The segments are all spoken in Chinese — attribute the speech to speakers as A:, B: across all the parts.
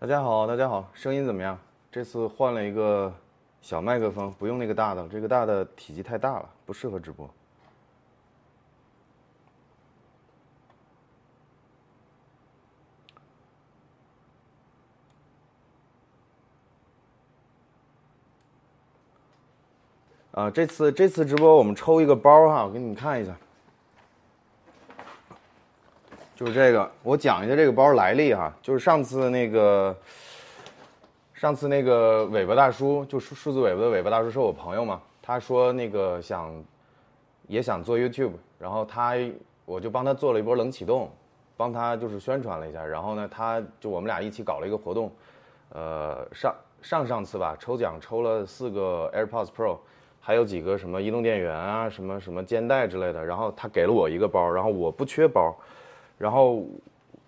A: 大家好，大家好，声音怎么样？这次换了一个小麦克风，不用那个大的了，这个大的体积太大了，不适合直播。啊，这次这次直播我们抽一个包哈，我给你们看一下，就是这个，我讲一下这个包来历哈，就是上次那个，上次那个尾巴大叔，就数数字尾巴的尾巴大叔是我朋友嘛，他说那个想，也想做 YouTube，然后他我就帮他做了一波冷启动，帮他就是宣传了一下，然后呢，他就我们俩一起搞了一个活动，呃，上上上次吧，抽奖抽了四个 AirPods Pro。还有几个什么移动电源啊，什么什么肩带之类的。然后他给了我一个包，然后我不缺包，然后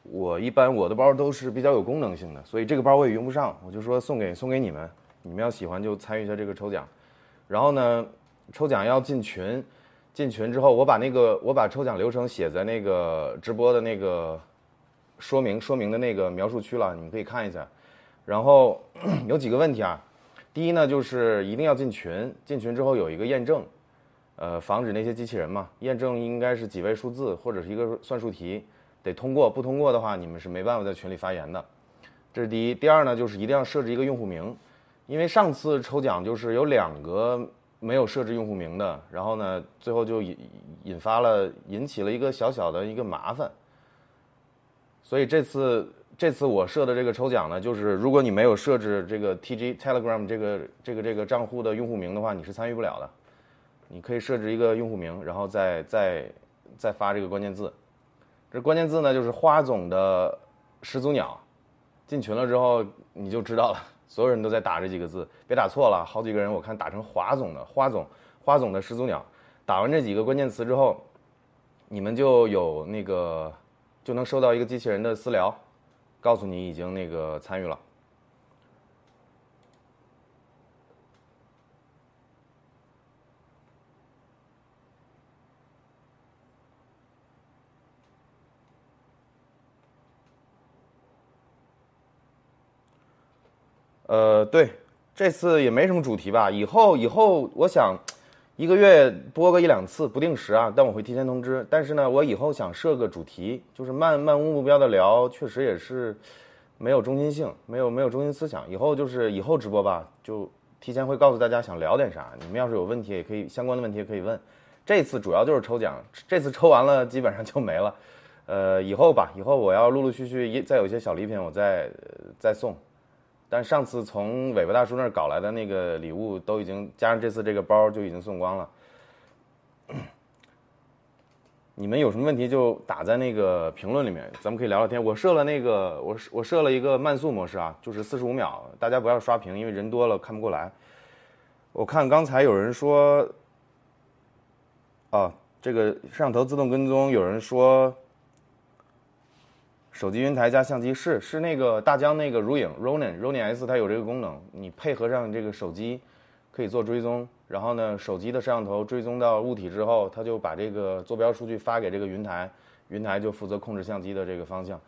A: 我一般我的包都是比较有功能性的，所以这个包我也用不上，我就说送给送给你们，你们要喜欢就参与一下这个抽奖。然后呢，抽奖要进群，进群之后我把那个我把抽奖流程写在那个直播的那个说明说明的那个描述区了，你们可以看一下。然后有几个问题啊。第一呢，就是一定要进群，进群之后有一个验证，呃，防止那些机器人嘛。验证应该是几位数字或者是一个算术题，得通过，不通过的话，你们是没办法在群里发言的。这是第一。第二呢，就是一定要设置一个用户名，因为上次抽奖就是有两个没有设置用户名的，然后呢，最后就引引发了引起了一个小小的一个麻烦。所以这次。这次我设的这个抽奖呢，就是如果你没有设置这个 T G Telegram 这个这个这个账户的用户名的话，你是参与不了的。你可以设置一个用户名，然后再再再发这个关键字。这关键字呢，就是花总的始祖鸟。进群了之后你就知道了，所有人都在打这几个字，别打错了。好几个人我看打成华总的花总花总的始祖鸟。打完这几个关键词之后，你们就有那个就能收到一个机器人的私聊。告诉你已经那个参与了。呃，对，这次也没什么主题吧？以后以后，我想。一个月播个一两次，不定时啊，但我会提前通知。但是呢，我以后想设个主题，就是漫漫无目标的聊，确实也是没有中心性，没有没有中心思想。以后就是以后直播吧，就提前会告诉大家想聊点啥。你们要是有问题，也可以相关的问题也可以问。这次主要就是抽奖，这次抽完了基本上就没了。呃，以后吧，以后我要陆陆续续一再有一些小礼品，我再再送。但上次从尾巴大叔那儿搞来的那个礼物都已经加上这次这个包就已经送光了。你们有什么问题就打在那个评论里面，咱们可以聊聊天。我设了那个我我设了一个慢速模式啊，就是四十五秒，大家不要刷屏，因为人多了看不过来。我看刚才有人说，啊，这个摄像头自动跟踪，有人说。手机云台加相机是是那个大疆那个如影 Ronin Ronin S 它有这个功能，你配合上这个手机，可以做追踪。然后呢，手机的摄像头追踪到物体之后，它就把这个坐标数据发给这个云台，云台就负责控制相机的这个方向。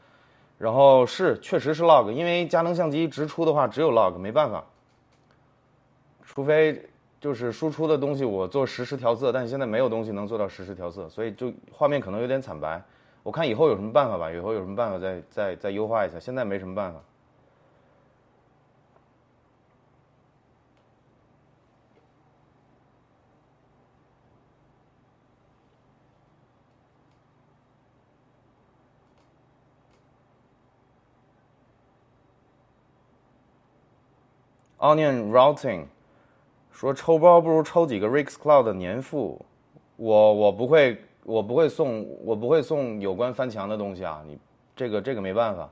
A: 然后是确实是 log，因为佳能相机直出的话只有 log，没办法。除非就是输出的东西我做实时调色，但现在没有东西能做到实时调色，所以就画面可能有点惨白。我看以后有什么办法吧，以后有什么办法再再再优化一下，现在没什么办法。Onion routing 说抽包不如抽几个 Rix Cloud 的年付，我我不会。我不会送，我不会送有关翻墙的东西啊！你这个这个没办法。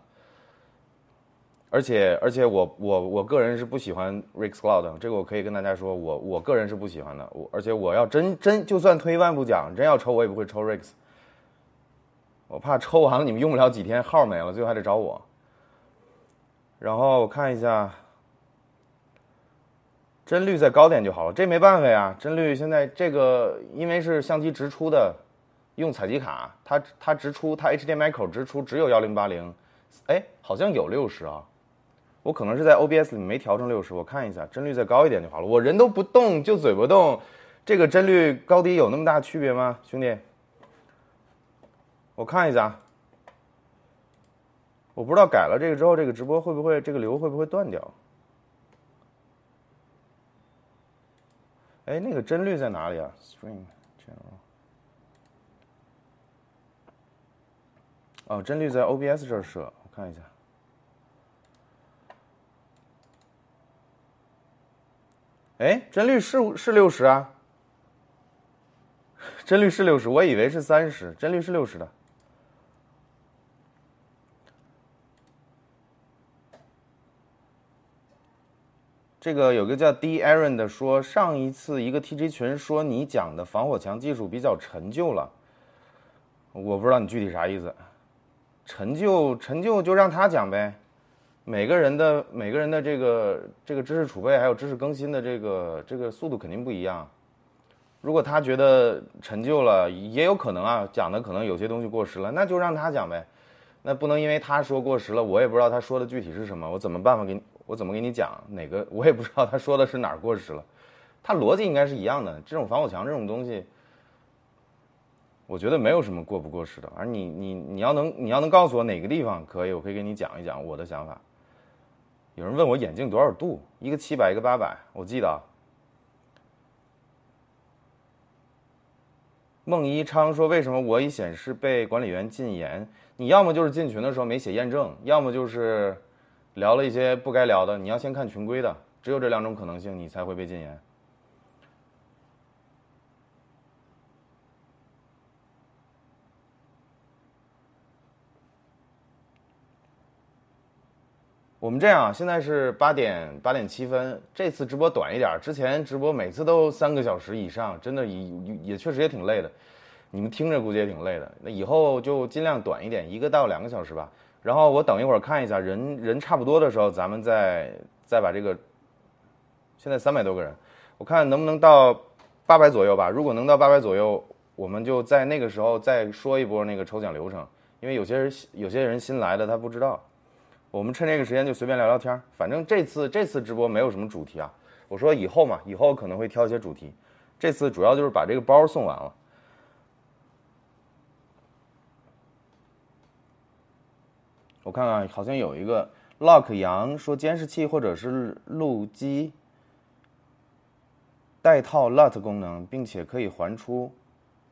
A: 而且而且我我我个人是不喜欢 Rix Cloud，这个我可以跟大家说，我我个人是不喜欢的。我而且我要真真就算退一万步讲，真要抽我也不会抽 Rix。我怕抽完了你们用不了几天号没了，最后还得找我。然后我看一下，帧率再高点就好了，这没办法呀，帧率现在这个因为是相机直出的。用采集卡，它它直出，它 HDMI 口直出只有幺零八零，哎，好像有六十啊，我可能是在 OBS 里没调成六十，我看一下帧率再高一点就好了。我人都不动，就嘴不动，这个帧率高低有那么大区别吗，兄弟？我看一下，我不知道改了这个之后，这个直播会不会这个流会不会断掉？哎，那个帧率在哪里啊？Stream General。哦，帧率在 OBS 这儿设，我看一下。哎，帧率是是六十啊，帧率是六十，我以为是三十，帧率是六十的。这个有个叫 D Aaron 的说，上一次一个 TG 群说你讲的防火墙技术比较陈旧了，我不知道你具体啥意思。陈旧陈旧就让他讲呗，每个人的每个人的这个这个知识储备还有知识更新的这个这个速度肯定不一样。如果他觉得陈旧了，也有可能啊，讲的可能有些东西过时了，那就让他讲呗。那不能因为他说过时了，我也不知道他说的具体是什么，我怎么办法给你？我怎么给你讲哪个？我也不知道他说的是哪儿过时了，他逻辑应该是一样的。这种防火墙这种东西，我觉得没有什么过不过时的。而你你你要能你要能告诉我哪个地方可以，我可以给你讲一讲我的想法。有人问我眼镜多少度？一个七百，一个八百，我记得。孟一昌说：“为什么我已显示被管理员禁言？你要么就是进群的时候没写验证，要么就是。”聊了一些不该聊的，你要先看群规的，只有这两种可能性，你才会被禁言。我们这样，现在是八点八点七分，这次直播短一点，之前直播每次都三个小时以上，真的也也确实也挺累的，你们听着估计也挺累的。那以后就尽量短一点，一个到两个小时吧。然后我等一会儿看一下人人差不多的时候，咱们再再把这个。现在三百多个人，我看能不能到八百左右吧。如果能到八百左右，我们就在那个时候再说一波那个抽奖流程。因为有些人有些人新来的他不知道，我们趁这个时间就随便聊聊天。反正这次这次直播没有什么主题啊。我说以后嘛，以后可能会挑一些主题。这次主要就是把这个包送完了。我看看，好像有一个 Lock 杨说监视器或者是录机带套 LUT 功能，并且可以还出，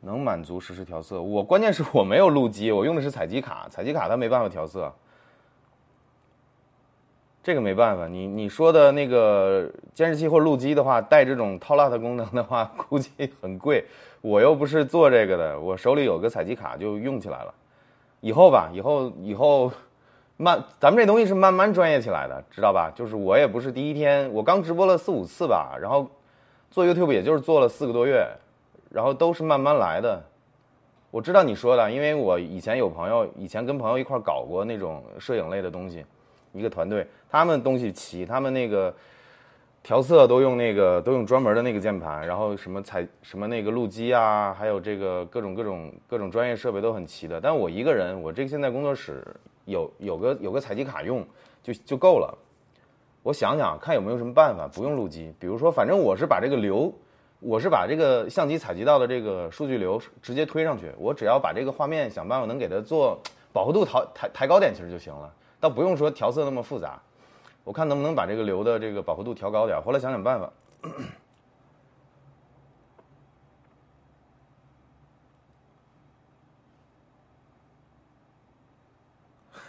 A: 能满足实时调色。我关键是我没有录机，我用的是采集卡，采集卡它没办法调色，这个没办法。你你说的那个监视器或录机的话，带这种套 LUT 功能的话，估计很贵。我又不是做这个的，我手里有个采集卡就用起来了。以后吧，以后以后。慢，咱们这东西是慢慢专业起来的，知道吧？就是我也不是第一天，我刚直播了四五次吧，然后做 YouTube 也就是做了四个多月，然后都是慢慢来的。我知道你说的，因为我以前有朋友，以前跟朋友一块搞过那种摄影类的东西，一个团队，他们东西齐，他们那个调色都用那个都用专门的那个键盘，然后什么采什么那个录机啊，还有这个各种各种各种专业设备都很齐的。但我一个人，我这个现在工作室。有有个有个采集卡用就就够了，我想想看有没有什么办法不用录机，比如说反正我是把这个流，我是把这个相机采集到的这个数据流直接推上去，我只要把这个画面想办法能给它做饱和度抬抬抬高点其实就行了，倒不用说调色那么复杂，我看能不能把这个流的这个饱和度调高点，后来想想办法。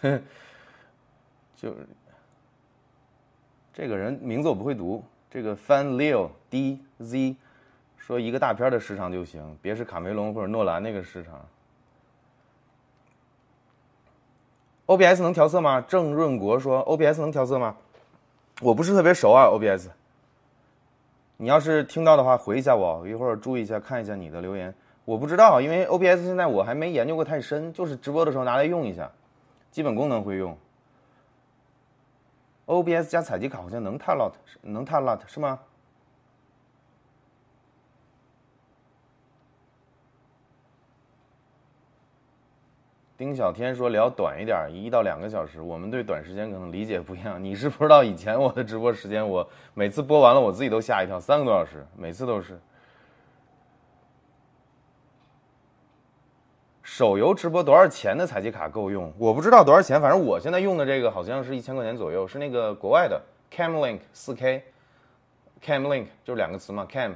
A: 就这个人名字我不会读，这个 Fan Leo D Z 说一个大片的时长就行，别是卡梅隆或者诺兰那个时长。OBS 能调色吗？郑润国说 OBS 能调色吗？我不是特别熟啊 OBS。你要是听到的话回一下我，一会儿注意一下看一下你的留言。我不知道，因为 OBS 现在我还没研究过太深，就是直播的时候拿来用一下。基本功能会用，OBS 加采集卡好像能 t a l o t 能探 lot 是吗？丁小天说聊短一点，一到两个小时。我们对短时间可能理解不一样。你是不知道以前我的直播时间，我每次播完了我自己都吓一跳，三个多小时，每次都是。手游直播多少钱的采集卡够用？我不知道多少钱，反正我现在用的这个好像是一千块钱左右，是那个国外的 Camlink 四 K，Camlink 就是两个词嘛，Cam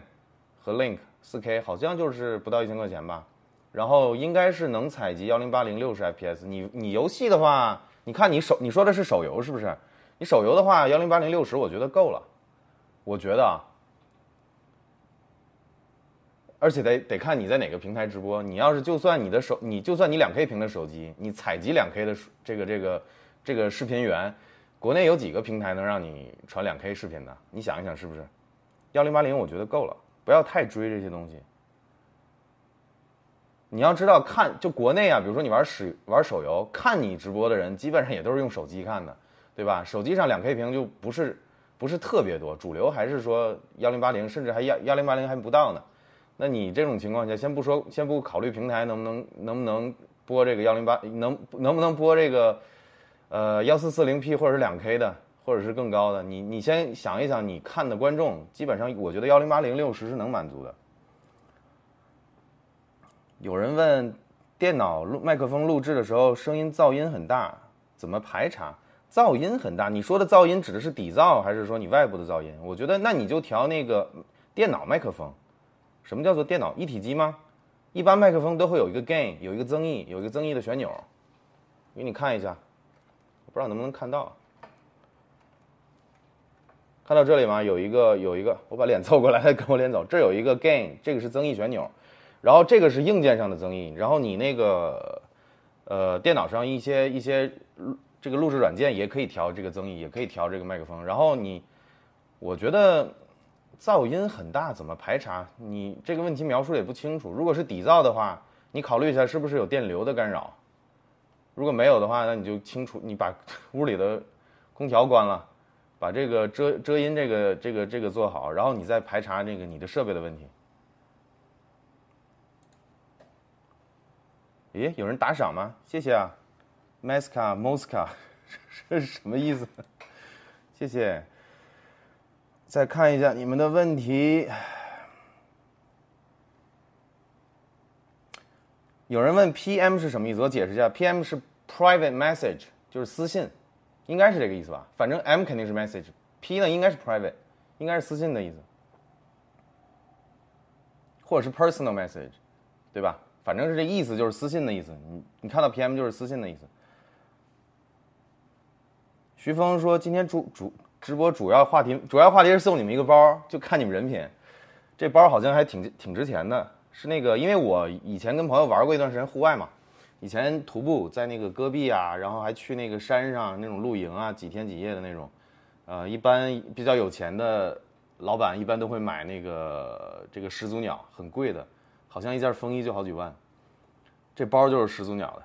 A: 和 Link 四 K，好像就是不到一千块钱吧。然后应该是能采集幺零八零六十 FPS。你你游戏的话，你看你手你说的是手游是不是？你手游的话，幺零八零六十我觉得够了。我觉得啊，而且得得看你在哪个平台直播。你要是就算你的手，你就算你两 K 屏的手机，你采集两 K 的这个这个这个视频源，国内有几个平台能让你传两 K 视频的？你想一想是不是？幺零八零我觉得够了，不要太追这些东西。你要知道，看就国内啊，比如说你玩使玩手游，看你直播的人基本上也都是用手机看的，对吧？手机上两 K 屏就不是不是特别多，主流还是说幺零八零，甚至还幺幺零八零还不到呢。那你这种情况下，先不说，先不考虑平台能不能能不能播这个幺零八，能能不能播这个呃幺四四零 P 或者是两 K 的，或者是更高的，你你先想一想，你看的观众基本上，我觉得幺零八零六十是能满足的。有人问，电脑录麦克风录制的时候声音噪音很大，怎么排查？噪音很大，你说的噪音指的是底噪还是说你外部的噪音？我觉得那你就调那个电脑麦克风。什么叫做电脑一体机吗？一般麦克风都会有一个 gain，有一个增益，有一个增益的旋钮。给你看一下，我不知道能不能看到。看到这里吗？有一个有一个，我把脸凑过来，跟我脸走。这有一个 gain，这个是增益旋钮。然后这个是硬件上的增益，然后你那个，呃，电脑上一些一些这个录制软件也可以调这个增益，也可以调这个麦克风。然后你，我觉得噪音很大，怎么排查？你这个问题描述也不清楚。如果是底噪的话，你考虑一下是不是有电流的干扰。如果没有的话，那你就清楚，你把屋里的空调关了，把这个遮遮音这个这个这个做好，然后你再排查这个你的设备的问题。咦，有人打赏吗？谢谢啊，Masca Mosca，这是什么意思？谢谢。再看一下你们的问题。有人问 PM 是什么意思？我解释一下，PM 是 Private Message，就是私信，应该是这个意思吧？反正 M 肯定是 Message，P 呢应该是 Private，应该是私信的意思，或者是 Personal Message，对吧？反正是这意思，就是私信的意思。你你看到 PM 就是私信的意思。徐峰说：“今天主主直播主要话题，主要话题是送你们一个包，就看你们人品。这包好像还挺挺值钱的，是那个，因为我以前跟朋友玩过一段时间户外嘛，以前徒步在那个戈壁啊，然后还去那个山上那种露营啊，几天几夜的那种。呃，一般比较有钱的老板一般都会买那个这个始祖鸟，很贵的。”好像一件风衣就好几万，这包就是始祖鸟的。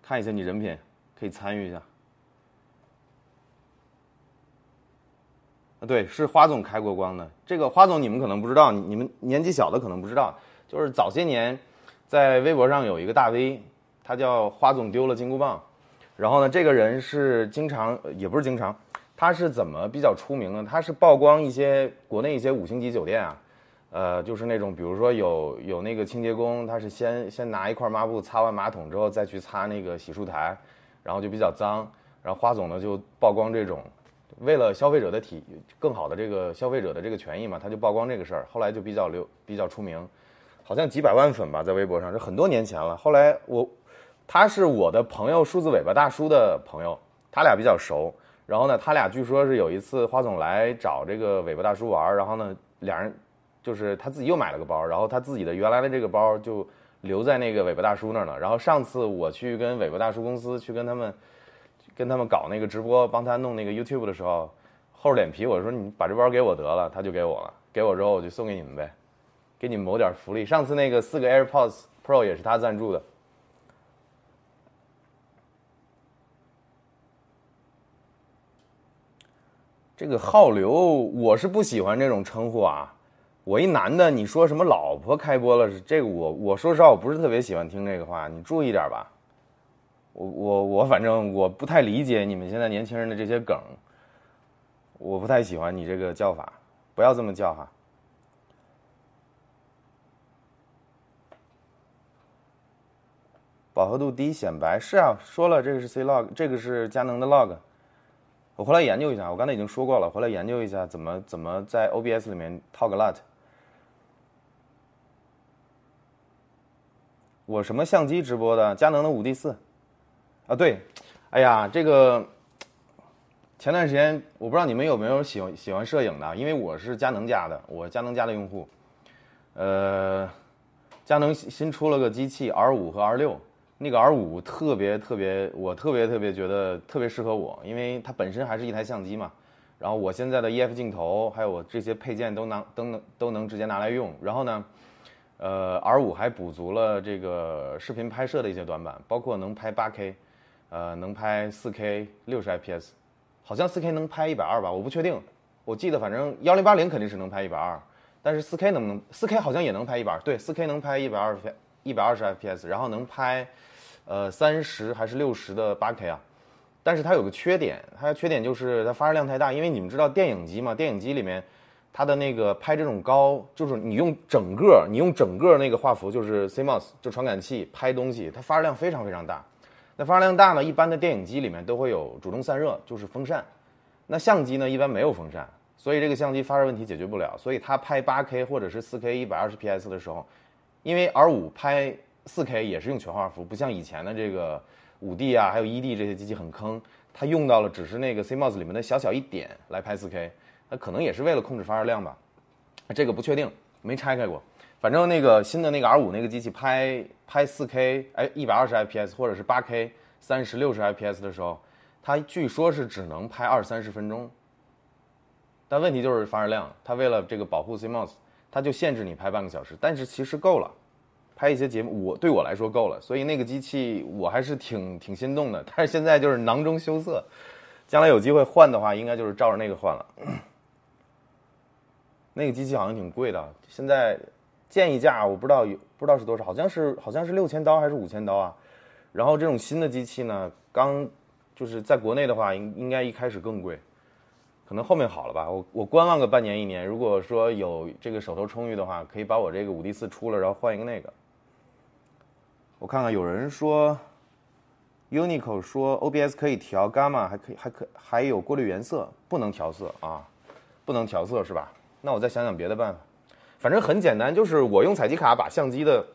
A: 看一下你人品，可以参与一下。啊，对，是花总开过光的。这个花总你们可能不知道，你们年纪小的可能不知道，就是早些年，在微博上有一个大 V，他叫花总丢了金箍棒。然后呢，这个人是经常，也不是经常，他是怎么比较出名呢？他是曝光一些国内一些五星级酒店啊。呃，就是那种，比如说有有那个清洁工，他是先先拿一块抹布擦完马桶之后，再去擦那个洗漱台，然后就比较脏。然后花总呢就曝光这种，为了消费者的体更好的这个消费者的这个权益嘛，他就曝光这个事儿。后来就比较流比较出名，好像几百万粉吧，在微博上，这很多年前了。后来我，他是我的朋友数字尾巴大叔的朋友，他俩比较熟。然后呢，他俩据说是有一次花总来找这个尾巴大叔玩，然后呢，俩人。就是他自己又买了个包，然后他自己的原来的这个包就留在那个尾巴大叔那儿了。然后上次我去跟尾巴大叔公司去跟他们，跟他们搞那个直播，帮他弄那个 YouTube 的时候，厚着脸皮我说你把这包给我得了，他就给我了。给我之后我就送给你们呗，给你们谋点福利。上次那个四个 AirPods Pro 也是他赞助的。这个浩流我是不喜欢这种称呼啊。我一男的，你说什么老婆开播了？是这个我我说实话，我不是特别喜欢听这个话，你注意点吧。我我我反正我不太理解你们现在年轻人的这些梗，我不太喜欢你这个叫法，不要这么叫哈。饱和度低显白是啊，说了这个是 C log，这个是佳能的 log。我回来研究一下，我刚才已经说过了，回来研究一下怎么怎么在 OBS 里面套个 LUT。我什么相机直播的？佳能的五 D 四。啊对，哎呀，这个前段时间我不知道你们有没有喜欢喜欢摄影的，因为我是佳能家的，我佳能家的用户。呃，佳能新出了个机器 R 五和 R 六。那个 R 五特别特别，我特别特别觉得特别适合我，因为它本身还是一台相机嘛。然后我现在的 EF 镜头，还有我这些配件都能都能都能直接拿来用。然后呢，呃，R 五还补足了这个视频拍摄的一些短板，包括能拍 8K，呃，能拍 4K 60 fps，好像 4K 能拍120吧，我不确定。我记得反正1080肯定是能拍120，但是 4K 能不能？4K 好像也能拍120，对，4K 能拍120 120 fps，然后能拍。呃，三十还是六十的八 K 啊？但是它有个缺点，它的缺点就是它发热量太大。因为你们知道电影机嘛，电影机里面它的那个拍这种高，就是你用整个，你用整个那个画幅，就是 CMOS 就传感器拍东西，它发热量非常非常大。那发热量大呢，一般的电影机里面都会有主动散热，就是风扇。那相机呢，一般没有风扇，所以这个相机发热问题解决不了。所以它拍八 K 或者是四 K 一百二十 PS 的时候，因为 R5 拍四 K 也是用全画幅，不像以前的这个五 D 啊，还有 ED 这些机器很坑，它用到了只是那个 CMOS 里面的小小一点来拍四 K。它可能也是为了控制发热量吧，这个不确定，没拆开过。反正那个新的那个 R 五那个机器拍拍 4K，哎，一百二十 FPS 或者是 8K 三十六十 FPS 的时候，它据说是只能拍二三十分钟。但问题就是发热量，它为了这个保护 CMOS，它就限制你拍半个小时，但是其实够了。拍一些节目，我对我来说够了，所以那个机器我还是挺挺心动的，但是现在就是囊中羞涩，将来有机会换的话，应该就是照着那个换了。那个机器好像挺贵的，现在建议价我不知道有不知道是多少，好像是好像是六千刀还是五千刀啊。然后这种新的机器呢，刚就是在国内的话，应应该一开始更贵，可能后面好了吧。我我观望个半年一年，如果说有这个手头充裕的话，可以把我这个五 D 四出了，然后换一个那个。我看看，有人说，Uniqlo 说 OBS 可以调 Gamma，还可以，还可还有过滤颜色，不能调色啊，不能调色是吧？那我再想想别的办法。反正很简单，就是我用采集卡把相机的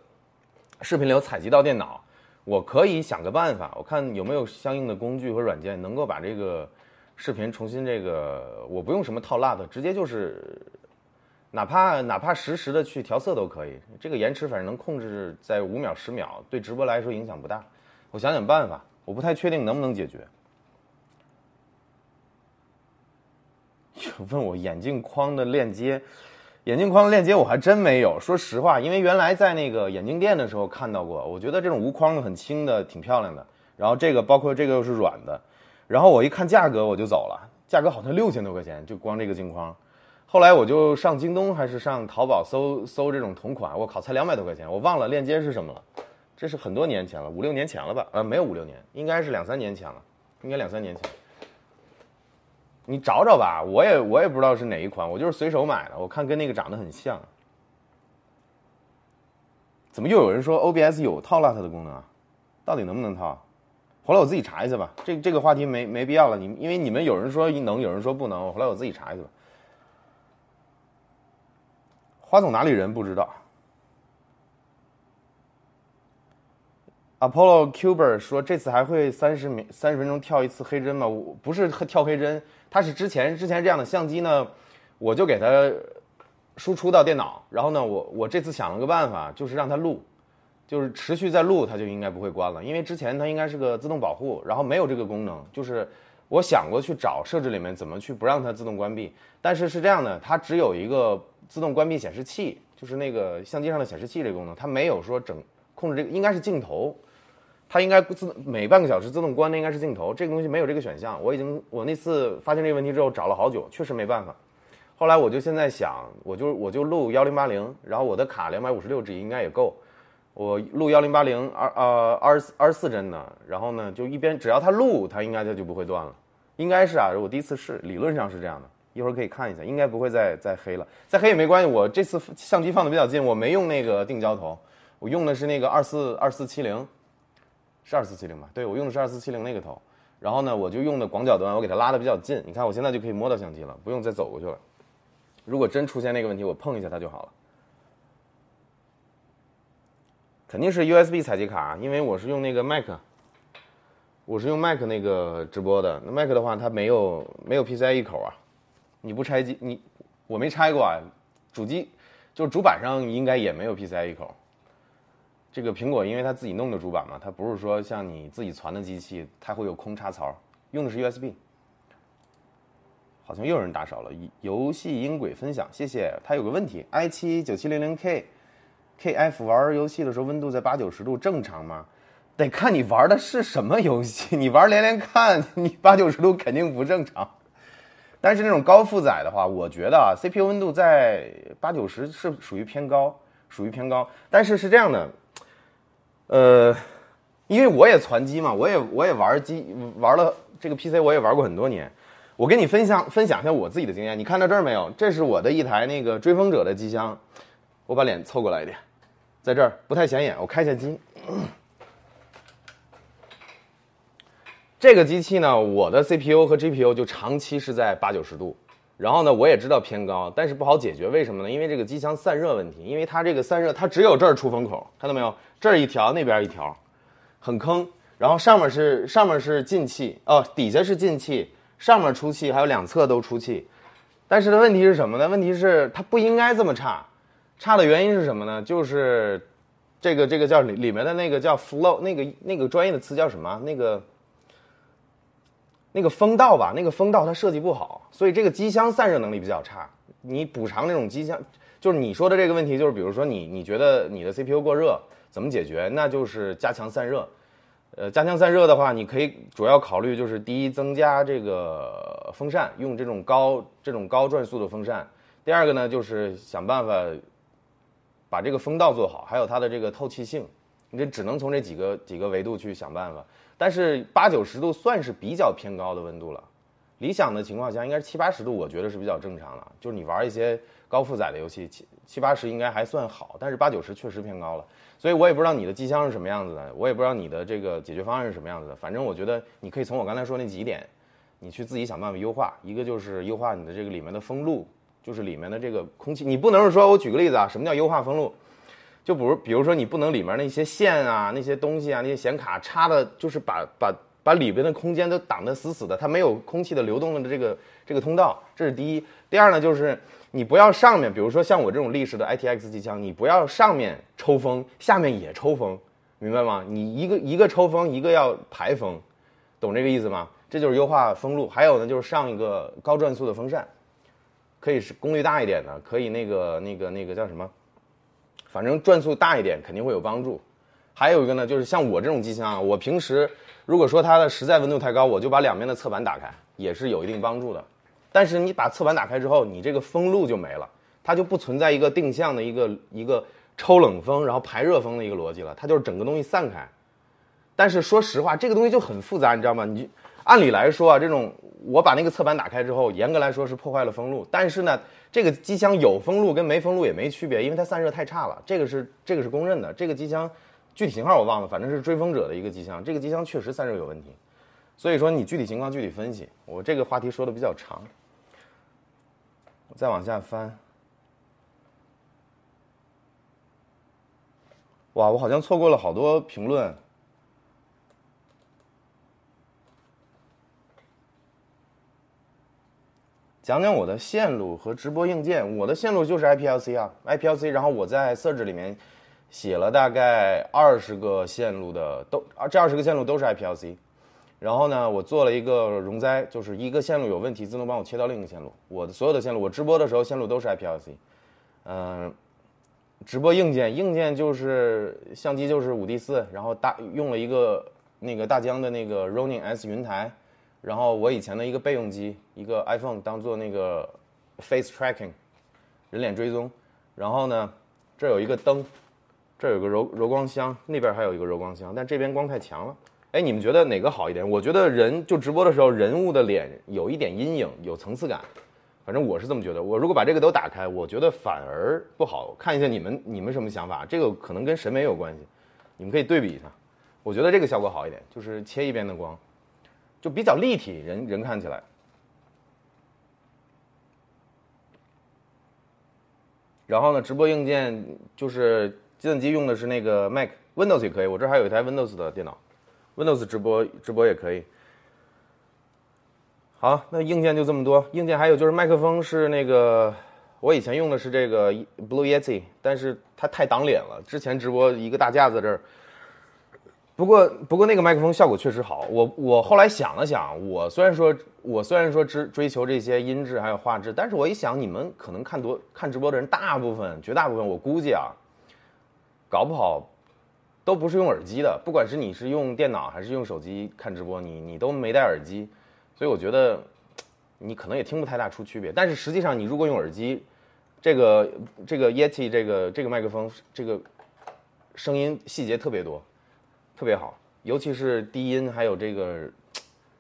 A: 视频流采集到电脑，我可以想个办法，我看有没有相应的工具和软件能够把这个视频重新这个，我不用什么套 LUT，直接就是。哪怕哪怕实时的去调色都可以，这个延迟反正能控制在五秒十秒，对直播来说影响不大。我想想办法，我不太确定能不能解决。就 问我眼镜框的链接，眼镜框的链接我还真没有。说实话，因为原来在那个眼镜店的时候看到过，我觉得这种无框的很轻的，挺漂亮的。然后这个包括这个又是软的，然后我一看价格我就走了，价格好像六千多块钱，就光这个镜框。后来我就上京东还是上淘宝搜搜这种同款，我靠，才两百多块钱，我忘了链接是什么了，这是很多年前了，五六年前了吧？呃，没有五六年，应该是两三年前了，应该两三年前。你找找吧，我也我也不知道是哪一款，我就是随手买的，我看跟那个长得很像。怎么又有人说 OBS 有套 LUT 的功能啊？到底能不能套？回来我自己查一下吧，这这个话题没没必要了，你因为你们有人说能，有人说不能，我回来我自己查一下吧。花总哪里人不知道？Apollo Cuber 说这次还会三十秒三十分钟跳一次黑针吗？我不是跳黑针，它是之前之前这样的相机呢，我就给它输出到电脑，然后呢，我我这次想了个办法，就是让它录，就是持续在录，它就应该不会关了，因为之前它应该是个自动保护，然后没有这个功能，就是我想过去找设置里面怎么去不让它自动关闭，但是是这样的，它只有一个。自动关闭显示器就是那个相机上的显示器这个功能，它没有说整控制这个，应该是镜头，它应该自每半个小时自动关的应该是镜头，这个东西没有这个选项。我已经我那次发现这个问题之后找了好久，确实没办法。后来我就现在想，我就我就录幺零八零，然后我的卡两百五十六 G 应该也够，我录幺零八零二呃二十二十四帧的，然后呢就一边只要它录，它应该它就不会断了，应该是啊，我第一次试，理论上是这样的，一会儿可以看一下，应该不会再再黑了，再黑也没关系，我这次相机放的比较近，我没用那个定焦头，我用的是那个二四二四七零，是二四七零吧？对，我用的是二四七零那个头，然后呢我就用的广角端，我给它拉的比较近，你看我现在就可以摸到相机了，不用再走过去了。如果真出现那个问题，我碰一下它就好了。肯定是 USB 采集卡，因为我是用那个 Mac，我是用 Mac 那个直播的。那 Mac 的话，它没有没有 PCIe 口啊。你不拆机，你我没拆过啊。主机就是主板上应该也没有 PCIe 口。这个苹果因为它自己弄的主板嘛，它不是说像你自己传的机器，它会有空插槽，用的是 USB。好像又有人打少了，游戏音轨分享，谢谢。他有个问题，i 七九七零零 K，KF 玩游戏的时候温度在八九十度正常吗？得看你玩的是什么游戏。你玩连连看，你八九十度肯定不正常。但是那种高负载的话，我觉得啊，CPU 温度在八九十是属于偏高，属于偏高。但是是这样的，呃，因为我也攒机嘛，我也我也玩机玩了这个 PC，我也玩过很多年。我跟你分享分享一下我自己的经验，你看到这儿没有？这是我的一台那个追风者的机箱，我把脸凑过来一点，在这儿不太显眼，我开一下机。这个机器呢，我的 CPU 和 GPU 就长期是在八九十度，然后呢，我也知道偏高，但是不好解决，为什么呢？因为这个机箱散热问题，因为它这个散热，它只有这儿出风口，看到没有？这儿一条，那边一条，很坑。然后上面是上面是进气，哦，底下是进气。上面出气，还有两侧都出气，但是的问题是什么呢？问题是它不应该这么差，差的原因是什么呢？就是这个这个叫里里面的那个叫 flow，那个那个专业的词叫什么？那个那个风道吧，那个风道它设计不好，所以这个机箱散热能力比较差。你补偿那种机箱，就是你说的这个问题，就是比如说你你觉得你的 CPU 过热，怎么解决？那就是加强散热。呃，加强散热的话，你可以主要考虑就是第一，增加这个风扇，用这种高这种高转速的风扇。第二个呢，就是想办法把这个风道做好，还有它的这个透气性。你这只能从这几个几个维度去想办法。但是八九十度算是比较偏高的温度了，理想的情况下应该是七八十度，我觉得是比较正常了。就是你玩一些高负载的游戏，七七八十应该还算好，但是八九十确实偏高了。所以我也不知道你的机箱是什么样子的，我也不知道你的这个解决方案是什么样子的。反正我觉得你可以从我刚才说那几点，你去自己想办法优化。一个就是优化你的这个里面的风路，就是里面的这个空气。你不能是说我举个例子啊，什么叫优化风路？就比如比如说你不能里面那些线啊、那些东西啊、那些显卡插的，就是把把把里边的空间都挡得死死的，它没有空气的流动的这个这个通道。这是第一。第二呢，就是。你不要上面，比如说像我这种立式的 ITX 机枪，你不要上面抽风，下面也抽风，明白吗？你一个一个抽风，一个要排风，懂这个意思吗？这就是优化风路。还有呢，就是上一个高转速的风扇，可以是功率大一点的，可以那个那个那个叫什么？反正转速大一点肯定会有帮助。还有一个呢，就是像我这种机箱啊，我平时如果说它的实在温度太高，我就把两边的侧板打开，也是有一定帮助的。但是你把侧板打开之后，你这个风路就没了，它就不存在一个定向的一个一个抽冷风然后排热风的一个逻辑了，它就是整个东西散开。但是说实话，这个东西就很复杂，你知道吗？你按理来说啊，这种我把那个侧板打开之后，严格来说是破坏了风路。但是呢，这个机箱有风路跟没风路也没区别，因为它散热太差了，这个是这个是公认的。这个机箱具体型号我忘了，反正是追风者的一个机箱，这个机箱确实散热有问题。所以说你具体情况具体分析，我这个话题说的比较长。我再往下翻，哇，我好像错过了好多评论。讲讲我的线路和直播硬件。我的线路就是 IPLC 啊，IPLC。然后我在 search 里面写了大概二十个线路的，都这二十个线路都是 IPLC。然后呢，我做了一个容灾，就是一个线路有问题，自动帮我切到另一个线路。我的所有的线路，我直播的时候线路都是 IPLC。嗯，直播硬件，硬件就是相机就是五 D 四，然后大用了一个那个大疆的那个 Ronin S 云台，然后我以前的一个备用机，一个 iPhone 当做那个 face tracking，人脸追踪。然后呢，这有一个灯，这有个柔柔光箱，那边还有一个柔光箱，但这边光太强了。哎，你们觉得哪个好一点？我觉得人就直播的时候，人物的脸有一点阴影，有层次感。反正我是这么觉得。我如果把这个都打开，我觉得反而不好看一下。你们你们什么想法？这个可能跟审美有关系，你们可以对比一下。我觉得这个效果好一点，就是切一边的光，就比较立体，人人看起来。然后呢，直播硬件就是计算机用的是那个 Mac，Windows 也可以。我这还有一台 Windows 的电脑，Windows 直播直播也可以。好，那硬件就这么多。硬件还有就是麦克风是那个，我以前用的是这个 Blue Yeti，但是它太挡脸了。之前直播一个大架子这儿。不过不过那个麦克风效果确实好。我我后来想了想，我虽然说我虽然说追追求这些音质还有画质，但是我一想，你们可能看多看直播的人，大部分绝大部分我估计啊，搞不好都不是用耳机的。不管是你是用电脑还是用手机看直播，你你都没戴耳机。所以我觉得，你可能也听不太大出区别。但是实际上，你如果用耳机，这个这个 Yeti 这个这个麦克风，这个声音细节特别多，特别好，尤其是低音，还有这个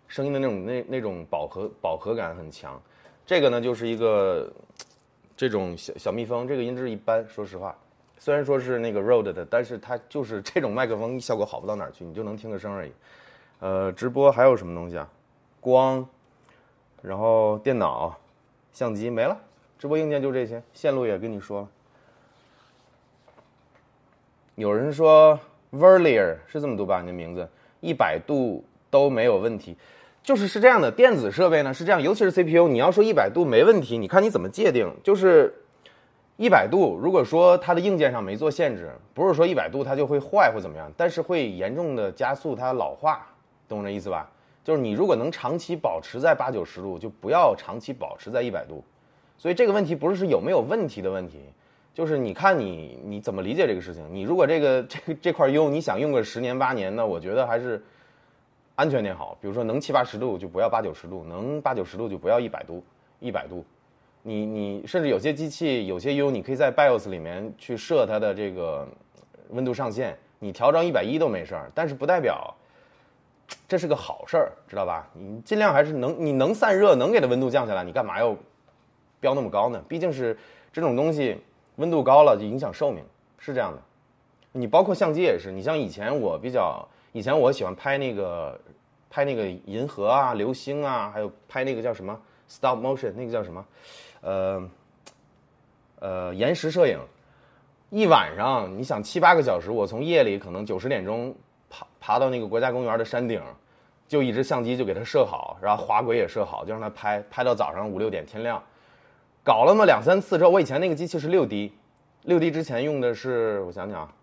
A: 声音的那种那那种饱和饱和感很强。这个呢，就是一个这种小小蜜蜂，这个音质一般，说实话。虽然说是那个 Rode 的，但是它就是这种麦克风效果好不到哪儿去，你就能听个声而已。呃，直播还有什么东西啊？光，然后电脑、相机没了，直播硬件就这些，线路也跟你说了。有人说 Verlier 是这么读吧？你的名字一百度都没有问题，就是是这样的。电子设备呢是这样，尤其是 CPU，你要说一百度没问题，你看你怎么界定？就是一百度，如果说它的硬件上没做限制，不是说一百度它就会坏或怎么样，但是会严重的加速它老化，懂我这意思吧？就是你如果能长期保持在八九十度，就不要长期保持在一百度。所以这个问题不是有没有问题的问题，就是你看你你怎么理解这个事情。你如果这个这这块 U 你想用个十年八年那，我觉得还是安全点好。比如说能七八十度就不要八九十度，能八九十度就不要一百度。一百度，你你甚至有些机器有些 U 你可以在 BIOS 里面去设它的这个温度上限，你调到一百一都没事儿，但是不代表。这是个好事儿，知道吧？你尽量还是能，你能散热，能给它温度降下来，你干嘛要标那么高呢？毕竟是这种东西，温度高了就影响寿命，是这样的。你包括相机也是，你像以前我比较，以前我喜欢拍那个拍那个银河啊、流星啊，还有拍那个叫什么 stop motion，那个叫什么？呃呃，延时摄影。一晚上，你想七八个小时，我从夜里可能九十点钟。爬爬到那个国家公园的山顶，就一只相机就给它设好，然后滑轨也设好，就让它拍拍到早上五六点天亮。搞了那么两三次之后，我以前那个机器是六 D，六 D 之前用的是我想想啊，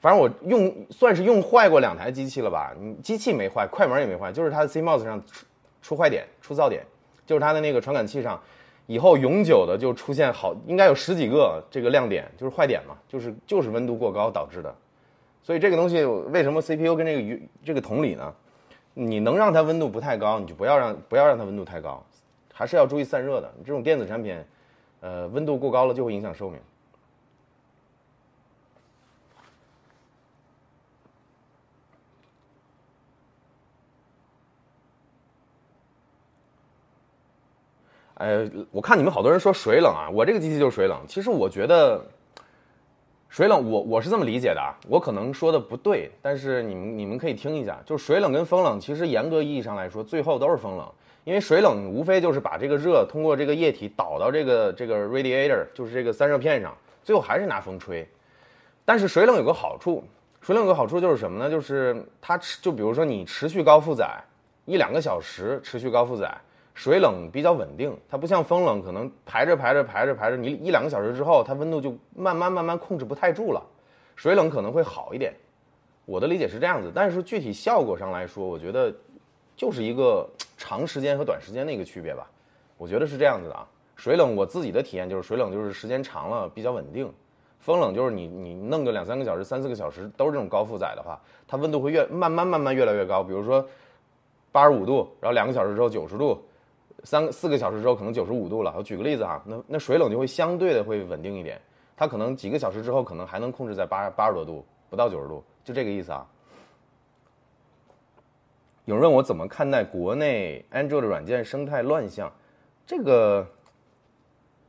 A: 反正我用算是用坏过两台机器了吧。你机器没坏，快门也没坏，就是它的 CMOS 上出出坏点、出噪点，就是它的那个传感器上，以后永久的就出现好应该有十几个这个亮点，就是坏点嘛，就是就是温度过高导致的。所以这个东西为什么 CPU 跟这个这个同理呢？你能让它温度不太高，你就不要让不要让它温度太高，还是要注意散热的。你这种电子产品，呃，温度过高了就会影响寿命。哎，我看你们好多人说水冷啊，我这个机器就是水冷。其实我觉得。水冷，我我是这么理解的啊，我可能说的不对，但是你们你们可以听一下，就是水冷跟风冷，其实严格意义上来说，最后都是风冷，因为水冷无非就是把这个热通过这个液体导到这个这个 radiator，就是这个散热片上，最后还是拿风吹。但是水冷有个好处，水冷有个好处就是什么呢？就是它持，就比如说你持续高负载一两个小时，持续高负载。水冷比较稳定，它不像风冷，可能排着排着排着排着，你一两个小时之后，它温度就慢慢慢慢控制不太住了。水冷可能会好一点，我的理解是这样子。但是具体效果上来说，我觉得就是一个长时间和短时间的一个区别吧。我觉得是这样子的啊。水冷我自己的体验就是水冷就是时间长了比较稳定，风冷就是你你弄个两三个小时、三四个小时都是这种高负载的话，它温度会越慢慢慢慢越来越高。比如说八十五度，然后两个小时之后九十度。三四个小时之后可能九十五度了。我举个例子哈，那那水冷就会相对的会稳定一点，它可能几个小时之后可能还能控制在八八十多度，不到九十度，就这个意思啊。有人问我怎么看待国内 Android 软件生态乱象，这个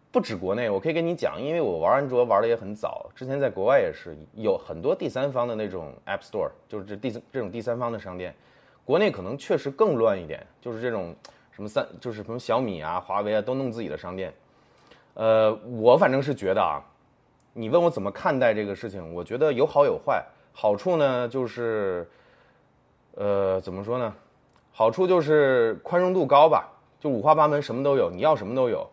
A: 不止国内，我可以跟你讲，因为我玩安卓玩的也很早，之前在国外也是有很多第三方的那种 App Store，就是这第这种第三方的商店，国内可能确实更乱一点，就是这种什么三就是什么小米啊、华为啊都弄自己的商店，呃，我反正是觉得啊，你问我怎么看待这个事情，我觉得有好有坏，好处呢就是。呃，怎么说呢？好处就是宽容度高吧，就五花八门，什么都有，你要什么都有。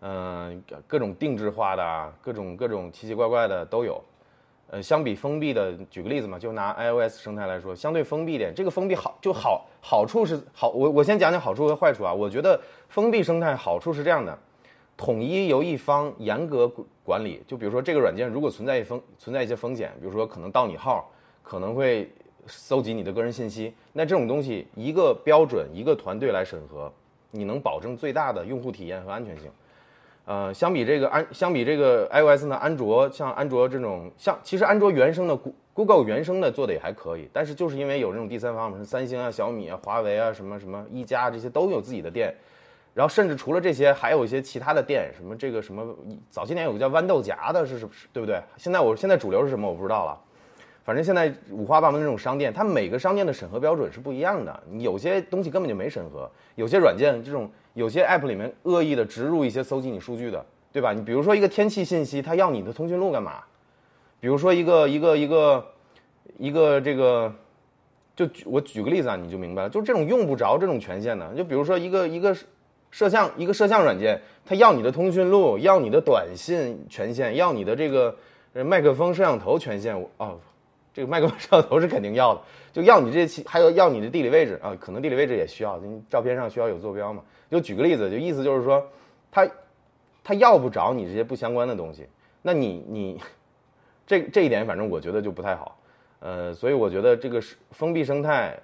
A: 嗯，各种定制化的，各种各种奇奇怪怪的都有。呃，相比封闭的，举个例子嘛，就拿 iOS 生态来说，相对封闭点，这个封闭好就好，好处是好。我我先讲讲好处和坏处啊。我觉得封闭生态好处是这样的，统一由一方严格管理。就比如说这个软件如果存在一风存在一些风险，比如说可能盗你号，可能会。搜集你的个人信息，那这种东西一个标准一个团队来审核，你能保证最大的用户体验和安全性。呃，相比这个安，相比这个 iOS 呢，安卓像安卓这种，像其实安卓原生的 Google 原生的做的也还可以，但是就是因为有这种第三方，什么三星啊、小米啊、华为啊、什么什么一加这些都有自己的店，然后甚至除了这些，还有一些其他的店，什么这个什么早些年有个叫豌豆荚的，是是对不对？现在我现在主流是什么我不知道了。反正现在五花八门的这种商店，它每个商店的审核标准是不一样的。你有些东西根本就没审核，有些软件这种有些 app 里面恶意的植入一些搜集你数据的，对吧？你比如说一个天气信息，它要你的通讯录干嘛？比如说一个一个一个一个这个，就我举个例子啊，你就明白了。就这种用不着这种权限的，就比如说一个一个摄像一个摄像软件，它要你的通讯录，要你的短信权限，要你的这个麦克风、摄像头权限，哦。这个麦克风摄像头是肯定要的，就要你这期，还有要你的地理位置啊，可能地理位置也需要，你照片上需要有坐标嘛。就举个例子，就意思就是说，他他要不着你这些不相关的东西，那你你这这一点，反正我觉得就不太好。呃，所以我觉得这个是封闭生态，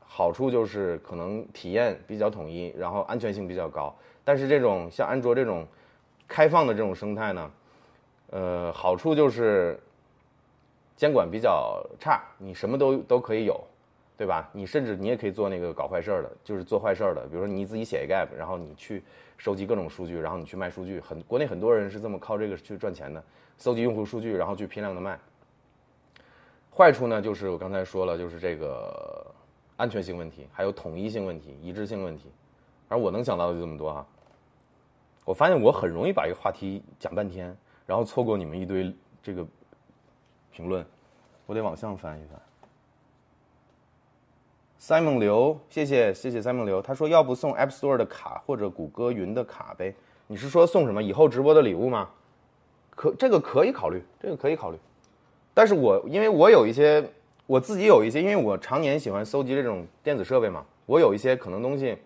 A: 好处就是可能体验比较统一，然后安全性比较高。但是这种像安卓这种开放的这种生态呢，呃，好处就是。监管比较差，你什么都都可以有，对吧？你甚至你也可以做那个搞坏事儿的，就是做坏事儿的。比如说你自己写一个 app，然后你去收集各种数据，然后你去卖数据。很国内很多人是这么靠这个去赚钱的，搜集用户数据，然后去批量的卖。坏处呢，就是我刚才说了，就是这个安全性问题，还有统一性问题、一致性问题。而我能想到的就这么多哈。我发现我很容易把一个话题讲半天，然后错过你们一堆这个。评论，我得往上翻一翻。Simon 刘，谢谢谢谢 Simon 刘，他说要不送 App Store 的卡或者谷歌云的卡呗？你是说送什么以后直播的礼物吗？可这个可以考虑，这个可以考虑。但是我因为我有一些我自己有一些，因为我常年喜欢搜集这种电子设备嘛，我有一些可能东西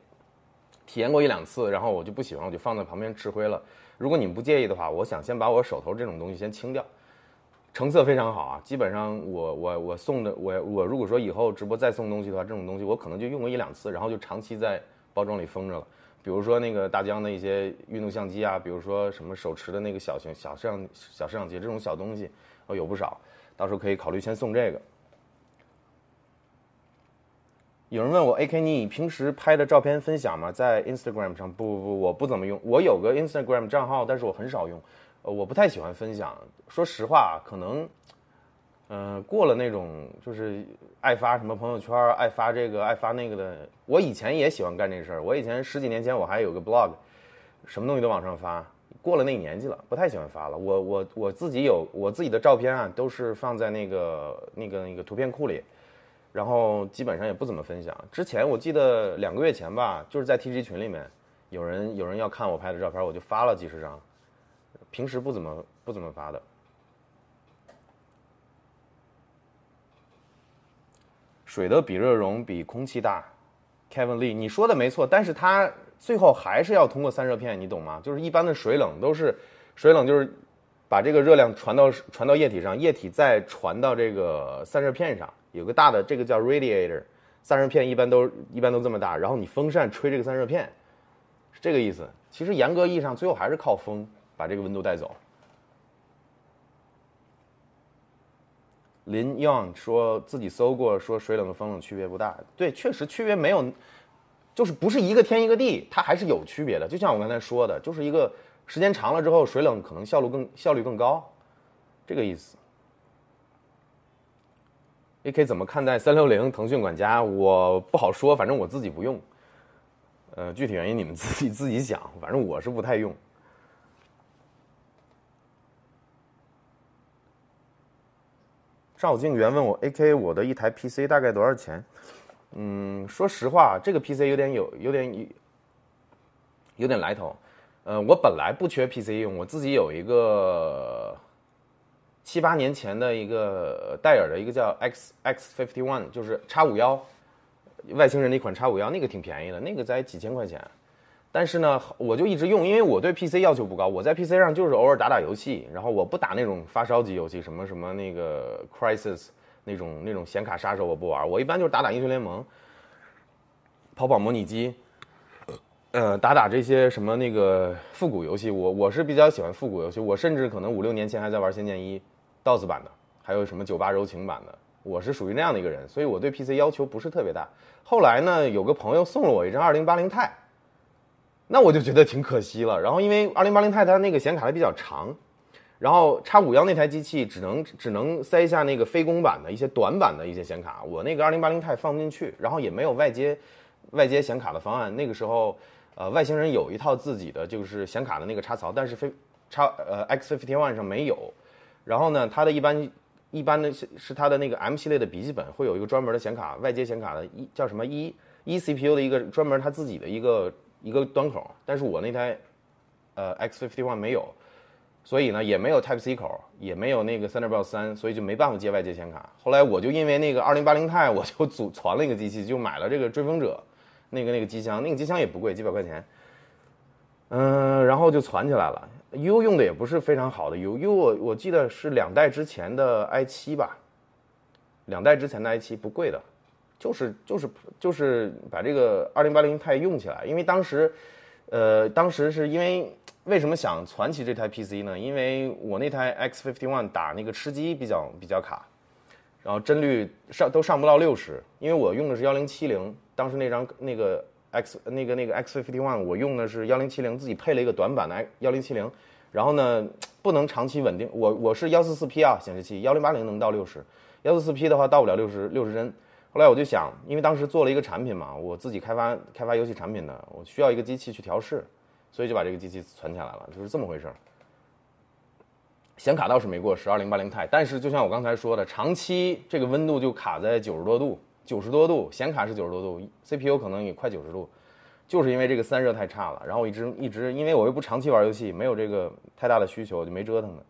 A: 体验过一两次，然后我就不喜欢，我就放在旁边吃灰了。如果你们不介意的话，我想先把我手头这种东西先清掉。成色非常好啊，基本上我我我送的我我如果说以后直播再送东西的话，这种东西我可能就用过一两次，然后就长期在包装里封着了。比如说那个大疆的一些运动相机啊，比如说什么手持的那个小型小摄像小摄像机这种小东西，哦有不少，到时候可以考虑先送这个。有人问我，AK 你平时拍的照片分享吗？在 Instagram 上？不不不，我不怎么用，我有个 Instagram 账号，但是我很少用。呃，我不太喜欢分享。说实话，可能，嗯，过了那种就是爱发什么朋友圈，爱发这个，爱发那个的。我以前也喜欢干这事儿。我以前十几年前我还有个 blog，什么东西都往上发。过了那年纪了，不太喜欢发了。我我我自己有我自己的照片啊，都是放在那个那个那个图片库里，然后基本上也不怎么分享。之前我记得两个月前吧，就是在 TG 群里面，有人有人要看我拍的照片，我就发了几十张。平时不怎么不怎么发的。水的比热容比空气大，Kevin Lee，你说的没错，但是它最后还是要通过散热片，你懂吗？就是一般的水冷都是水冷，就是把这个热量传到传到液体上，液体再传到这个散热片上，有个大的这个叫 radiator，散热片一般都一般都这么大，然后你风扇吹这个散热片。是这个意思。其实严格意义上，最后还是靠风把这个温度带走。林 Young 说自己搜过，说水冷和风冷区别不大。对，确实区别没有，就是不是一个天一个地，它还是有区别的。就像我刚才说的，就是一个时间长了之后，水冷可能效率更效率更高，这个意思。AK 怎么看待三六零腾讯管家？我不好说，反正我自己不用。呃，具体原因你们自己自己想，反正我是不太用。赵静源问我：“AK，我的一台 PC 大概多少钱？”嗯，说实话，这个 PC 有点有有点有点来头。呃，我本来不缺 PC 用，我自己有一个七八年前的一个戴尔的一个叫 X X Fifty One，就是叉五幺外星人的一款叉五幺，那个挺便宜的，那个才几千块钱。但是呢，我就一直用，因为我对 PC 要求不高，我在 PC 上就是偶尔打打游戏，然后我不打那种发烧级游戏，什么什么那个 Crisis 那种那种显卡杀手我不玩，我一般就是打打英雄联盟，跑跑模拟机，呃，打打这些什么那个复古游戏，我我是比较喜欢复古游戏，我甚至可能五六年前还在玩《仙剑一》，DOS 版的，还有什么九八柔情版的，我是属于那样的一个人，所以我对 PC 要求不是特别大。后来呢，有个朋友送了我一张二零八零钛。那我就觉得挺可惜了。然后因为二零八零钛它那个显卡还比较长，然后叉五幺那台机器只能只能塞下那个非公版的一些短板的一些显卡，我那个二零八零钛放不进去，然后也没有外接外接显卡的方案。那个时候，呃，外星人有一套自己的就是显卡的那个插槽，但是非插呃 X Fifty One 上没有。然后呢，它的一般一般的是是它的那个 M 系列的笔记本会有一个专门的显卡外接显卡的一叫什么一一 CPU 的一个专门它自己的一个。一个端口，但是我那台，呃，X fifty one 没有，所以呢也没有 Type C 口，也没有那个 Thunderbolt 三，所以就没办法接外接显卡。后来我就因为那个二零八零钛，我就组传了一个机器，就买了这个追风者，那个那个机箱，那个机箱也不贵，几百块钱。嗯，然后就攒起来了。U 用的也不是非常好的 U，U 我我记得是两代之前的 i 七吧，两代之前的 i 七不贵的。就是就是就是把这个二零八零钛用起来，因为当时，呃，当时是因为为什么想传奇这台 PC 呢？因为我那台 X fifty one 打那个吃鸡比较比较卡，然后帧率上都上不到六十，因为我用的是幺零七零，当时那张那个 X 那个那个 X fifty one 我用的是幺零七零，自己配了一个短板的幺零七零，然后呢不能长期稳定，我我是幺四四 P 啊显示器，幺零八零能到六十，幺四四 P 的话到不了六十六十帧。后来我就想，因为当时做了一个产品嘛，我自己开发开发游戏产品的，我需要一个机器去调试，所以就把这个机器存起来了，就是这么回事儿。显卡倒是没过十二零八零钛，但是就像我刚才说的，长期这个温度就卡在九十多度，九十多度，显卡是九十多度，CPU 可能也快九十度，就是因为这个散热太差了。然后一直一直，因为我又不长期玩游戏，没有这个太大的需求，就没折腾的。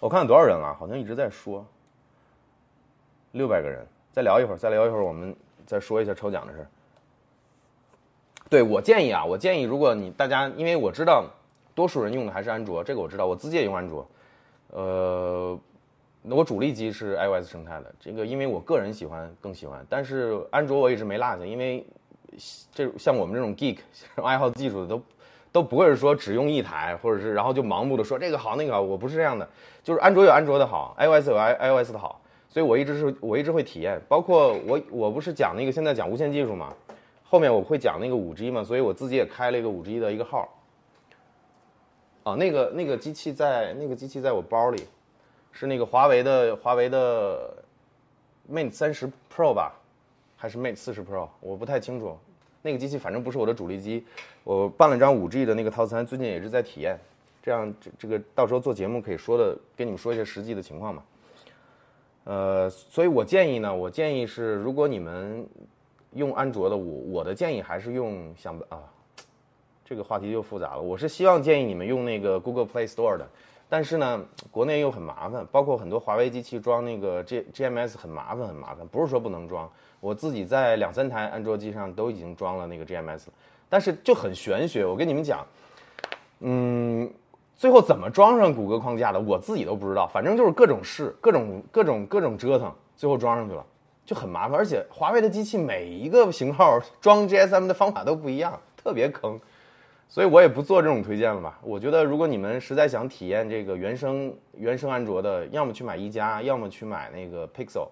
A: 我看多少人了？好像一直在说。六百个人，再聊一会儿，再聊一会儿，我们再说一下抽奖的事儿。对我建议啊，我建议，如果你大家，因为我知道多数人用的还是安卓，这个我知道，我自己也用安卓。呃，那我主力机是 iOS 生态的，这个因为我个人喜欢更喜欢，但是安卓我一直没落下，因为这像我们这种 geek 爱好技术的都都不会是说只用一台，或者是然后就盲目的说这个好那个好，我不是这样的，就是安卓有安卓的好，iOS 有 i iOS 的好。所以我一直是我一直会体验，包括我我不是讲那个现在讲无线技术嘛，后面我会讲那个五 G 嘛，所以我自己也开了一个五 G 的一个号。啊，那个那个机器在那个机器在我包里，是那个华为的华为的 Mate 三十 Pro 吧，还是 Mate 四十 Pro？我不太清楚。那个机器反正不是我的主力机，我办了张五 G 的那个套餐，最近也是在体验，这样这这个到时候做节目可以说的跟你们说一些实际的情况嘛。呃，所以我建议呢，我建议是，如果你们用安卓的，我我的建议还是用想啊，这个话题就复杂了。我是希望建议你们用那个 Google Play Store 的，但是呢，国内又很麻烦，包括很多华为机器装那个 G GMS 很麻烦，很麻烦。不是说不能装，我自己在两三台安卓机上都已经装了那个 GMS，了但是就很玄学。我跟你们讲，嗯。最后怎么装上谷歌框架的，我自己都不知道。反正就是各种试，各种各种各种折腾，最后装上去了。就很麻烦。而且华为的机器每一个型号装 GSM 的方法都不一样，特别坑。所以我也不做这种推荐了吧。我觉得如果你们实在想体验这个原生原生安卓的，要么去买一加，要么去买那个 Pixel。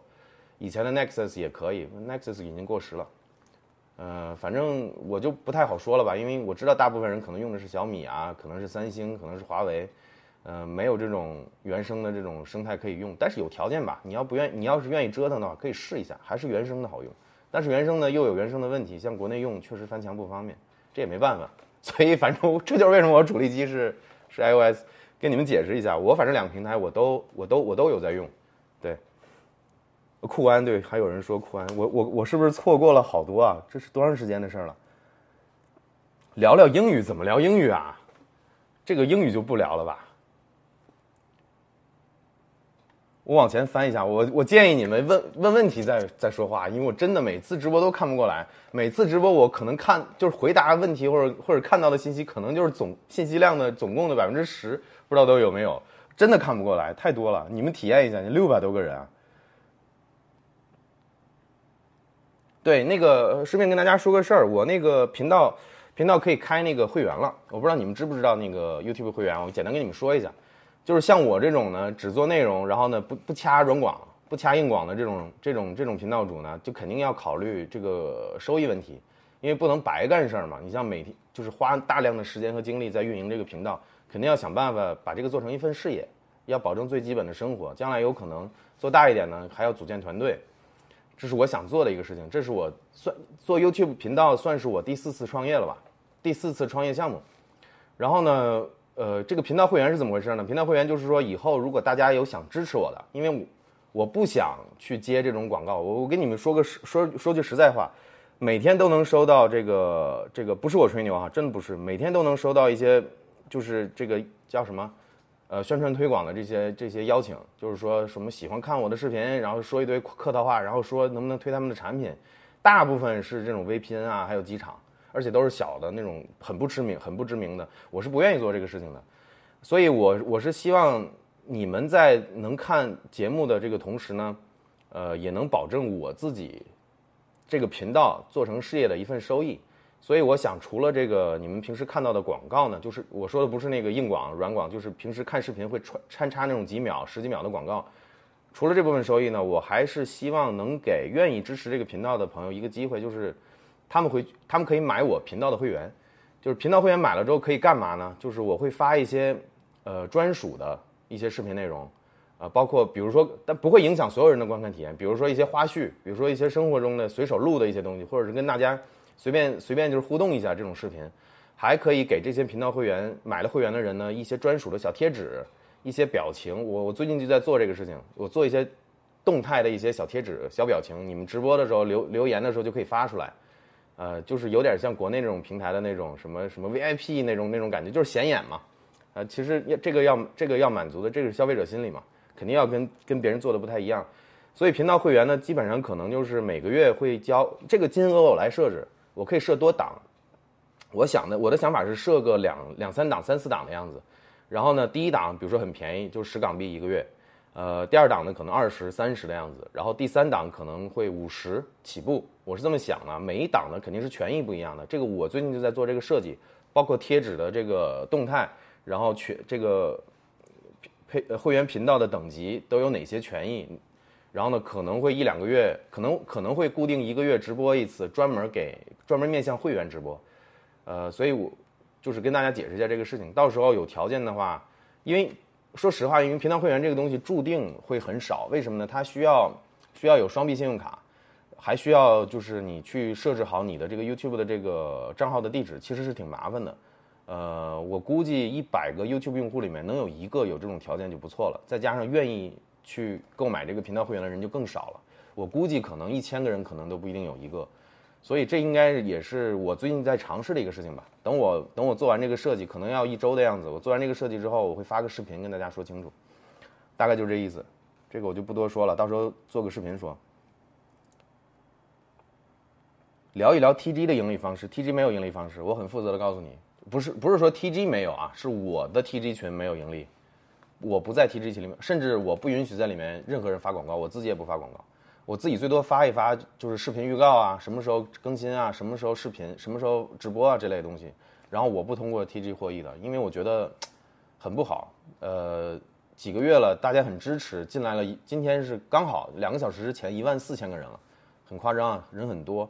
A: 以前的 Nexus 也可以，Nexus 已经过时了。呃，反正我就不太好说了吧，因为我知道大部分人可能用的是小米啊，可能是三星，可能是华为，呃，没有这种原生的这种生态可以用。但是有条件吧，你要不愿，你要是愿意折腾的话，可以试一下，还是原生的好用。但是原生呢又有原生的问题，像国内用确实翻墙不方便，这也没办法。所以反正这就是为什么我主力机是是 iOS，跟你们解释一下，我反正两个平台我都我都我都有在用，对。酷安对，还有人说酷安，我我我是不是错过了好多啊？这是多长时间的事儿了？聊聊英语怎么聊英语啊？这个英语就不聊了吧。我往前翻一下，我我建议你们问问问题再再说话，因为我真的每次直播都看不过来。每次直播我可能看就是回答问题或者或者看到的信息，可能就是总信息量的总共的百分之十，不知道都有没有？真的看不过来，太多了。你们体验一下，你六百多个人啊。对，那个顺便跟大家说个事儿，我那个频道频道可以开那个会员了。我不知道你们知不知道那个 YouTube 会员，我简单跟你们说一下。就是像我这种呢，只做内容，然后呢不不掐软广、不掐硬广的这种这种这种频道主呢，就肯定要考虑这个收益问题，因为不能白干事儿嘛。你像每天就是花大量的时间和精力在运营这个频道，肯定要想办法把这个做成一份事业，要保证最基本的生活。将来有可能做大一点呢，还要组建团队，这是我想做的一个事情。这是我算做 YouTube 频道算是我第四次创业了吧，第四次创业项目。然后呢？呃，这个频道会员是怎么回事呢？频道会员就是说，以后如果大家有想支持我的，因为我我不想去接这种广告，我我跟你们说个说说句实在话，每天都能收到这个这个不是我吹牛啊，真的不是，每天都能收到一些就是这个叫什么呃宣传推广的这些这些邀请，就是说什么喜欢看我的视频，然后说一堆客套话，然后说能不能推他们的产品，大部分是这种 VPN 啊，还有机场。而且都是小的那种，很不知名、很不知名的，我是不愿意做这个事情的。所以，我我是希望你们在能看节目的这个同时呢，呃，也能保证我自己这个频道做成事业的一份收益。所以，我想除了这个你们平时看到的广告呢，就是我说的不是那个硬广、软广，就是平时看视频会穿穿插那种几秒、十几秒的广告。除了这部分收益呢，我还是希望能给愿意支持这个频道的朋友一个机会，就是。他们会，他们可以买我频道的会员，就是频道会员买了之后可以干嘛呢？就是我会发一些，呃，专属的一些视频内容，啊，包括比如说，但不会影响所有人的观看体验。比如说一些花絮，比如说一些生活中的随手录的一些东西，或者是跟大家随便随便就是互动一下这种视频，还可以给这些频道会员买了会员的人呢一些专属的小贴纸，一些表情。我我最近就在做这个事情，我做一些动态的一些小贴纸、小表情，你们直播的时候留留言的时候就可以发出来。呃，就是有点像国内那种平台的那种什么什么 VIP 那种那种感觉，就是显眼嘛。呃，其实要这个要这个要满足的，这个是消费者心理嘛，肯定要跟跟别人做的不太一样。所以频道会员呢，基本上可能就是每个月会交这个金额我来设置，我可以设多档。我想的我的想法是设个两两三档、三四档的样子。然后呢，第一档比如说很便宜，就十港币一个月。呃，第二档呢可能二十三十的样子，然后第三档可能会五十起步，我是这么想的。每一档呢肯定是权益不一样的，这个我最近就在做这个设计，包括贴纸的这个动态，然后全这个配会员频道的等级都有哪些权益，然后呢可能会一两个月，可能可能会固定一个月直播一次，专门给专门面向会员直播。呃，所以我就是跟大家解释一下这个事情，到时候有条件的话，因为。说实话，因为频道会员这个东西注定会很少，为什么呢？它需要需要有双币信用卡，还需要就是你去设置好你的这个 YouTube 的这个账号的地址，其实是挺麻烦的。呃，我估计一百个 YouTube 用户里面能有一个有这种条件就不错了，再加上愿意去购买这个频道会员的人就更少了。我估计可能一千个人可能都不一定有一个。所以这应该也是我最近在尝试的一个事情吧。等我等我做完这个设计，可能要一周的样子。我做完这个设计之后，我会发个视频跟大家说清楚，大概就这意思。这个我就不多说了，到时候做个视频说。聊一聊 TG 的盈利方式，TG 没有盈利方式，我很负责的告诉你，不是不是说 TG 没有啊，是我的 TG 群没有盈利，我不在 TG 里面，甚至我不允许在里面任何人发广告，我自己也不发广告。我自己最多发一发就是视频预告啊，什么时候更新啊，什么时候视频，什么时候直播啊这类东西。然后我不通过 TG 获益的，因为我觉得很不好。呃，几个月了，大家很支持，进来了，今天是刚好两个小时之前一万四千个人了，很夸张啊，人很多。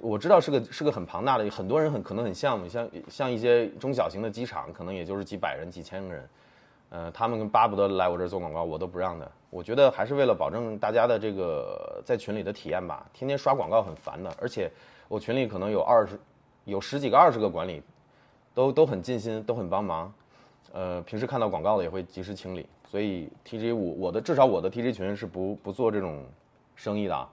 A: 我知道是个是个很庞大的，很多人很可能很羡慕，像像一些中小型的机场，可能也就是几百人、几千个人。呃，他们巴不得来我这儿做广告，我都不让的。我觉得还是为了保证大家的这个在群里的体验吧。天天刷广告很烦的，而且我群里可能有二十、有十几个、二十个管理，都都很尽心，都很帮忙。呃，平时看到广告的也会及时清理。所以 TG 我我的至少我的 TG 群是不不做这种生意的啊。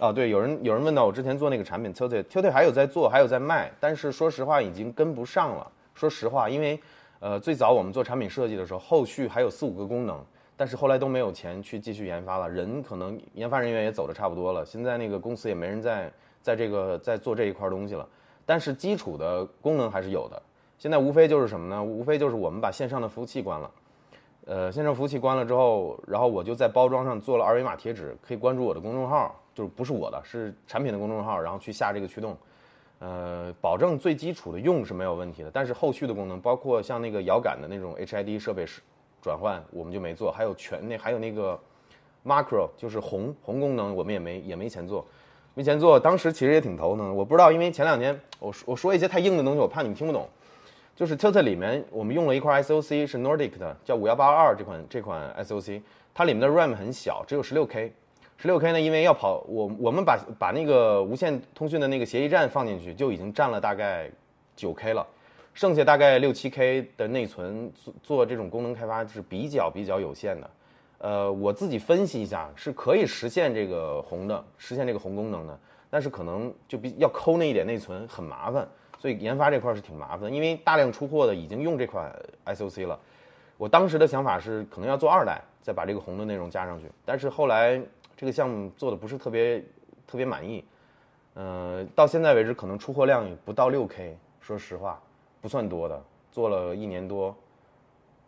A: 啊，对，有人有人问到我之前做那个产品 t i l t i t i l t 还有在做，还有在卖，但是说实话已经跟不上了。说实话，因为，呃，最早我们做产品设计的时候，后续还有四五个功能，但是后来都没有钱去继续研发了，人可能研发人员也走的差不多了，现在那个公司也没人在在这个在做这一块东西了。但是基础的功能还是有的。现在无非就是什么呢？无非就是我们把线上的服务器关了，呃，线上服务器关了之后，然后我就在包装上做了二维码贴纸，可以关注我的公众号。就是不是我的，是产品的公众号，然后去下这个驱动，呃，保证最基础的用是没有问题的。但是后续的功能，包括像那个遥感的那种 HID 设备是转换，我们就没做。还有全那还有那个 Macro，就是红红功能，我们也没也没钱做，没钱做。当时其实也挺头疼，我不知道，因为前两天我我说一些太硬的东西，我怕你们听不懂。就是 Tilt 里面我们用了一块 SOC 是 Nordic 的，叫五幺八二这款这款 SOC，它里面的 RAM 很小，只有十六 K。十六 K 呢？因为要跑，我我们把把那个无线通讯的那个协议站放进去，就已经占了大概九 K 了，剩下大概六七 K 的内存做做这种功能开发是比较比较有限的。呃，我自己分析一下，是可以实现这个红的，实现这个红功能的，但是可能就比要抠那一点内存很麻烦，所以研发这块是挺麻烦。因为大量出货的已经用这款 SOC 了，我当时的想法是可能要做二代，再把这个红的内容加上去，但是后来。这个项目做的不是特别特别满意，呃，到现在为止可能出货量也不到六 K，说实话不算多的，做了一年多，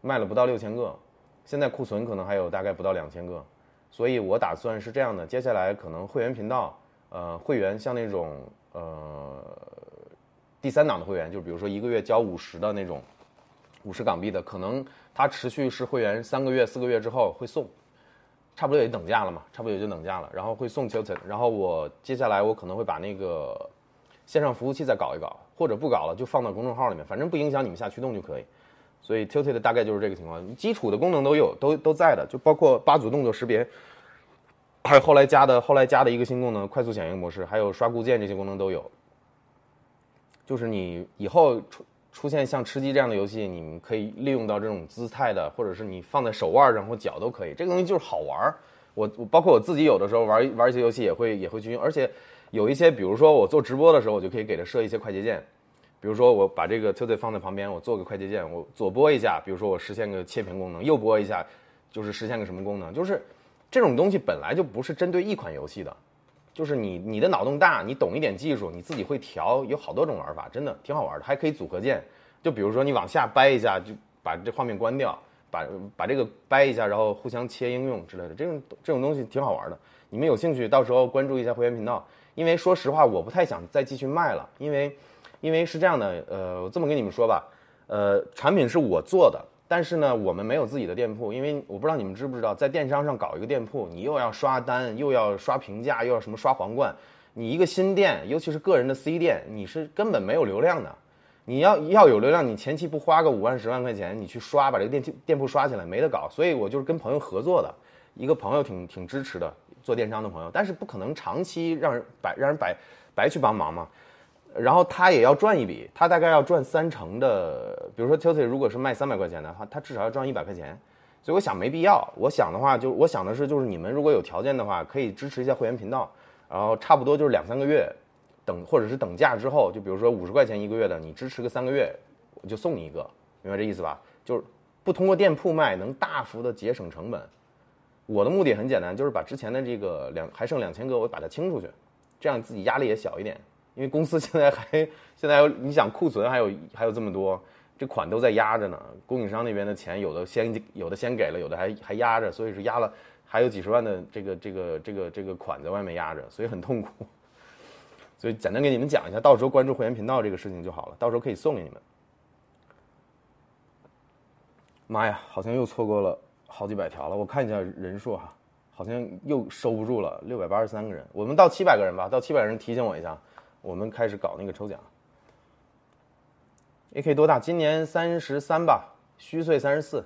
A: 卖了不到六千个，现在库存可能还有大概不到两千个，所以我打算是这样的，接下来可能会员频道，呃，会员像那种呃第三档的会员，就比如说一个月交五十的那种，五十港币的，可能它持续是会员三个月四个月之后会送。差不多也等价了嘛，差不多也就等价了，然后会送 Tilton，然后我接下来我可能会把那个线上服务器再搞一搞，或者不搞了就放到公众号里面，反正不影响你们下驱动就可以。所以 Tilton 大概就是这个情况，基础的功能都有，都都在的，就包括八组动作识别，还有后来加的后来加的一个新功能快速响应模式，还有刷固件这些功能都有。就是你以后出出。现像吃鸡这样的游戏，你们可以利用到这种姿态的，或者是你放在手腕上或脚都可以。这个东西就是好玩儿。我我包括我自己有的时候玩玩一些游戏也会也会去用，而且有一些，比如说我做直播的时候，我就可以给它设一些快捷键。比如说我把这个 t i 放在旁边，我做个快捷键，我左拨一下，比如说我实现个切屏功能，右拨一下，就是实现个什么功能。就是这种东西本来就不是针对一款游戏的。就是你你的脑洞大，你懂一点技术，你自己会调，有好多种玩法，真的挺好玩的，还可以组合键。就比如说你往下掰一下，就把这画面关掉，把把这个掰一下，然后互相切应用之类的，这种这种东西挺好玩的。你们有兴趣，到时候关注一下会员频道。因为说实话，我不太想再继续卖了，因为因为是这样的，呃，我这么跟你们说吧，呃，产品是我做的。但是呢，我们没有自己的店铺，因为我不知道你们知不知道，在电商上搞一个店铺，你又要刷单，又要刷评价，又要什么刷皇冠，你一个新店，尤其是个人的 C 店，你是根本没有流量的。你要要有流量，你前期不花个五万十万块钱，你去刷把这个店店铺刷起来，没得搞。所以我就是跟朋友合作的，一个朋友挺挺支持的，做电商的朋友，但是不可能长期让人白让人白白去帮忙嘛。然后他也要赚一笔，他大概要赚三成的。比如说 t i l t 如果是卖三百块钱的话，他至少要赚一百块钱。所以我想没必要。我想的话，就我想的是，就是你们如果有条件的话，可以支持一下会员频道。然后差不多就是两三个月，等或者是等价之后，就比如说五十块钱一个月的，你支持个三个月，我就送你一个，明白这意思吧？就是不通过店铺卖，能大幅的节省成本。我的目的很简单，就是把之前的这个两还剩两千个，我把它清出去，这样自己压力也小一点。因为公司现在还现在有你想库存还有还有这么多，这款都在压着呢。供应商那边的钱有的先有的先给了，有的还还压着，所以是压了还有几十万的这个这个这个这个款在外面压着，所以很痛苦。所以简单给你们讲一下，到时候关注会员频道这个事情就好了，到时候可以送给你们。妈呀，好像又错过了好几百条了，我看一下人数哈。好像又收不住了，六百八十三个人，我们到七百个人吧，到七百人提醒我一下，我们开始搞那个抽奖。AK 多大？今年三十三吧，虚岁三十四，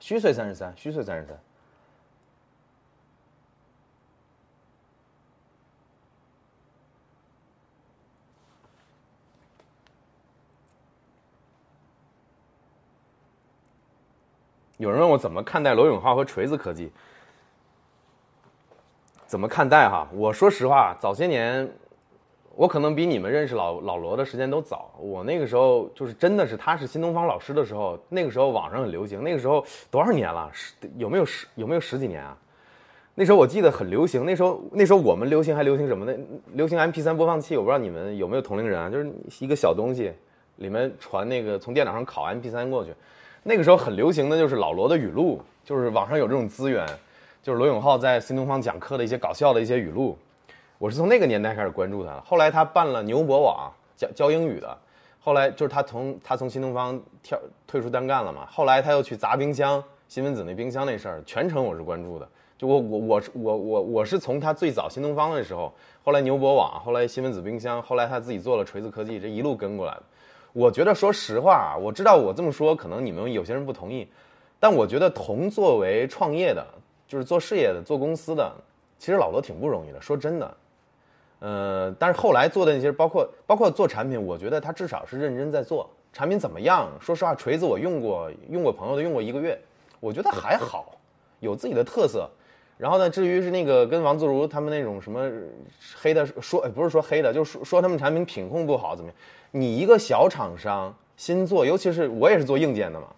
A: 虚岁三十三，虚岁三十三。有人问我怎么看待罗永浩和锤子科技。怎么看待哈？我说实话，早些年，我可能比你们认识老老罗的时间都早。我那个时候就是真的是他是新东方老师的时候，那个时候网上很流行。那个时候多少年了？十有没有十有没有十几年啊？那时候我记得很流行。那时候那时候我们流行还流行什么呢？流行 M P 三播放器。我不知道你们有没有同龄人啊？就是一个小东西，里面传那个从电脑上拷 M P 三过去。那个时候很流行的就是老罗的语录，就是网上有这种资源。就是罗永浩在新东方讲课的一些搞笑的一些语录，我是从那个年代开始关注他的。后来他办了牛博网教教英语的，后来就是他从他从新东方跳退出单干了嘛。后来他又去砸冰箱，新闻子那冰箱那事儿，全程我是关注的。就我我我我我我是从他最早新东方的时候，后来牛博网，后来新闻子冰箱，后来他自己做了锤子科技，这一路跟过来的。我觉得说实话啊，我知道我这么说可能你们有些人不同意，但我觉得同作为创业的。就是做事业的、做公司的，其实老罗挺不容易的。说真的，呃，但是后来做的那些，包括包括做产品，我觉得他至少是认真在做。产品怎么样？说实话，锤子我用过，用过朋友的用过一个月，我觉得还好，有自己的特色。然后呢，至于是那个跟王自如他们那种什么黑的说，哎不是说黑的，就是说说他们产品品控不好怎么样？你一个小厂商新做，尤其是我也是做硬件的嘛，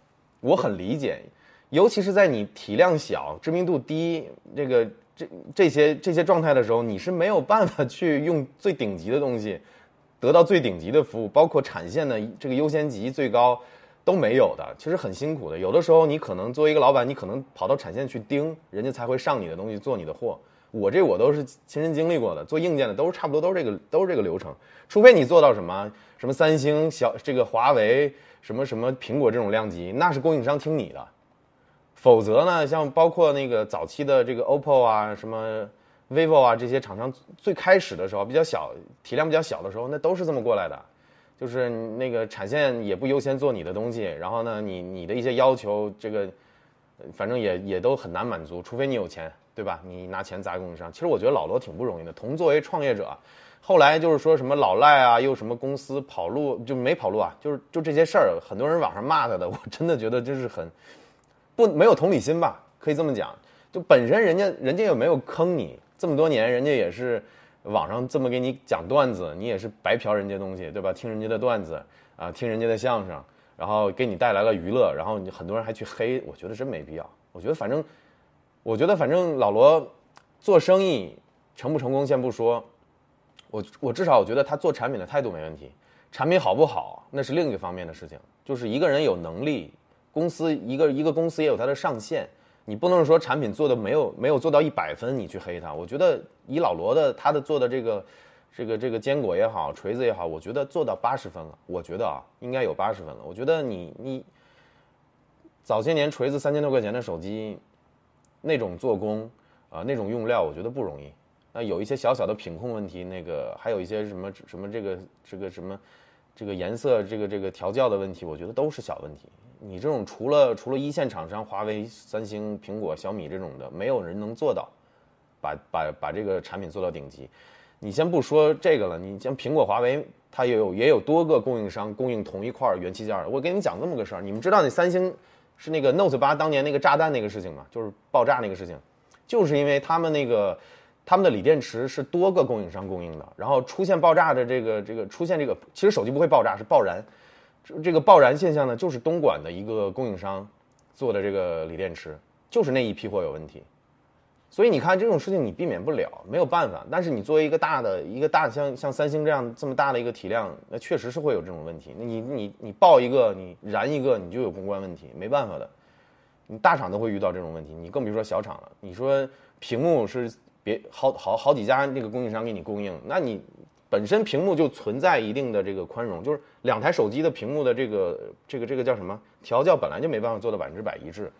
A: 我很理解。尤其是在你体量小、知名度低、这个这这些这些状态的时候，你是没有办法去用最顶级的东西，得到最顶级的服务，包括产线的这个优先级最高都没有的，其实很辛苦的。有的时候你可能作为一个老板，你可能跑到产线去盯，人家才会上你的东西做你的货。我这我都是亲身经历过的，做硬件的都是差不多都是这个都是这个流程，除非你做到什么什么三星、小这个华为、什么什么苹果这种量级，那是供应商听你的。否则呢，像包括那个早期的这个 OPPO 啊、什么 vivo 啊这些厂商，最开始的时候比较小，体量比较小的时候，那都是这么过来的，就是那个产线也不优先做你的东西，然后呢，你你的一些要求，这个反正也也都很难满足，除非你有钱，对吧？你拿钱砸供应商。其实我觉得老罗挺不容易的。同作为创业者，后来就是说什么老赖啊，又什么公司跑路就没跑路啊，就是就这些事儿，很多人网上骂他的，我真的觉得就是很。不没有同理心吧，可以这么讲。就本身人家人家又没有坑你这么多年，人家也是网上这么给你讲段子，你也是白嫖人家东西，对吧？听人家的段子啊，听人家的相声，然后给你带来了娱乐，然后你很多人还去黑，我觉得真没必要。我觉得反正，我觉得反正老罗做生意成不成功先不说，我我至少我觉得他做产品的态度没问题，产品好不好那是另一方面的事情，就是一个人有能力。公司一个一个公司也有它的上限，你不能说产品做的没有没有做到一百分，你去黑它。我觉得以老罗的他的做的这个，这个这个坚果也好，锤子也好，我觉得做到八十分了。我觉得啊，应该有八十分了。我觉得你你早些年锤子三千多块钱的手机，那种做工啊，那种用料，我觉得不容易。那有一些小小的品控问题，那个还有一些什么什么这个这个什么这个颜色这个这个调教的问题，我觉得都是小问题。你这种除了除了一线厂商，华为、三星、苹果、小米这种的，没有人能做到，把把把这个产品做到顶级。你先不说这个了，你像苹果、华为，它也有也有多个供应商供应同一块元器件的。我给你们讲这么个事儿，你们知道那三星是那个 Note 八当年那个炸弹那个事情吗？就是爆炸那个事情，就是因为他们那个他们的锂电池是多个供应商供应的，然后出现爆炸的这个这个出现这个，其实手机不会爆炸，是爆燃。这个爆燃现象呢，就是东莞的一个供应商做的这个锂电池，就是那一批货有问题，所以你看这种事情你避免不了，没有办法。但是你作为一个大的一个大像像三星这样这么大的一个体量，那确实是会有这种问题。你你你爆一个，你燃一个，你就有公关问题，没办法的。你大厂都会遇到这种问题，你更别说小厂了。你说屏幕是别好好好几家那个供应商给你供应，那你本身屏幕就存在一定的这个宽容，就是两台手机的屏幕的这个这个这个叫什么调教本来就没办法做到百分之百一致。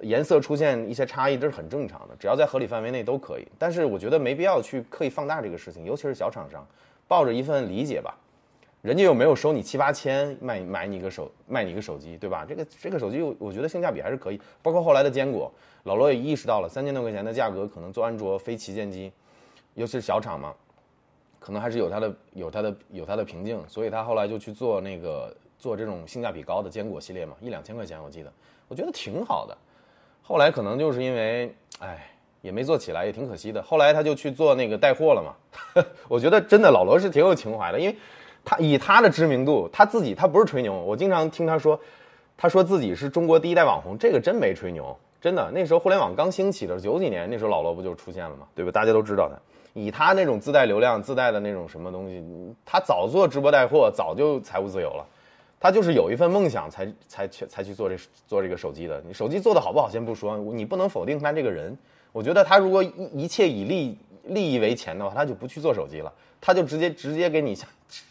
A: 颜色出现一些差异，这是很正常的，只要在合理范围内都可以。但是我觉得没必要去刻意放大这个事情，尤其是小厂商，抱着一份理解吧，人家又没有收你七八千卖买你一个手卖你一个手机，对吧？这个这个手机我觉得性价比还是可以。包括后来的坚果，老罗也意识到了三千多块钱的价格可能做安卓非旗舰机，尤其是小厂嘛，可能还是有它的有它的有它的瓶颈，所以他后来就去做那个做这种性价比高的坚果系列嘛，一两千块钱我记得，我觉得挺好的。后来可能就是因为，哎，也没做起来，也挺可惜的。后来他就去做那个带货了嘛。我觉得真的老罗是挺有情怀的，因为，他以他的知名度，他自己他不是吹牛。我经常听他说，他说自己是中国第一代网红，这个真没吹牛，真的。那时候互联网刚兴起的时候九几年，那时候老罗不就出现了嘛，对吧？大家都知道他，以他那种自带流量、自带的那种什么东西，他早做直播带货，早就财务自由了。他就是有一份梦想，才才去才去做这做这个手机的。你手机做的好不好先不说，你不能否定他这个人。我觉得他如果一一切以利利益为钱的话，他就不去做手机了，他就直接直接给你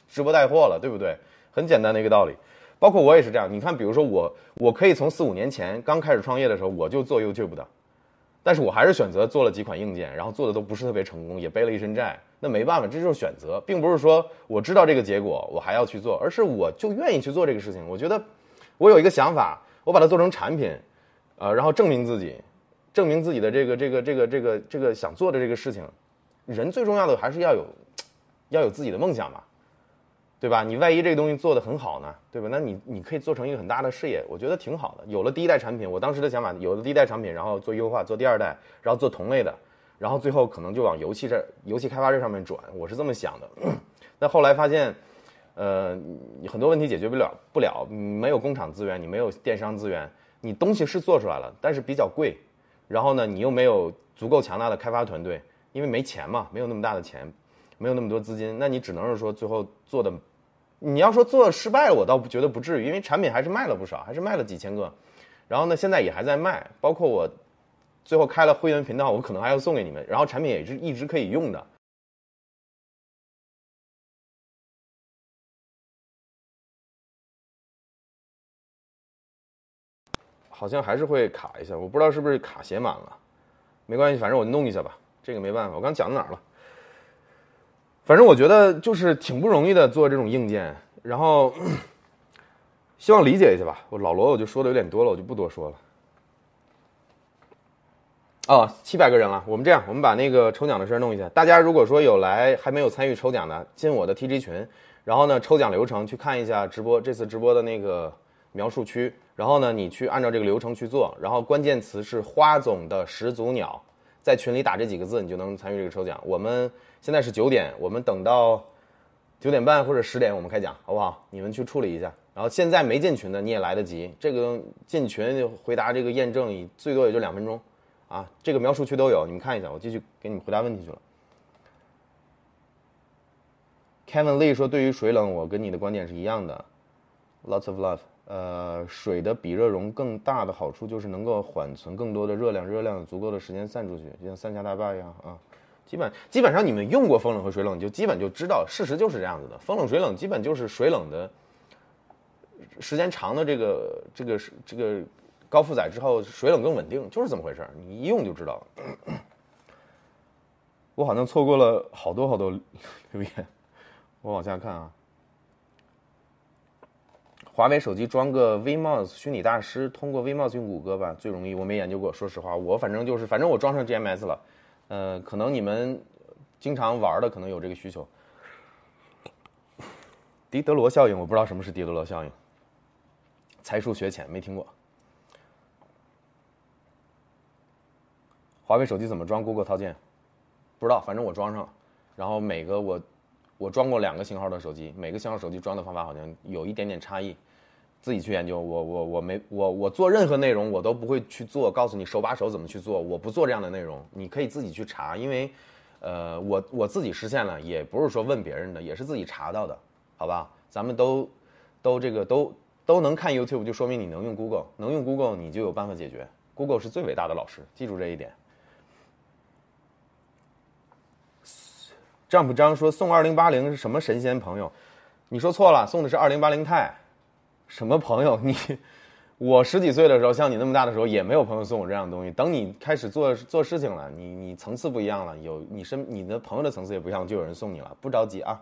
A: 直播带货了，对不对？很简单的一个道理。包括我也是这样。你看，比如说我，我可以从四五年前刚开始创业的时候，我就做 YouTube 的。但是我还是选择做了几款硬件，然后做的都不是特别成功，也背了一身债。那没办法，这就是选择，并不是说我知道这个结果我还要去做，而是我就愿意去做这个事情。我觉得我有一个想法，我把它做成产品，呃，然后证明自己，证明自己的这个这个这个这个这个想做的这个事情。人最重要的还是要有要有自己的梦想嘛。对吧？你万一这个东西做的很好呢，对吧？那你你可以做成一个很大的事业，我觉得挺好的。有了第一代产品，我当时的想法，有了第一代产品，然后做优化，做第二代，然后做同类的，然后最后可能就往游戏这、游戏开发这上面转。我是这么想的。那后来发现，呃，很多问题解决不了，不了，没有工厂资源，你没有电商资源，你东西是做出来了，但是比较贵。然后呢，你又没有足够强大的开发团队，因为没钱嘛，没有那么大的钱，没有那么多资金，那你只能是说最后做的。你要说做失败了，我倒不觉得不至于，因为产品还是卖了不少，还是卖了几千个，然后呢，现在也还在卖，包括我最后开了会员频道，我可能还要送给你们，然后产品也是一直可以用的。好像还是会卡一下，我不知道是不是卡写满了，没关系，反正我弄一下吧，这个没办法，我刚讲到哪儿了？反正我觉得就是挺不容易的做这种硬件，然后 希望理解一下吧。我老罗我就说的有点多了，我就不多说了。哦，七百个人了，我们这样，我们把那个抽奖的事儿弄一下。大家如果说有来还没有参与抽奖的，进我的 TG 群，然后呢抽奖流程去看一下直播这次直播的那个描述区，然后呢你去按照这个流程去做，然后关键词是花总的始祖鸟，在群里打这几个字，你就能参与这个抽奖。我们。现在是九点，我们等到九点半或者十点，我们开讲，好不好？你们去处理一下。然后现在没进群的，你也来得及。这个进群回答这个验证，最多也就两分钟，啊，这个描述区都有，你们看一下。我继续给你们回答问题去了。Kevin Lee 说：“对于水冷，我跟你的观点是一样的。Lots of love。呃，水的比热容更大的好处就是能够缓存更多的热量，热量有足够的时间散出去，就像三峡大坝一样啊。”基本基本上你们用过风冷和水冷，你就基本就知道事实就是这样子的。风冷水冷基本就是水冷的时间长的这个这个这个高负载之后，水冷更稳定，就是这么回事你一用就知道了。我好像错过了好多好多留言，我往下看啊。华为手机装个 VMOS 虚拟大师，通过 VMOS 用谷歌吧，最容易。我没研究过，说实话，我反正就是反正我装上 GMS 了。呃，可能你们经常玩的可能有这个需求。狄德罗效应，我不知道什么是狄德罗效应。才疏学浅，没听过。华为手机怎么装 Google 套件？不知道，反正我装上了。然后每个我我装过两个型号的手机，每个型号手机装的方法好像有一点点差异。自己去研究。我我我没我我做任何内容，我都不会去做，告诉你手把手怎么去做。我不做这样的内容，你可以自己去查，因为，呃，我我自己实现了，也不是说问别人的，也是自己查到的，好吧？咱们都都这个都都能看 YouTube，就说明你能用 Google，能用 Google，你就有办法解决。Google 是最伟大的老师，记住这一点。Jump 张说送二零八零是什么神仙朋友？你说错了，送的是二零八零钛。什么朋友？你我十几岁的时候，像你那么大的时候，也没有朋友送我这样的东西。等你开始做做事情了，你你层次不一样了，有你身你的朋友的层次也不一样，就有人送你了。不着急啊。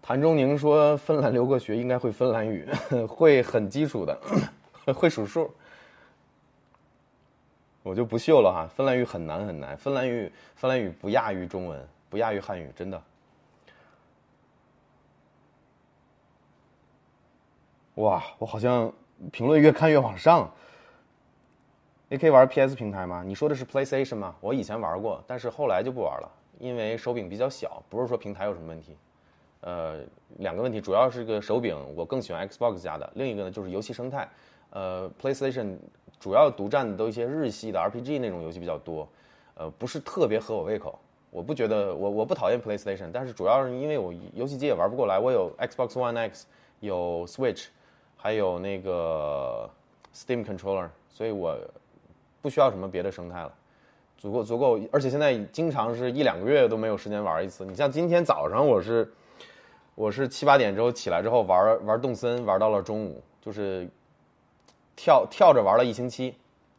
A: 谭中宁说芬兰留过学，应该会芬兰语，会很基础的，会数数。我就不秀了哈，芬兰语很难很难，芬兰语芬兰语不亚于中文，不亚于汉语，真的。哇，我好像评论越看越往上。你可以玩 PS 平台吗？你说的是 PlayStation 吗？我以前玩过，但是后来就不玩了，因为手柄比较小，不是说平台有什么问题。呃，两个问题，主要是个手柄，我更喜欢 Xbox 家的。另一个呢，就是游戏生态，呃，PlayStation。主要独占的都一些日系的 RPG 那种游戏比较多，呃，不是特别合我胃口。我不觉得我我不讨厌 PlayStation，但是主要是因为我游戏机也玩不过来。我有 Xbox One X，有 Switch，还有那个 Steam Controller，所以我不需要什么别的生态了，足够足够。而且现在经常是一两个月都没有时间玩一次。你像今天早上我是我是七八点之后起来之后玩玩动森，玩到了中午，就是。跳跳着玩了一星期，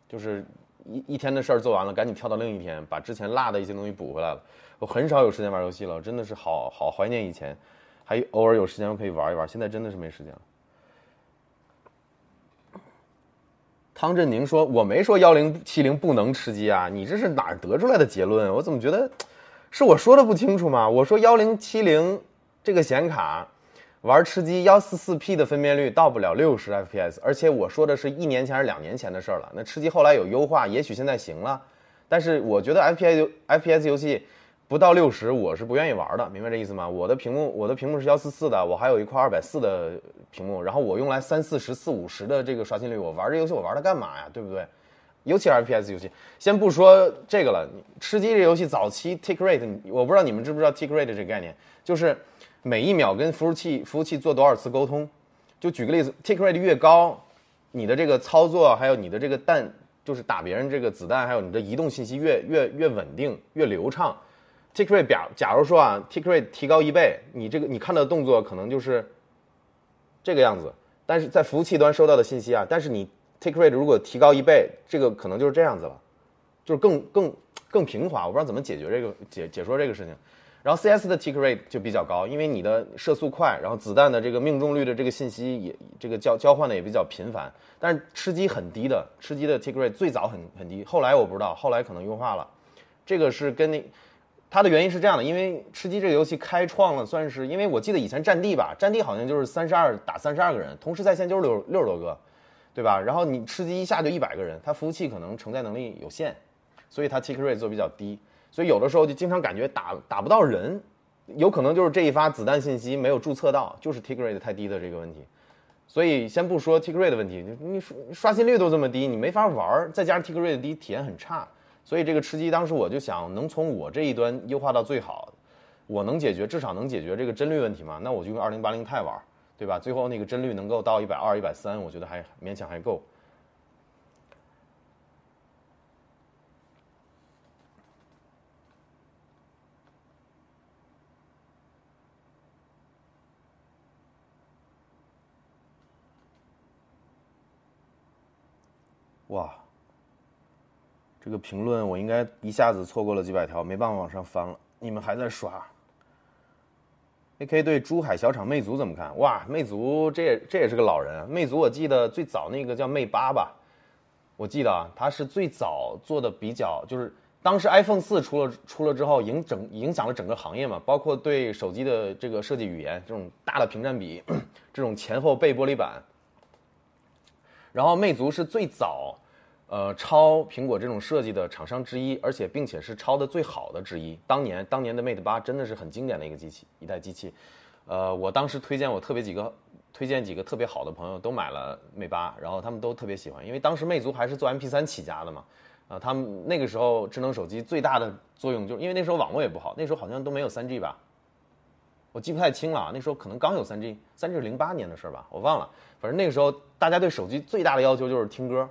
A: 就是一一天的事儿做完了，赶紧跳到另一天，把之前落的一些东西补回来了。我很少有时间玩游戏了，真的是好好怀念以前，还偶尔有时间可以玩一玩。现在真的是没时间了。汤振宁说：“我没说幺零七零不能吃鸡啊，你这是哪儿得出来的结论？我怎么觉得是我说的不清楚吗？我说幺零七零这个显卡。”玩吃鸡幺四四 P 的分辨率到不了六十 FPS，而且我说的是一年前还是两年前的事儿了。那吃鸡后来有优化，也许现在行了，但是我觉得 FPS FPS 游戏不到六十我是不愿意玩的，明白这意思吗？我的屏幕我的屏幕是幺四四的，我还有一块二百四的屏幕，然后我用来三四十四五十的这个刷新率，我玩这游戏我玩它干嘛呀？对不对？尤其是 FPS 游戏，先不说这个了，吃鸡这游戏早期 tick rate，我不知道你们知不知道 tick rate 这个概念，就是。每一秒跟服务器服务器做多少次沟通？就举个例子，tick rate 越高，你的这个操作还有你的这个弹，就是打别人这个子弹，还有你的移动信息越越越稳定越流畅。Tick rate 假假如说啊，tick rate 提高一倍，你这个你看到的动作可能就是这个样子，但是在服务器端收到的信息啊，但是你 tick rate 如果提高一倍，这个可能就是这样子了，就是更更更平滑。我不知道怎么解决这个解解说这个事情。然后 CS 的 tick rate 就比较高，因为你的射速快，然后子弹的这个命中率的这个信息也这个交交换的也比较频繁。但是吃鸡很低的，吃鸡的 tick rate 最早很很低，后来我不知道，后来可能优化了。这个是跟那它的原因是这样的，因为吃鸡这个游戏开创了，算是因为我记得以前战地吧，战地好像就是三十二打三十二个人，同时在线就是六六十多个，对吧？然后你吃鸡一下就一百个人，它服务器可能承载能力有限，所以它 tick rate 做比较低。所以有的时候就经常感觉打打不到人，有可能就是这一发子弹信息没有注册到，就是 tick rate 太低的这个问题。所以先不说 tick rate 的问题，你刷新率都这么低，你没法玩，再加上 tick rate 低，体验很差。所以这个吃鸡当时我就想，能从我这一端优化到最好，我能解决，至少能解决这个帧率问题嘛？那我就用二零八零钛玩，对吧？最后那个帧率能够到一百二、一百三，我觉得还勉强还够。哇，这个评论我应该一下子错过了几百条，没办法往上翻了。你们还在刷？AK 对珠海小厂魅族怎么看？哇，魅族这也这也是个老人。魅族我记得最早那个叫魅八吧，我记得啊，它是最早做的比较，就是当时 iPhone 四出了出了之后，影整影响了整个行业嘛，包括对手机的这个设计语言，这种大的屏占比，这种前后背玻璃板。然后魅族是最早，呃，抄苹果这种设计的厂商之一，而且并且是抄的最好的之一。当年当年的 Mate 八真的是很经典的一个机器，一代机器。
B: 呃，我当时推荐我特别几个推荐几个特别好的朋友都买了 Mate 八，然后他们都特别喜欢，因为当时魅族还是做 MP3 起家的嘛，啊，他们那个时候智能手机最大的作用就是因为那时候网络也不好，那时候好像都没有 3G 吧，我记不太清了，那时候可能刚有 3G，3G 是零八年的事儿吧，我忘了，反正那个时候大家对手机最大的要求就是听歌，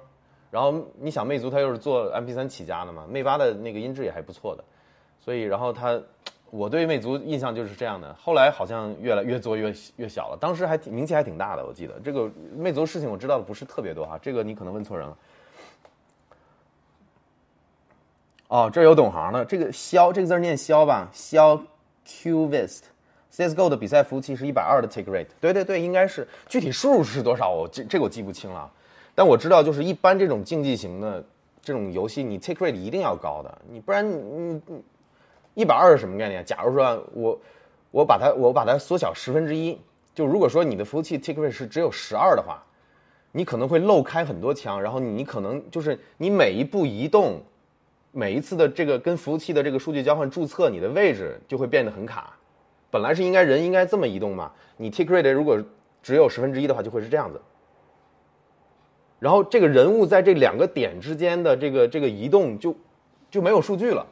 B: 然后你想魅族它又是做 MP3 起家的嘛，魅八的那个音质也还不错的，所以然后它。我对魅族印象就是这样的，后来好像越来越做越越小了。当时还挺名气还挺大的，我记得这个魅族事情我知道的不是特别多哈，这个你可能问错人了。哦，这有懂行的，这个肖这个字念肖吧？肖 Qvest，CS:GO 的比赛服务器是一百二的 take rate，对对对，应该是具体数是多少？我这这个我记不清了，但我知道就是一般这种竞技型的这种游戏，你 take rate 一定要高的，你不然你你。一百二是什么概念？假如说我，我把它我把它缩小十分之一，就如果说你的服务器 take rate 是只有十二的话，你可能会漏开很多枪，然后你可能就是你每一步移动，每一次的这个跟服务器的这个数据交换注册，你的位置就会变得很卡。本来是应该人应该这么移动嘛，你 take rate 如果只有十分之一的话，就会是这样子。然后这个人物在这两个点之间的这个这个移动就就没有数据了。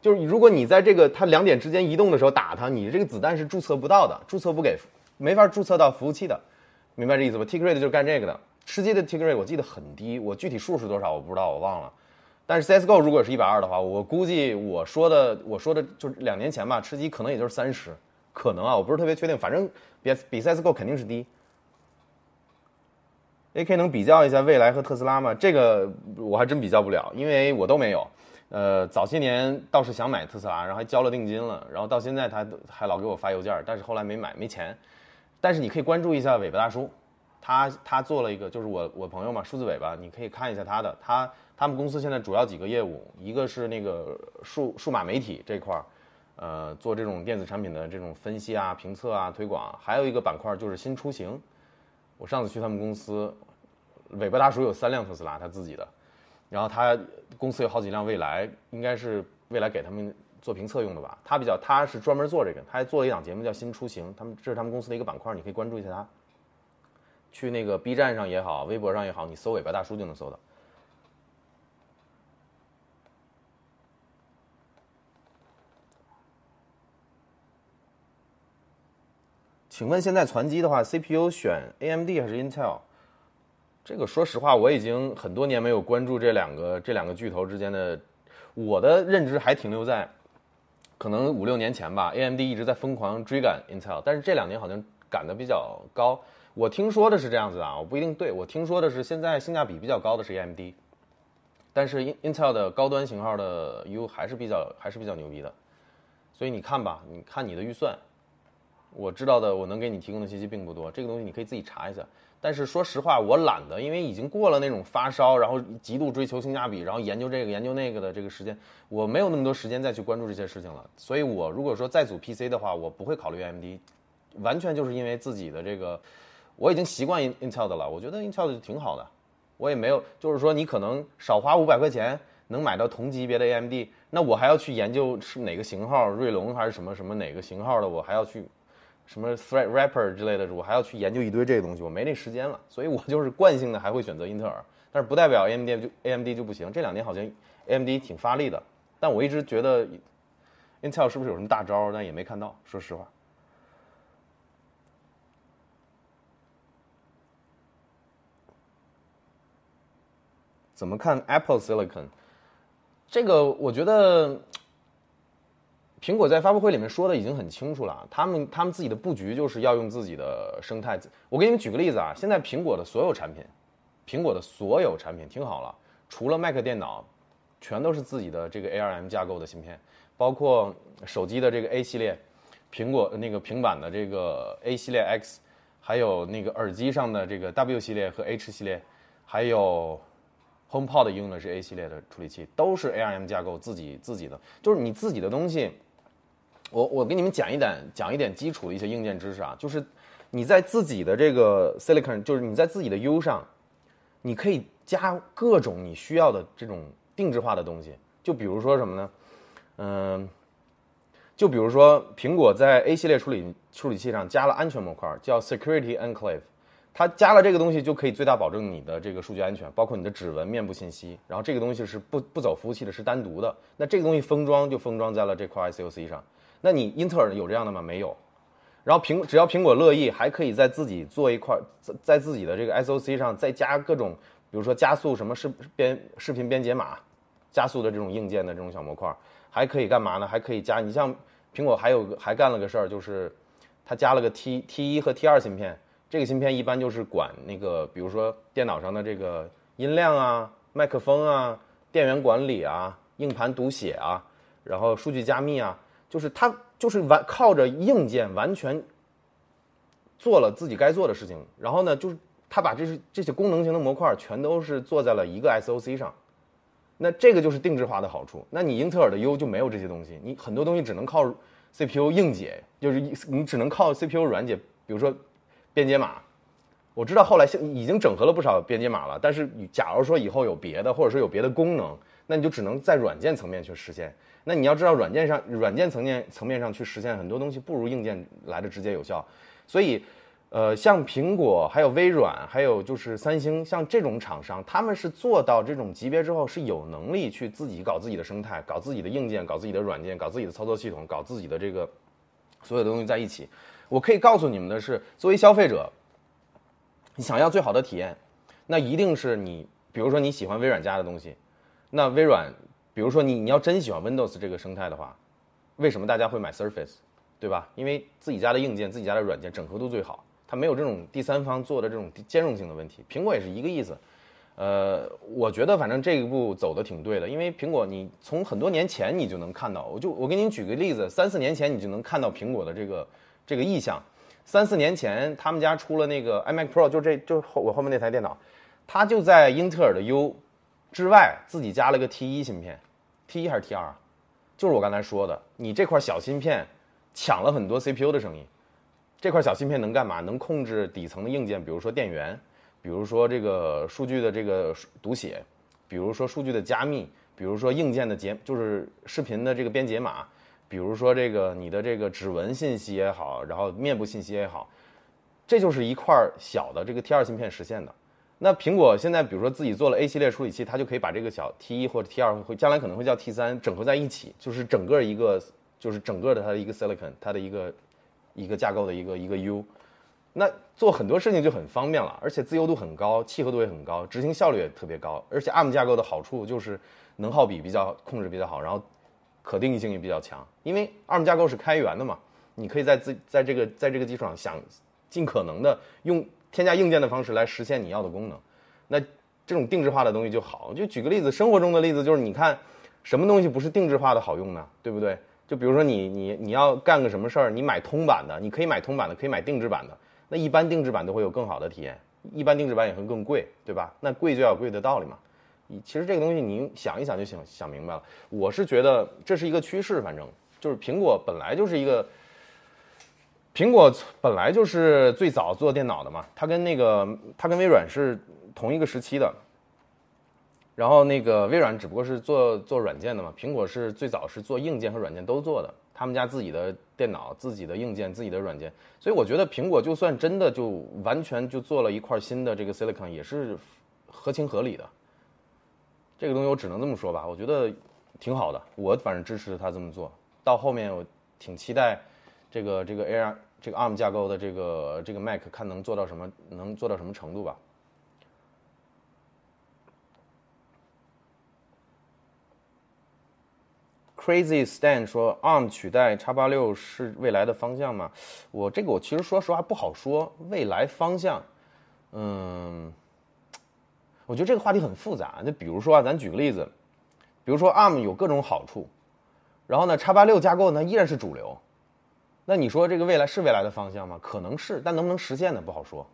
B: 就是如果你在这个它两点之间移动的时候打它，你这个子弹是注册不到的，注册不给，没法注册到服务器的，明白这意思吧 t i g r a d e 就是干这个的。吃鸡的 t i g r a d e 我记得很低，我具体数是多少我不知道，我忘了。但是 CSGO 如果是一百二的话，我估计我说的我说的就是两年前吧，吃鸡可能也就是三十，可能啊，我不是特别确定，反正比比 CSGO 肯定是低。AK 能比较一下蔚来和特斯拉吗？这个我还真比较不了，因为我都没有。呃，早些年倒是想买特斯拉，然后还交了定金了，然后到现在他还老给我发邮件，但是后来没买，没钱。但是你可以关注一下尾巴大叔，他他做了一个，就是我我朋友嘛，数字尾巴，你可以看一下他的，他他们公司现在主要几个业务，一个是那个数数码媒体这块儿，呃，做这种电子产品的这种分析啊、评测啊、推广，还有一个板块就是新出行。我上次去他们公司，尾巴大叔有三辆特斯拉，他自己的。然后他公司有好几辆蔚来，应该是蔚来给他们做评测用的吧。他比较，他是专门做这个，他还做了一档节目叫《新出行》，他们这是他们公司的一个板块，你可以关注一下他。去那个 B 站上也好，微博上也好，你搜“尾巴大叔”就能搜到。请问现在传机的话，CPU 选 AMD 还是 Intel？这个说实话，我已经很多年没有关注这两个这两个巨头之间的，我的认知还停留在，可能五六年前吧。AMD 一直在疯狂追赶 Intel，但是这两年好像赶得比较高。我听说的是这样子啊，我不一定对。我听说的是现在性价比比较高的是 AMD，但是 Intel 的高端型号的 U 还是比较还是比较牛逼的。所以你看吧，你看你的预算，我知道的我能给你提供的信息并不多，这个东西你可以自己查一下。但是说实话，我懒得，因为已经过了那种发烧，然后极度追求性价比，然后研究这个研究那个的这个时间，我没有那么多时间再去关注这些事情了。所以，我如果说再组 PC 的话，我不会考虑 AMD，完全就是因为自己的这个，我已经习惯 Intel 的了。我觉得 Intel 的挺好的，我也没有，就是说你可能少花五百块钱能买到同级别的 AMD，那我还要去研究是哪个型号，锐龙还是什么什么哪个型号的，我还要去。什么 Thread Rapper 之类的，我还要去研究一堆这个东西，我没那时间了，所以我就是惯性的还会选择英特尔，但是不代表 AMD 就 AMD 就不行。这两年好像 AMD 挺发力的，但我一直觉得 Intel 是不是有什么大招，但也没看到，说实话。怎么看 Apple Silicon？这个我觉得。苹果在发布会里面说的已经很清楚了，他们他们自己的布局就是要用自己的生态。我给你们举个例子啊，现在苹果的所有产品，苹果的所有产品听好了，除了 Mac 电脑，全都是自己的这个 ARM 架构的芯片，包括手机的这个 A 系列，苹果那个平板的这个 A 系列 X，还有那个耳机上的这个 W 系列和 H 系列，还有 HomePod 用的是 A 系列的处理器，都是 ARM 架构自己自己的，就是你自己的东西。我我给你们讲一点讲一点基础的一些硬件知识啊，就是你在自己的这个 silicon，就是你在自己的 U 上，你可以加各种你需要的这种定制化的东西。就比如说什么呢？嗯，就比如说，苹果在 A 系列处理处理器上加了安全模块，叫 Security Enclave。它加了这个东西，就可以最大保证你的这个数据安全，包括你的指纹、面部信息。然后这个东西是不不走服务器的，是单独的。那这个东西封装就封装在了这块 SOC 上。那你英特尔有这样的吗？没有。然后苹只要苹果乐意，还可以在自己做一块，在在自己的这个 SOC 上再加各种，比如说加速什么视编视频编解码，加速的这种硬件的这种小模块，还可以干嘛呢？还可以加，你像苹果还有个还干了个事儿，就是它加了个 T T 一和 T 二芯片。这个芯片一般就是管那个，比如说电脑上的这个音量啊、麦克风啊、电源管理啊、硬盘读写啊，然后数据加密啊，就是它就是完靠着硬件完全做了自己该做的事情。然后呢，就是它把这些这些功能型的模块全都是做在了一个 SOC 上。那这个就是定制化的好处。那你英特尔的 U 就没有这些东西，你很多东西只能靠 CPU 硬解，就是你只能靠 CPU 软解，比如说。编解码，我知道后来现已经整合了不少编解码了，但是假如说以后有别的，或者说有别的功能，那你就只能在软件层面去实现。那你要知道，软件上软件层面层面上去实现很多东西，不如硬件来的直接有效。所以，呃，像苹果、还有微软、还有就是三星，像这种厂商，他们是做到这种级别之后，是有能力去自己搞自己的生态，搞自己的硬件，搞自己的软件，搞自己的操作系统，搞自己的这个所有的东西在一起。我可以告诉你们的是，作为消费者，你想要最好的体验，那一定是你，比如说你喜欢微软家的东西，那微软，比如说你你要真喜欢 Windows 这个生态的话，为什么大家会买 Surface，对吧？因为自己家的硬件、自己家的软件整合度最好，它没有这种第三方做的这种兼容性的问题。苹果也是一个意思，呃，我觉得反正这一步走的挺对的，因为苹果你从很多年前你就能看到，我就我给您举个例子，三四年前你就能看到苹果的这个。这个意向，三四年前他们家出了那个 iMac Pro，就这就后我后面那台电脑，它就在英特尔的 U 之外自己加了个 T 一芯片，T 一还是 T 二？就是我刚才说的，你这块小芯片抢了很多 CPU 的生意。这块小芯片能干嘛？能控制底层的硬件，比如说电源，比如说这个数据的这个读写，比如说数据的加密，比如说硬件的解，就是视频的这个编解码。比如说这个你的这个指纹信息也好，然后面部信息也好，这就是一块小的这个 T 二芯片实现的。那苹果现在比如说自己做了 A 系列处理器，它就可以把这个小 T 一或者 T 二，会将来可能会叫 T 三整合在一起，就是整个一个就是整个的它的一个 silicon，它的一个一个架构的一个一个 U。那做很多事情就很方便了，而且自由度很高，契合度也很高，执行效率也特别高。而且 ARM 架构的好处就是能耗比比较控制比较好，然后。可定义性也比较强，因为 ARM 架构是开源的嘛，你可以在自在这个在这个基础上想尽可能的用添加硬件的方式来实现你要的功能。那这种定制化的东西就好。就举个例子，生活中的例子就是你看什么东西不是定制化的好用呢？对不对？就比如说你你你要干个什么事儿，你买通版的，你可以买通版的，可以买定制版的。那一般定制版都会有更好的体验，一般定制版也会更贵，对吧？那贵就要贵的道理嘛。其实这个东西，您想一想就想想明白了。我是觉得这是一个趋势，反正就是苹果本来就是一个，苹果本来就是最早做电脑的嘛，它跟那个它跟微软是同一个时期的。然后那个微软只不过是做做软件的嘛，苹果是最早是做硬件和软件都做的，他们家自己的电脑、自己的硬件、自己的软件。所以我觉得苹果就算真的就完全就做了一块新的这个 silicon，也是合情合理的。这个东西我只能这么说吧，我觉得挺好的，我反正支持他这么做到后面，我挺期待这个这个 AR 这个 ARM 架构的这个这个 Mac 看能做到什么，能做到什么程度吧。Crazy Stan 说 ARM 取代叉八六是未来的方向吗？我这个我其实说实话不好说，未来方向，嗯。我觉得这个话题很复杂。就比如说啊，咱举个例子，比如说 ARM 有各种好处，然后呢，叉八六架构呢依然是主流。那你说这个未来是未来的方向吗？可能是，但能不能实现呢？不好说。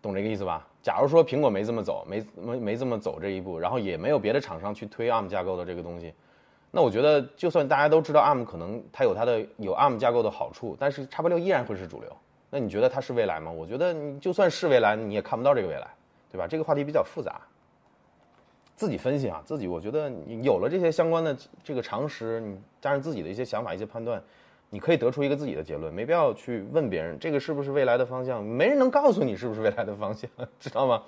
B: 懂这个意思吧？假如说苹果没这么走，没没没这么走这一步，然后也没有别的厂商去推 ARM 架构的这个东西，那我觉得就算大家都知道 ARM 可能它有它的有 ARM 架构的好处，但是叉八六依然会是主流。那你觉得它是未来吗？我觉得你就算是未来，你也看不到这个未来。对吧？这个话题比较复杂。自己分析啊，自己我觉得你有了这些相关的这个常识，你加上自己的一些想法、一些判断，你可以得出一个自己的结论，没必要去问别人这个是不是未来的方向，没人能告诉你是不是未来的方向，知道吗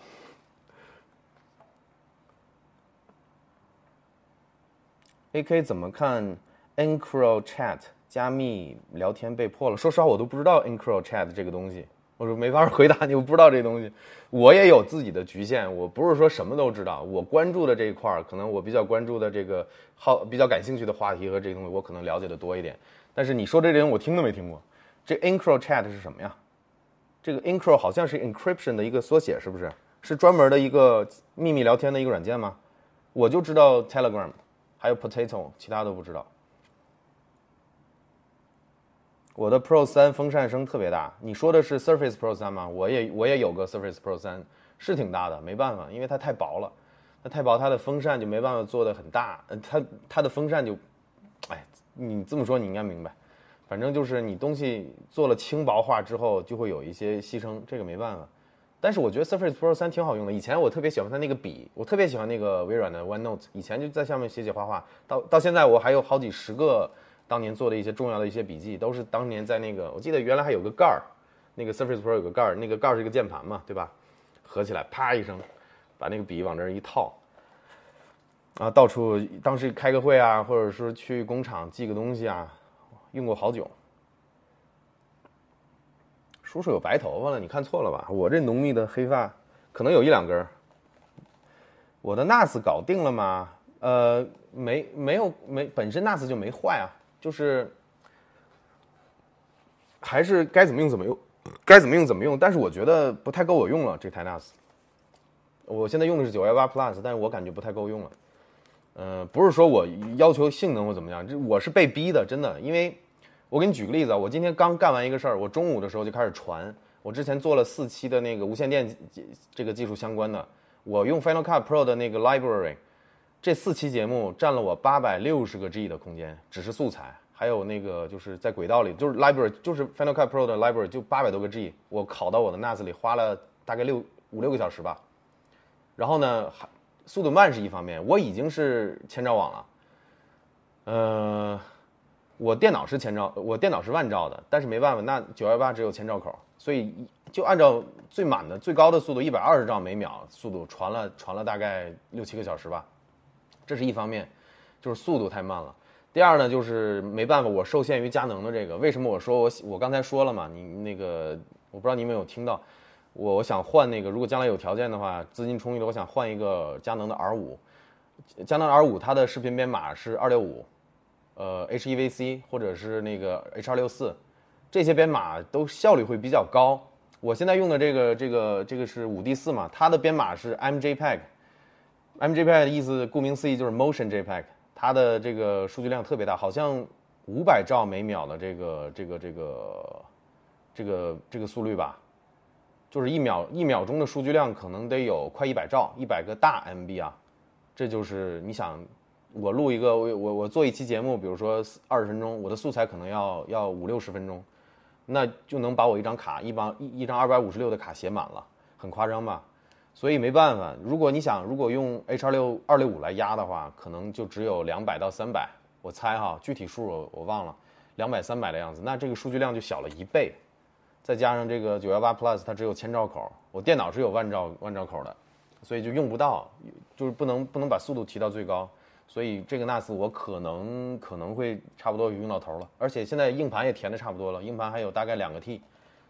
B: ？AK 怎么看 EncroChat 加密聊天被破了？说实话，我都不知道 EncroChat 这个东西。我说没法回答你，我不知道这东西，我也有自己的局限，我不是说什么都知道。我关注的这一块儿，可能我比较关注的这个好比较感兴趣的话题和这东西，我可能了解的多一点。但是你说这人我听都没听过，这 EncroChat 是什么呀？这个 Encro 好像是 encryption 的一个缩写，是不是？是专门的一个秘密聊天的一个软件吗？我就知道 Telegram，还有 Potato，其他都不知道。我的 Pro 三风扇声特别大，你说的是 Surface Pro 三吗？我也我也有个 Surface Pro 三，是挺大的，没办法，因为它太薄了，它太薄，它的风扇就没办法做的很大，它它的风扇就，哎，你这么说你应该明白，反正就是你东西做了轻薄化之后，就会有一些牺牲，这个没办法。但是我觉得 Surface Pro 三挺好用的，以前我特别喜欢它那个笔，我特别喜欢那个微软的 OneNote，以前就在上面写写画画，到到现在我还有好几十个。当年做的一些重要的一些笔记，都是当年在那个，我记得原来还有个盖儿，那个 Surface Pro 有个盖儿，那个盖儿是一个键盘嘛，对吧？合起来，啪一声，把那个笔往这儿一套，啊，到处当时开个会啊，或者说去工厂寄个东西啊，用过好久。叔叔有白头发了，你看错了吧？我这浓密的黑发，可能有一两根。我的 NAS 搞定了吗？呃，没，没有，没，本身 NAS 就没坏啊。就是还是该怎么用怎么用，该怎么用怎么用。但是我觉得不太够我用了这台 NAS。我现在用的是九幺八 Plus，但是我感觉不太够用了。呃，不是说我要求性能或怎么样，这我是被逼的，真的。因为我给你举个例子啊，我今天刚干完一个事儿，我中午的时候就开始传。我之前做了四期的那个无线电这个技术相关的，我用 Final Cut Pro 的那个 Library。这四期节目占了我八百六十个 G 的空间，只是素材，还有那个就是在轨道里，就是 Library，就是 Final Cut Pro 的 Library，就八百多个 G，我拷到我的 NAS 里花了大概六五六个小时吧。然后呢还，速度慢是一方面，我已经是千兆网了，呃，我电脑是千兆，我电脑是万兆的，但是没办法，那九幺八只有千兆口，所以就按照最满的最高的速度一百二十兆每秒速度传了传了大概六七个小时吧。这是一方面，就是速度太慢了。第二呢，就是没办法，我受限于佳能的这个。为什么我说我我刚才说了嘛？你那个我不知道你有没有听到，我我想换那个，如果将来有条件的话，资金充裕的，我想换一个佳能的 R 五。佳能 R 五它的视频编码是二六五，呃，H.E.V.C 或者是那个 H 二六四，这些编码都效率会比较高。我现在用的这个这个这个是五 D 四嘛，它的编码是 MJPEG。MJPEG 的意思，顾名思义就是 Motion JPEG，它的这个数据量特别大，好像五百兆每秒的这个这个这个这个这个速率吧，就是一秒一秒钟的数据量可能得有快一百兆，一百个大 MB 啊，这就是你想我录一个我我我做一期节目，比如说二十分钟，我的素材可能要要五六十分钟，那就能把我一张卡一帮一一张二百五十六的卡写满了，很夸张吧？所以没办法，如果你想，如果用 H 二六二六五来压的话，可能就只有两百到三百，我猜哈，具体数我我忘了，两百三百的样子，那这个数据量就小了一倍，再加上这个九幺八 Plus 它只有千兆口，我电脑是有万兆万兆口的，所以就用不到，就是不能不能把速度提到最高，所以这个 NAS 我可能可能会差不多用到头了，而且现在硬盘也填的差不多了，硬盘还有大概两个 T，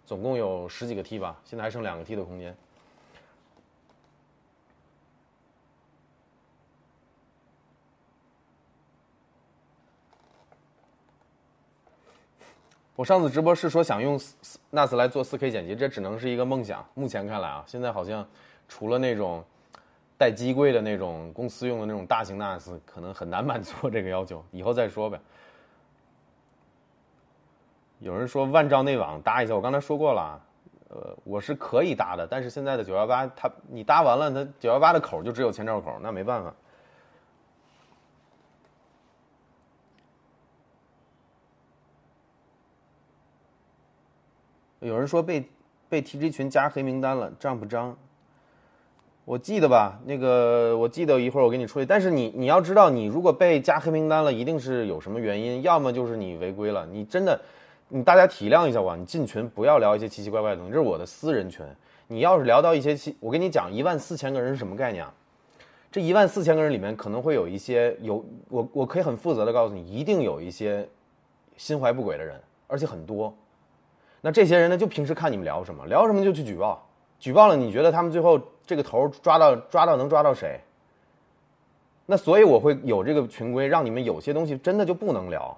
B: 总共有十几个 T 吧，现在还剩两个 T 的空间。我上次直播是说想用 NAS 来做 4K 剪辑，这只能是一个梦想。目前看来啊，现在好像除了那种带机柜的那种公司用的那种大型 NAS，可能很难满足这个要求。以后再说呗。有人说万兆内网搭一下，我刚才说过了，呃，我是可以搭的，但是现在的918它你搭完了，它918的口就只有千兆口，那没办法。有人说被被 TG 群加黑名单了，张不张？我记得吧，那个我记得一会儿我给你处理。但是你你要知道，你如果被加黑名单了，一定是有什么原因，要么就是你违规了。你真的，你大家体谅一下吧。你进群不要聊一些奇奇怪怪的东西，这是我的私人群。你要是聊到一些奇，我跟你讲，一万四千个人是什么概念啊？这一万四千个人里面可能会有一些有我我可以很负责的告诉你，一定有一些心怀不轨的人，而且很多。那这些人呢，就平时看你们聊什么，聊什么就去举报。举报了，你觉得他们最后这个头抓到抓到能抓到谁？那所以我会有这个群规，让你们有些东西真的就不能聊。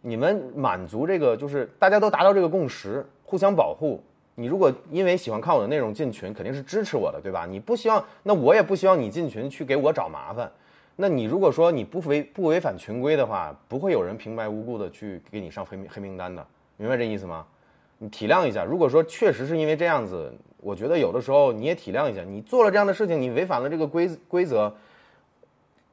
B: 你们满足这个，就是大家都达到这个共识，互相保护。你如果因为喜欢看我的内容进群，肯定是支持我的，对吧？你不希望，那我也不希望你进群去给我找麻烦。那你如果说你不违不违反群规的话，不会有人平白无故的去给你上黑黑名单的，明白这意思吗？你体谅一下。如果说确实是因为这样子。我觉得有的时候你也体谅一下，你做了这样的事情，你违反了这个规规则，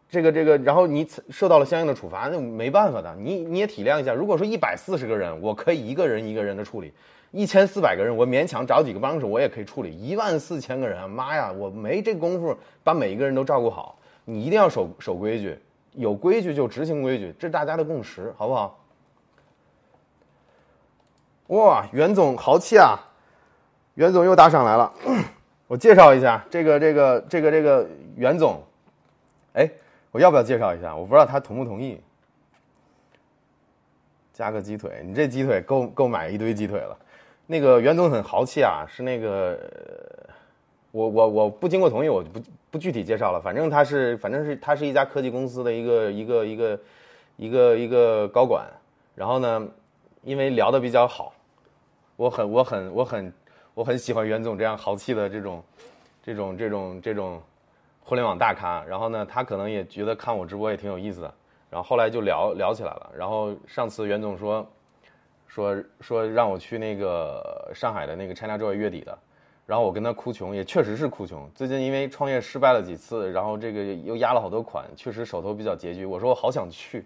B: 这个这个，然后你受到了相应的处罚，那没办法的。你你也体谅一下。如果说一百四十个人，我可以一个人一个人的处理；一千四百个人，我勉强找几个帮手，我也可以处理。一万四千个人，妈呀，我没这功夫把每一个人都照顾好。你一定要守守规矩，有规矩就执行规矩，这是大家的共识，好不好？哇，袁总豪气啊！袁总又打赏来了，我介绍一下这个这个这个这个袁总，哎，我要不要介绍一下？我不知道他同不同意。加个鸡腿，你这鸡腿够够买一堆鸡腿了。那个袁总很豪气啊，是那个，我我我不经过同意，我就不不具体介绍了。反正他是反正是他是一家科技公司的一个一个一个一个一个高管。然后呢，因为聊的比较好，我很我很我很。我很喜欢袁总这样豪气的这种，这种这种这种互联网大咖。然后呢，他可能也觉得看我直播也挺有意思的。然后后来就聊聊起来了。然后上次袁总说，说说让我去那个上海的那个 China Joy 月底的。然后我跟他哭穷，也确实是哭穷。最近因为创业失败了几次，然后这个又压了好多款，确实手头比较拮据。我说我好想去，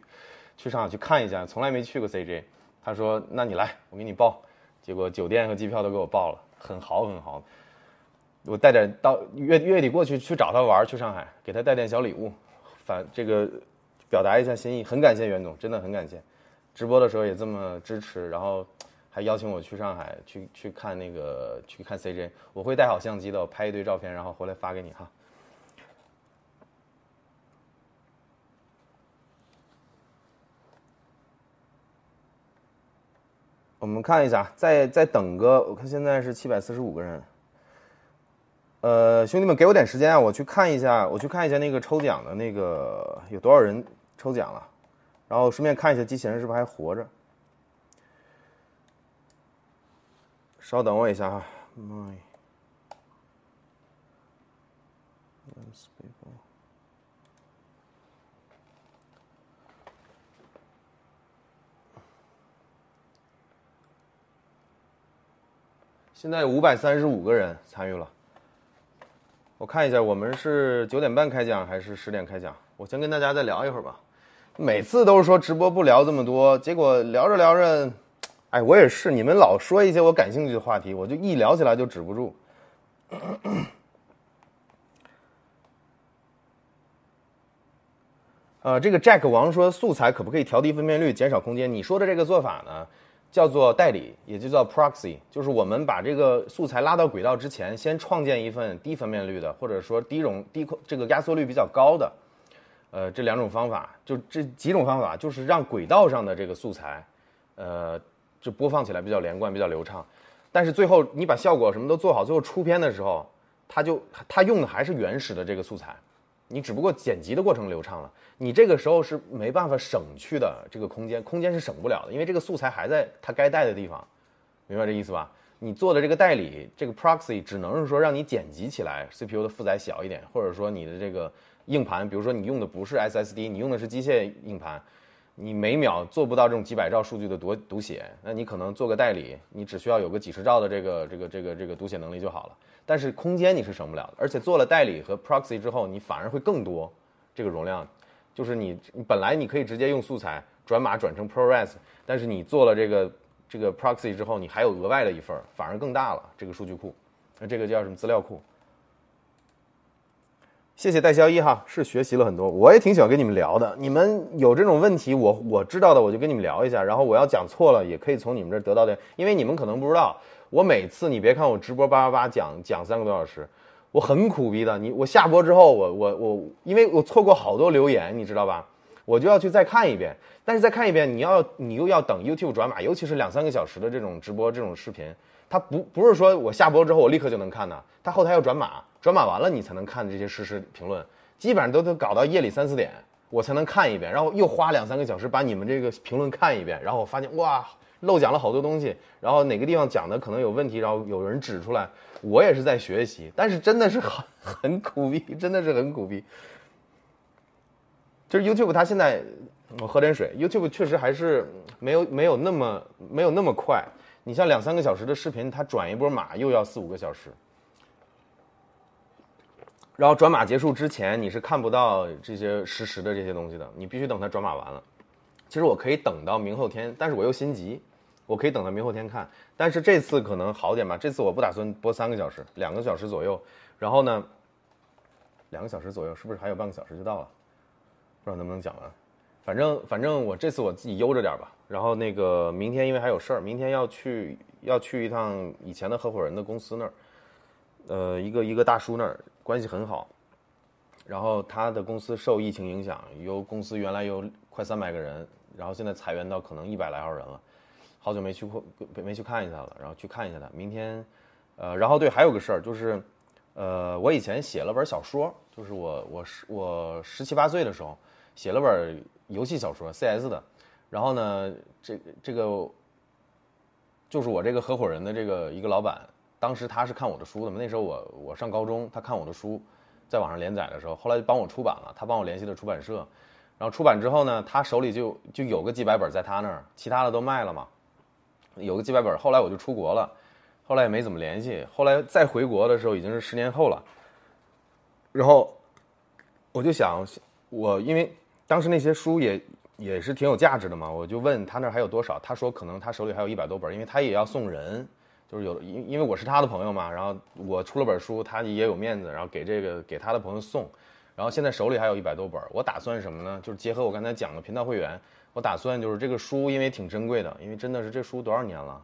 B: 去上海去看一下，从来没去过 CJ。他说那你来，我给你报。结果酒店和机票都给我报了。很豪很豪，我带点到月月底过去去找他玩去上海，给他带点小礼物，反这个表达一下心意，很感谢袁总，真的很感谢，直播的时候也这么支持，然后还邀请我去上海去去看那个去看 CJ，我会带好相机的，我拍一堆照片，然后回来发给你哈。我们看一下，再再等个，我看现在是七百四十五个人。呃，兄弟们，给我点时间啊，我去看一下，我去看一下那个抽奖的那个有多少人抽奖了，然后顺便看一下机器人是不是还活着。稍等我一下哈妈呀。现在有五百三十五个人参与了，我看一下，我们是九点半开讲还是十点开讲？我先跟大家再聊一会儿吧。每次都是说直播不聊这么多，结果聊着聊着，哎，我也是，你们老说一些我感兴趣的话题，我就一聊起来就止不住。呃，这个 Jack 王说，素材可不可以调低分辨率，减少空间？你说的这个做法呢？叫做代理，也就叫 proxy，就是我们把这个素材拉到轨道之前，先创建一份低分辨率的，或者说低容低这个压缩率比较高的，呃，这两种方法，就这几种方法，就是让轨道上的这个素材，呃，就播放起来比较连贯、比较流畅。但是最后你把效果什么都做好，最后出片的时候，它就它用的还是原始的这个素材。你只不过剪辑的过程流畅了，你这个时候是没办法省去的这个空间，空间是省不了的，因为这个素材还在它该带的地方，明白这意思吧？你做的这个代理，这个 proxy 只能是说让你剪辑起来 CPU 的负载小一点，或者说你的这个硬盘，比如说你用的不是 SSD，你用的是机械硬盘，你每秒做不到这种几百兆数据的读读写，那你可能做个代理，你只需要有个几十兆的这个这个这个这个读写能力就好了。但是空间你是省不了的，而且做了代理和 proxy 之后，你反而会更多这个容量，就是你本来你可以直接用素材转码转成 ProRes，但是你做了这个这个 proxy 之后，你还有额外的一份，反而更大了这个数据库，那这个叫什么资料库？谢谢戴萧一哈，是学习了很多，我也挺喜欢跟你们聊的。你们有这种问题，我我知道的，我就跟你们聊一下。然后我要讲错了，也可以从你们这儿得到的，因为你们可能不知道，我每次你别看我直播叭叭叭讲讲三个多小时，我很苦逼的。你我下播之后，我我我，因为我错过好多留言，你知道吧？我就要去再看一遍。但是再看一遍，你要你又要等 YouTube 转码，尤其是两三个小时的这种直播这种视频，它不不是说我下播之后我立刻就能看的，它后台要转码。转码完了，你才能看这些实时评论，基本上都都搞到夜里三四点，我才能看一遍，然后又花两三个小时把你们这个评论看一遍，然后我发现哇，漏讲了好多东西，然后哪个地方讲的可能有问题，然后有人指出来，我也是在学习，但是真的是很 很苦逼，真的是很苦逼。就是 YouTube 它现在，我喝点水，YouTube 确实还是没有没有那么没有那么快，你像两三个小时的视频，它转一波码又要四五个小时。然后转码结束之前，你是看不到这些实时的这些东西的，你必须等它转码完了。其实我可以等到明后天，但是我又心急，我可以等到明后天看。但是这次可能好点吧，这次我不打算播三个小时，两个小时左右。然后呢，两个小时左右，是不是还有半个小时就到了？不知道能不能讲完。反正反正我这次我自己悠着点吧。然后那个明天因为还有事儿，明天要去要去一趟以前的合伙人的公司那儿，呃，一个一个大叔那儿。关系很好，然后他的公司受疫情影响，由公司原来有快三百个人，然后现在裁员到可能一百来号人了，好久没去过，没去看一下了，然后去看一下他。明天，呃，然后对，还有个事儿就是，呃，我以前写了本小说，就是我我十我十七八岁的时候写了本游戏小说 CS 的，然后呢，这这个就是我这个合伙人的这个一个老板。当时他是看我的书的嘛？那时候我我上高中，他看我的书，在网上连载的时候，后来帮我出版了，他帮我联系了出版社，然后出版之后呢，他手里就就有个几百本在他那儿，其他的都卖了嘛，有个几百本。后来我就出国了，后来也没怎么联系。后来再回国的时候已经是十年后了，然后我就想，我因为当时那些书也也是挺有价值的嘛，我就问他那儿还有多少，他说可能他手里还有一百多本，因为他也要送人。就是有，因因为我是他的朋友嘛，然后我出了本书，他也有面子，然后给这个给他的朋友送，然后现在手里还有一百多本，我打算什么呢？就是结合我刚才讲的频道会员，我打算就是这个书，因为挺珍贵的，因为真的是这书多少年了，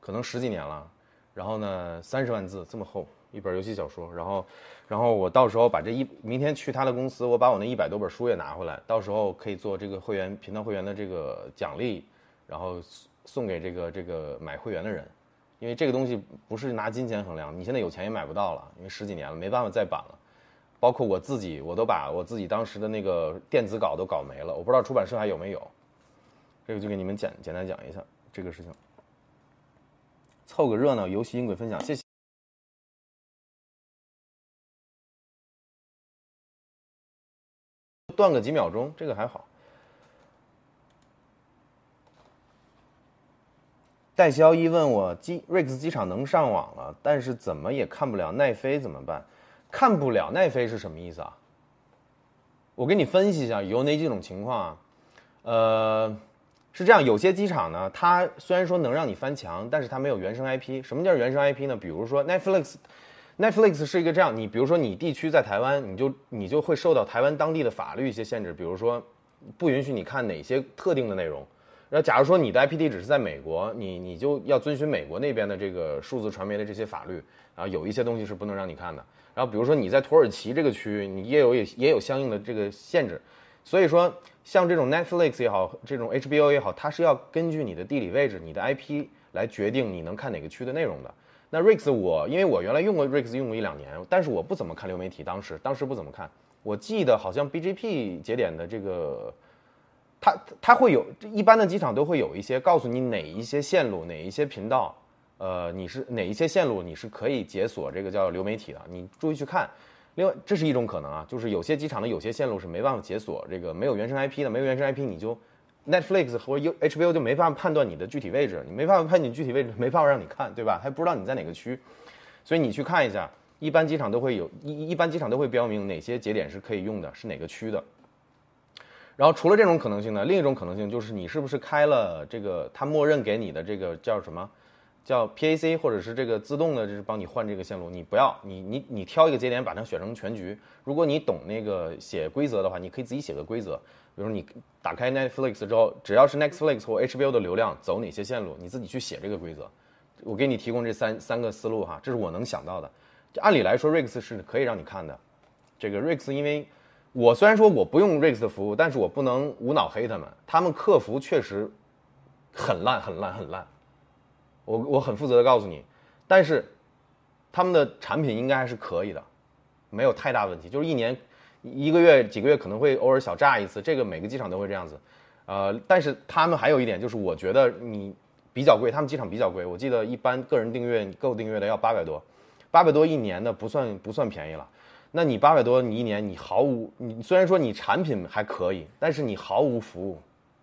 B: 可能十几年了，然后呢三十万字这么厚一本游戏小说，然后，然后我到时候把这一明天去他的公司，我把我那一百多本书也拿回来，到时候可以做这个会员频道会员的这个奖励，然后送给这个这个买会员的人。因为这个东西不是拿金钱衡量，你现在有钱也买不到了，因为十几年了，没办法再版了。包括我自己，我都把我自己当时的那个电子稿都搞没了，我不知道出版社还有没有。这个就给你们简简单讲一下这个事情，凑个热闹，游戏音轨分享，谢谢。断个几秒钟，这个还好。戴萧一问我机瑞克斯机场能上网了，但是怎么也看不了奈飞怎么办？看不了奈飞是什么意思啊？我给你分析一下有哪几种情况啊？呃，是这样，有些机场呢，它虽然说能让你翻墙，但是它没有原生 IP。什么叫原生 IP 呢？比如说 Netflix，Netflix 是一个这样，你比如说你地区在台湾，你就你就会受到台湾当地的法律一些限制，比如说不允许你看哪些特定的内容。那假如说你的 IP 地址是在美国，你你就要遵循美国那边的这个数字传媒的这些法律啊，有一些东西是不能让你看的。然后比如说你在土耳其这个区域，你也有也也有相应的这个限制。所以说，像这种 Netflix 也好，这种 HBO 也好，它是要根据你的地理位置、你的 IP 来决定你能看哪个区的内容的。那 Rix 我因为我原来用过 Rix 用过一两年，但是我不怎么看流媒体，当时当时不怎么看。我记得好像 BGP 节点的这个。它它会有一般的机场都会有一些告诉你哪一些线路哪一些频道，呃，你是哪一些线路你是可以解锁这个叫流媒体的，你注意去看。另外，这是一种可能啊，就是有些机场的有些线路是没办法解锁这个没有原生 IP 的，没有原生 IP 你就 Netflix 和 U HBO 就没办法判断你的具体位置，你没办法判你具体位置，没办法让你看，对吧？还不知道你在哪个区，所以你去看一下，一般机场都会有一一般机场都会标明哪些节点是可以用的，是哪个区的。然后除了这种可能性呢，另一种可能性就是你是不是开了这个他默认给你的这个叫什么叫 PAC 或者是这个自动的，就是帮你换这个线路。你不要，你你你挑一个节点，把它选成全局。如果你懂那个写规则的话，你可以自己写个规则。比如你打开 Netflix 之后，只要是 Netflix 或 HBO 的流量走哪些线路，你自己去写这个规则。我给你提供这三三个思路哈，这是我能想到的。按理来说，Rix 是可以让你看的。这个 Rix，因为我虽然说我不用 Rix 的服务，但是我不能无脑黑他们。他们客服确实很烂，很烂，很烂。我我很负责的告诉你，但是他们的产品应该还是可以的，没有太大问题。就是一年一个月几个月可能会偶尔小炸一次，这个每个机场都会这样子。呃，但是他们还有一点就是，我觉得你比较贵，他们机场比较贵。我记得一般个人订阅购订阅的要八百多，八百多一年的不算不算便宜了。那你八百多你一年你毫无你虽然说你产品还可以，但是你毫无服务，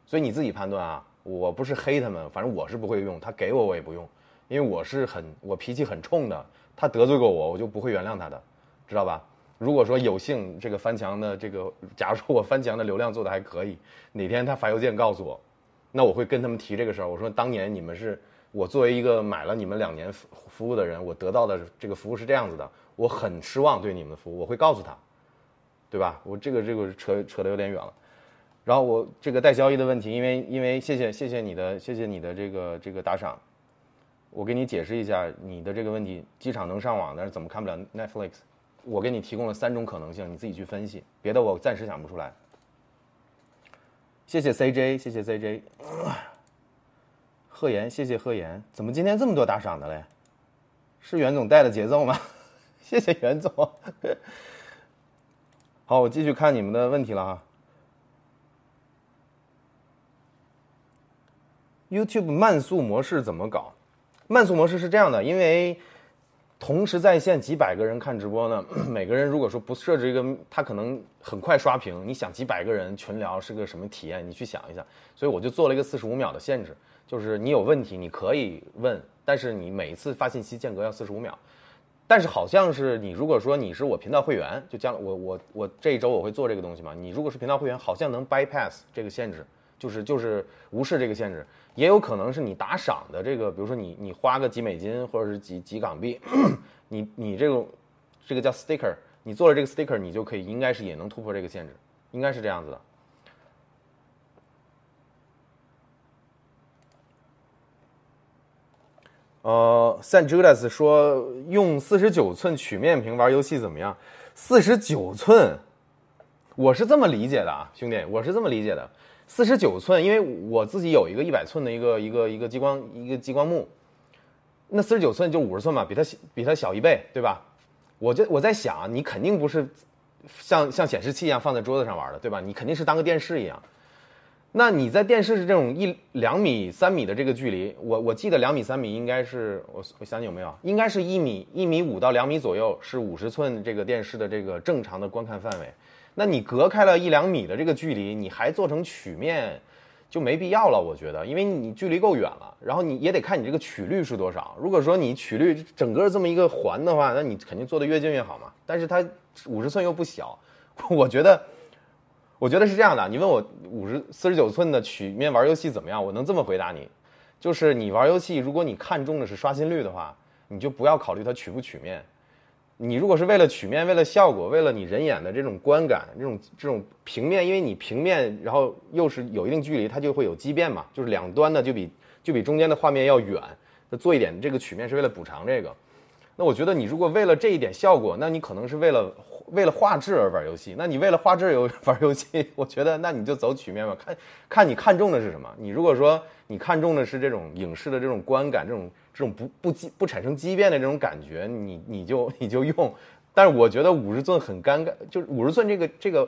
B: 所以你自己判断啊。我不是黑他们，反正我是不会用，他给我我也不用，因为我是很我脾气很冲的，他得罪过我，我就不会原谅他的，知道吧？如果说有幸这个翻墙的这个，假如说我翻墙的流量做的还可以，哪天他发邮件告诉我，那我会跟他们提这个事儿，我说当年你们是我作为一个买了你们两年服务的人，我得到的这个服务是这样子的，我很失望对你们的服务，我会告诉他，对吧？我这个这个扯扯得有点远了。然后我这个带交易的问题，因为因为谢谢谢谢你的谢谢你的这个这个打赏，我给你解释一下你的这个问题，机场能上网，但是怎么看不了 Netflix？我给你提供了三种可能性，你自己去分析，别的我暂时想不出来。谢谢 CJ，谢谢 CJ，贺岩，谢谢贺岩，怎么今天这么多打赏的嘞？是袁总带的节奏吗？谢谢袁总。好，我继续看你们的问题了哈。YouTube 慢速模式怎么搞？慢速模式是这样的，因为同时在线几百个人看直播呢，每个人如果说不设置一个，他可能很快刷屏。你想几百个人群聊是个什么体验？你去想一下。所以我就做了一个四十五秒的限制，就是你有问题你可以问，但是你每一次发信息间隔要四十五秒。但是好像是你如果说你是我频道会员，就将我我我这一周我会做这个东西嘛。你如果是频道会员，好像能 bypass 这个限制，就是就是无视这个限制。也有可能是你打赏的这个，比如说你你花个几美金或者是几几港币，你你这种这个叫 sticker，你做了这个 sticker，你就可以应该是也能突破这个限制，应该是这样子的。呃，San Judas 说用四十九寸曲面屏玩游戏怎么样？四十九寸，我是这么理解的啊，兄弟，我是这么理解的。四十九寸，因为我自己有一个一百寸的一个一个一个激光一个激光幕，那四十九寸就五十寸嘛，比它比它小一倍，对吧？我就我在想，你肯定不是像像显示器一样放在桌子上玩的，对吧？你肯定是当个电视一样。那你在电视是这种一两米三米的这个距离，我我记得两米三米应该是我我想想有没有，应该是一米一米五到两米左右是五十寸这个电视的这个正常的观看范围。那你隔开了一两米的这个距离，你还做成曲面，就没必要了，我觉得，因为你距离够远了，然后你也得看你这个曲率是多少。如果说你曲率整个这么一个环的话，那你肯定做的越近越好嘛。但是它五十寸又不小，我觉得，我觉得是这样的。你问我五十四十九寸的曲面玩游戏怎么样？我能这么回答你，就是你玩游戏，如果你看中的是刷新率的话，你就不要考虑它曲不曲面。你如果是为了曲面、为了效果、为了你人眼的这种观感、这种这种平面，因为你平面，然后又是有一定距离，它就会有畸变嘛，就是两端的就比就比中间的画面要远。那做一点这个曲面是为了补偿这个。那我觉得你如果为了这一点效果，那你可能是为了为了画质而玩游戏。那你为了画质游玩游戏，我觉得那你就走曲面吧，看看你看中的是什么。你如果说你看中的是这种影视的这种观感，这种。这种不不畸不产生畸变的这种感觉，你你就 你就用，但是我觉得五十寸很尴尬，就是五十寸这个这个，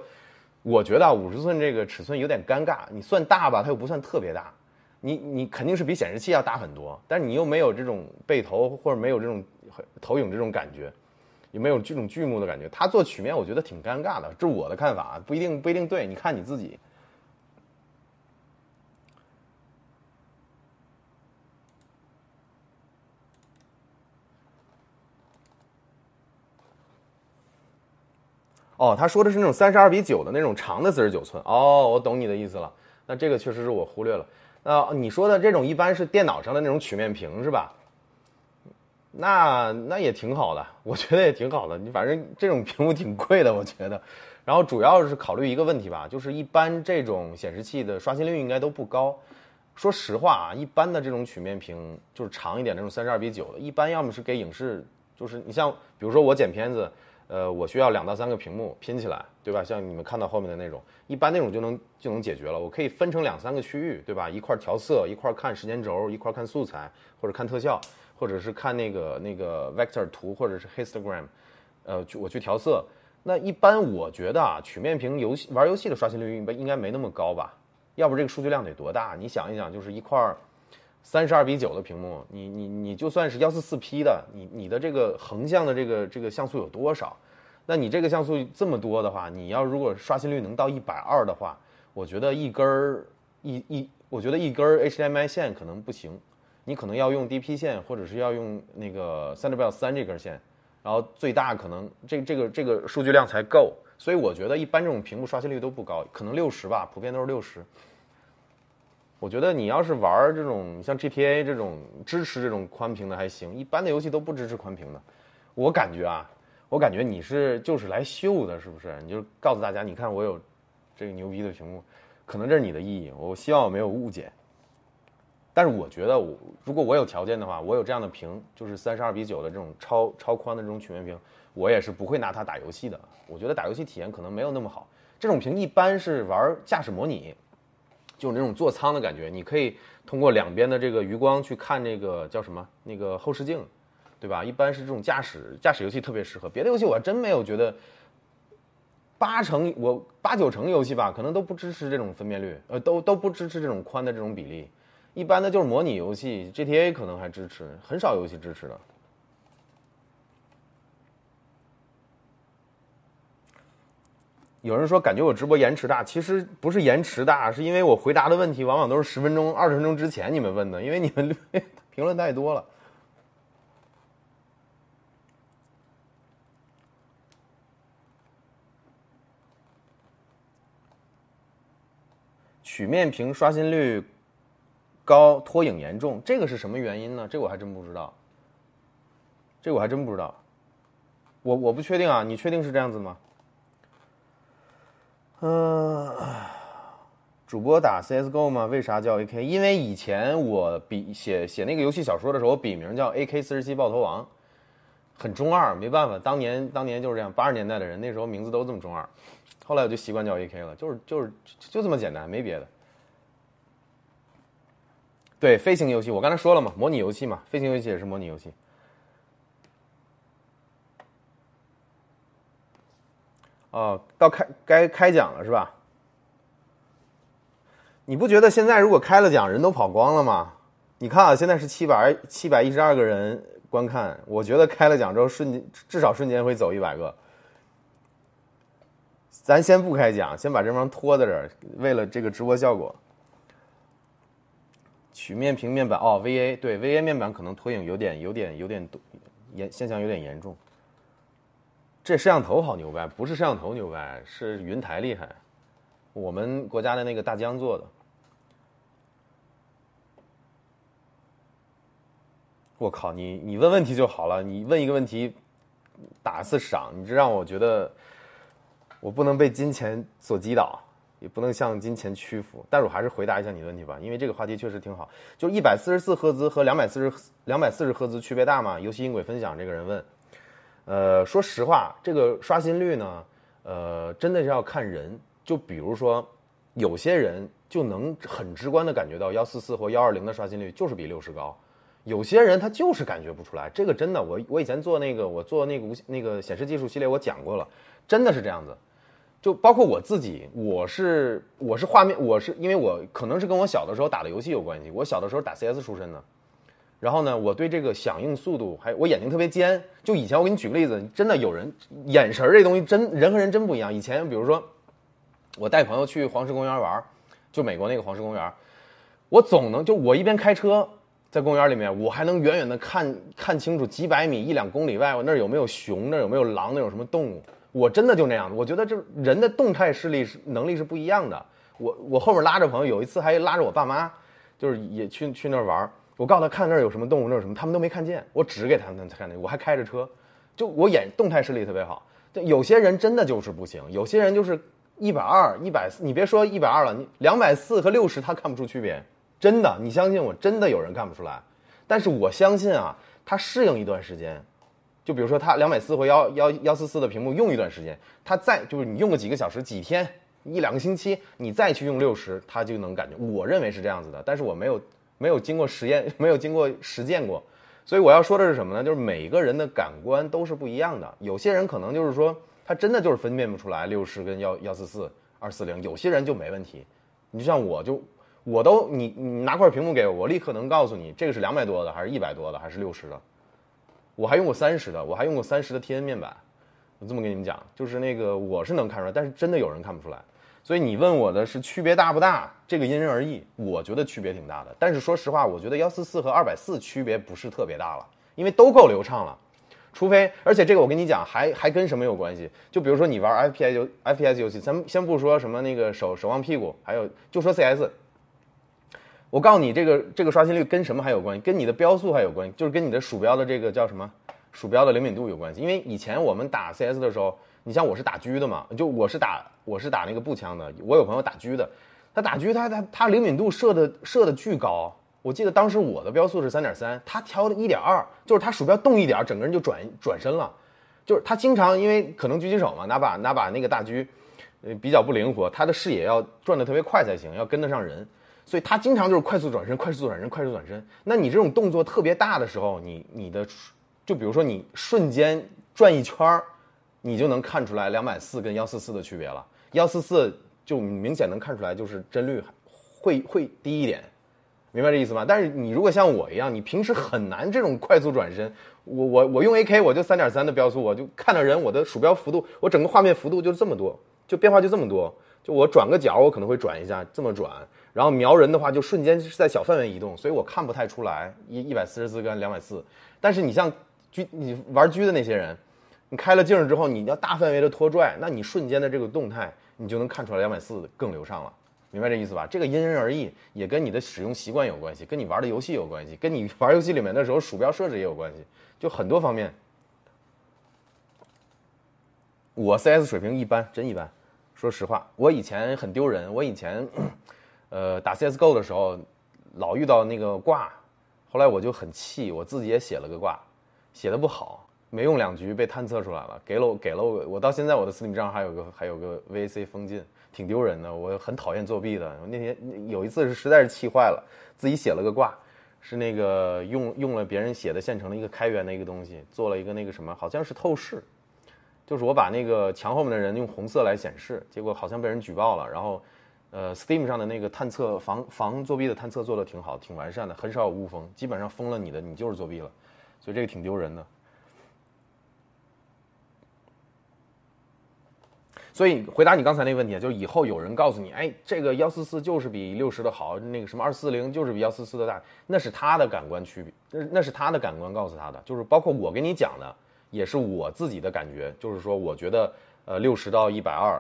B: 我觉得啊五十寸这个尺寸有点尴尬。你算大吧，它又不算特别大，你你肯定是比显示器要大很多，但是你又没有这种背投或者没有这种投影这种感觉，也没有这种剧目的感觉。它做曲面，我觉得挺尴尬的，这是我的看法，不一定不一定对，你看你自己。哦，他说的是那种三十二比九的那种长的四十九寸。哦，我懂你的意思了。那这个确实是我忽略了。那你说的这种一般是电脑上的那种曲面屏是吧？那那也挺好的，我觉得也挺好的。你反正这种屏幕挺贵的，我觉得。然后主要是考虑一个问题吧，就是一般这种显示器的刷新率应该都不高。说实话啊，一般的这种曲面屏就是长一点那种三十二比九的，一般要么是给影视，就是你像比如说我剪片子，呃，我需要两到三个屏幕拼起来，对吧？像你们看到后面的那种，一般那种就能就能解决了。我可以分成两三个区域，对吧？一块调色，一块看时间轴，一块看素材或者看特效，或者是看那个那个 vector 图或者是 histogram，呃，我去调色。那一般我觉得啊，曲面屏游戏玩游戏的刷新率应该应该没那么高吧？要不这个数据量得多大？你想一想，就是一块三十二比九的屏幕，你你你就算是幺四四 P 的，你你的这个横向的这个这个像素有多少？那你这个像素这么多的话，你要如果刷新率能到一百二的话，我觉得一根儿一一，我觉得一根 HDMI 线可能不行，你可能要用 DP 线，或者是要用那个 Thunderbolt 三这根线，然后最大可能这这个这个数据量才够。所以我觉得一般这种屏幕刷新率都不高，可能六十吧，普遍都是六十。我觉得你要是玩这种像 GTA 这种支持这种宽屏的还行，一般的游戏都不支持宽屏的。我感觉啊，我感觉你是就是来秀的，是不是？你就告诉大家，你看我有这个牛逼的屏幕，可能这是你的意义。我希望我没有误解。但是我觉得，我如果我有条件的话，我有这样的屏，就是三十二比九的这种超超宽的这种曲面屏。我也是不会拿它打游戏的，我觉得打游戏体验可能没有那么好。这种屏一般是玩驾驶模拟，就那种座舱的感觉，你可以通过两边的这个余光去看那个叫什么那个后视镜，对吧？一般是这种驾驶驾驶游戏特别适合，别的游戏我还真没有觉得。八成我八九成游戏吧，可能都不支持这种分辨率，呃，都都不支持这种宽的这种比例。一般的就是模拟游戏，GTA 可能还支持，很少游戏支持的。有人说感觉我直播延迟大，其实不是延迟大，是因为我回答的问题往往都是十分钟、二十分钟之前你们问的，因为你们 评论太多了。曲面屏刷新率高，拖影严重，这个是什么原因呢？这我还真不知道。这我还真不知道，我我不确定啊，你确定是这样子吗？嗯，主播打 CSGO 吗？为啥叫 AK？因为以前我笔写写那个游戏小说的时候，我笔名叫 AK 四十七爆头王，很中二，没办法，当年当年就是这样，八十年代的人那时候名字都这么中二，后来我就习惯叫 AK 了，就是就是就这么简单，没别的。对，飞行游戏我刚才说了嘛，模拟游戏嘛，飞行游戏也是模拟游戏。哦，到开该开奖了是吧？你不觉得现在如果开了奖，人都跑光了吗？你看啊，现在是七百七百一十二个人观看，我觉得开了奖之后，瞬间至少瞬间会走一百个。咱先不开奖，先把这帮拖在这儿，为了这个直播效果。曲面屏面板哦，VA 对 VA 面板可能投影有点有点有点严现象有点严重。这摄像头好牛掰，不是摄像头牛掰，是云台厉害。我们国家的那个大疆做的。我靠，你你问问题就好了，你问一个问题，打一次赏，你这让我觉得我不能被金钱所击倒，也不能向金钱屈服。但是我还是回答一下你的问题吧，因为这个话题确实挺好。就一百四十四赫兹和两百四十两百四十赫兹区别大吗？游戏音轨分享这个人问。呃，说实话，这个刷新率呢，呃，真的是要看人。就比如说，有些人就能很直观的感觉到幺四四或幺二零的刷新率就是比六十高，有些人他就是感觉不出来。这个真的，我我以前做那个我做那个无那个显示技术系列，我讲过了，真的是这样子。就包括我自己，我是我是画面，我是因为我可能是跟我小的时候打的游戏有关系。我小的时候打 CS 出身的。然后呢，我对这个响应速度，还我眼睛特别尖。就以前我给你举个例子，真的有人眼神这东西真人和人真不一样。以前比如说，我带朋友去黄石公园玩，就美国那个黄石公园，我总能就我一边开车在公园里面，我还能远远的看看清楚几百米一两公里外，我那儿有没有熊，那儿有没有狼，那有什么动物。我真的就那样我觉得这人的动态视力是能力是不一样的。我我后面拉着朋友，有一次还拉着我爸妈，就是也去去那儿玩。我告诉他看那儿有什么动物，那儿有什么，他们都没看见。我指给他们看见，我还开着车，就我眼动态视力特别好。有些人真的就是不行，有些人就是一百二、一百四，你别说一百二了，你两百四和六十他看不出区别，真的，你相信我，真的有人看不出来。但是我相信啊，他适应一段时间，就比如说它两百四或幺幺幺四四的屏幕用一段时间，它再就是你用个几个小时、几天、一两个星期，你再去用六十，它就能感觉。我认为是这样子的，但是我没有没有经过实验，没有经过实践过，所以我要说的是什么呢？就是每个人的感官都是不一样的，有些人可能就是说他真的就是分辨不出来六十跟幺幺四四、二四零，有些人就没问题。你就像我就。我都你你拿块屏幕给我，我立刻能告诉你这个是两百多的，还是一百多的，还是六十的。我还用过三十的，我还用过三十的 TN 面板。我这么跟你们讲，就是那个我是能看出来，但是真的有人看不出来。所以你问我的是区别大不大？这个因人而异。我觉得区别挺大的，但是说实话，我觉得幺四四和二百四区别不是特别大了，因为都够流畅了。除非，而且这个我跟你讲，还 还跟什么有关系？就比如说你玩 FPS 游 FPS 游戏，咱们先不说什么那个守守望屁股，还有就说 CS。我告诉你，这个这个刷新率跟什么还有关系？跟你的标速还有关系，就是跟你的鼠标的这个叫什么？鼠标的灵敏度有关系。因为以前我们打 CS 的时候，你像我是打狙的嘛，就我是打我是打那个步枪的。我有朋友打狙的，他打狙他他他灵敏度设的设的巨高。我记得当时我的标速是三点三，他调的一点二，就是他鼠标动一点，整个人就转转身了。就是他经常因为可能狙击手嘛，拿把拿把那个大狙，呃比较不灵活，他的视野要转的特别快才行，要跟得上人。所以他经常就是快速转身，快速转身，快速转身。那你这种动作特别大的时候，你你的，就比如说你瞬间转一圈儿，你就能看出来两百四跟幺四四的区别了。幺四四就明显能看出来，就是帧率会会低一点，明白这意思吗？但是你如果像我一样，你平时很难这种快速转身。我我我用 AK 我就三点三的标速，我就看到人，我的鼠标幅度，我整个画面幅度就这么多，就变化就这么多。就我转个角，我可能会转一下，这么转。然后瞄人的话，就瞬间是在小范围移动，所以我看不太出来一一百四十四跟两百四。但是你像狙，你玩狙的那些人，你开了镜之后，你要大范围的拖拽，那你瞬间的这个动态，你就能看出来两百四更流畅了，明白这意思吧？这个因人而异，也跟你的使用习惯有关系，跟你玩的游戏有关系，跟你 玩游戏里面的时候鼠标设置也有关系，就很多方面。我 CS 水平一般，真一般。说实话，我以前很丢人，我以前。呃，打 CSGO 的时候，老遇到那个挂，后来我就很气，我自己也写了个挂，写的不好，没用两局被探测出来了，给了我给了我，我到现在我的 Steam 账还有个还有个 VAC 封禁，挺丢人的。我很讨厌作弊的，那天有一次是实在是气坏了，自己写了个挂，是那个用用了别人写的现成的一个开源的一个东西，做了一个那个什么，好像是透视，就是我把那个墙后面的人用红色来显示，结果好像被人举报了，然后。呃，Steam 上的那个探测防防作弊的探测做的挺好，挺完善的，很少有误封，基本上封了你的，你就是作弊了，所以这个挺丢人的。所以回答你刚才那个问题，就是以后有人告诉你，哎，这个幺四四就是比六十的好，那个什么二四零就是比幺四四的大，那是他的感官区别，那那是他的感官告诉他的，就是包括我跟你讲的，也是我自己的感觉，就是说我觉得，呃，六十到一百二。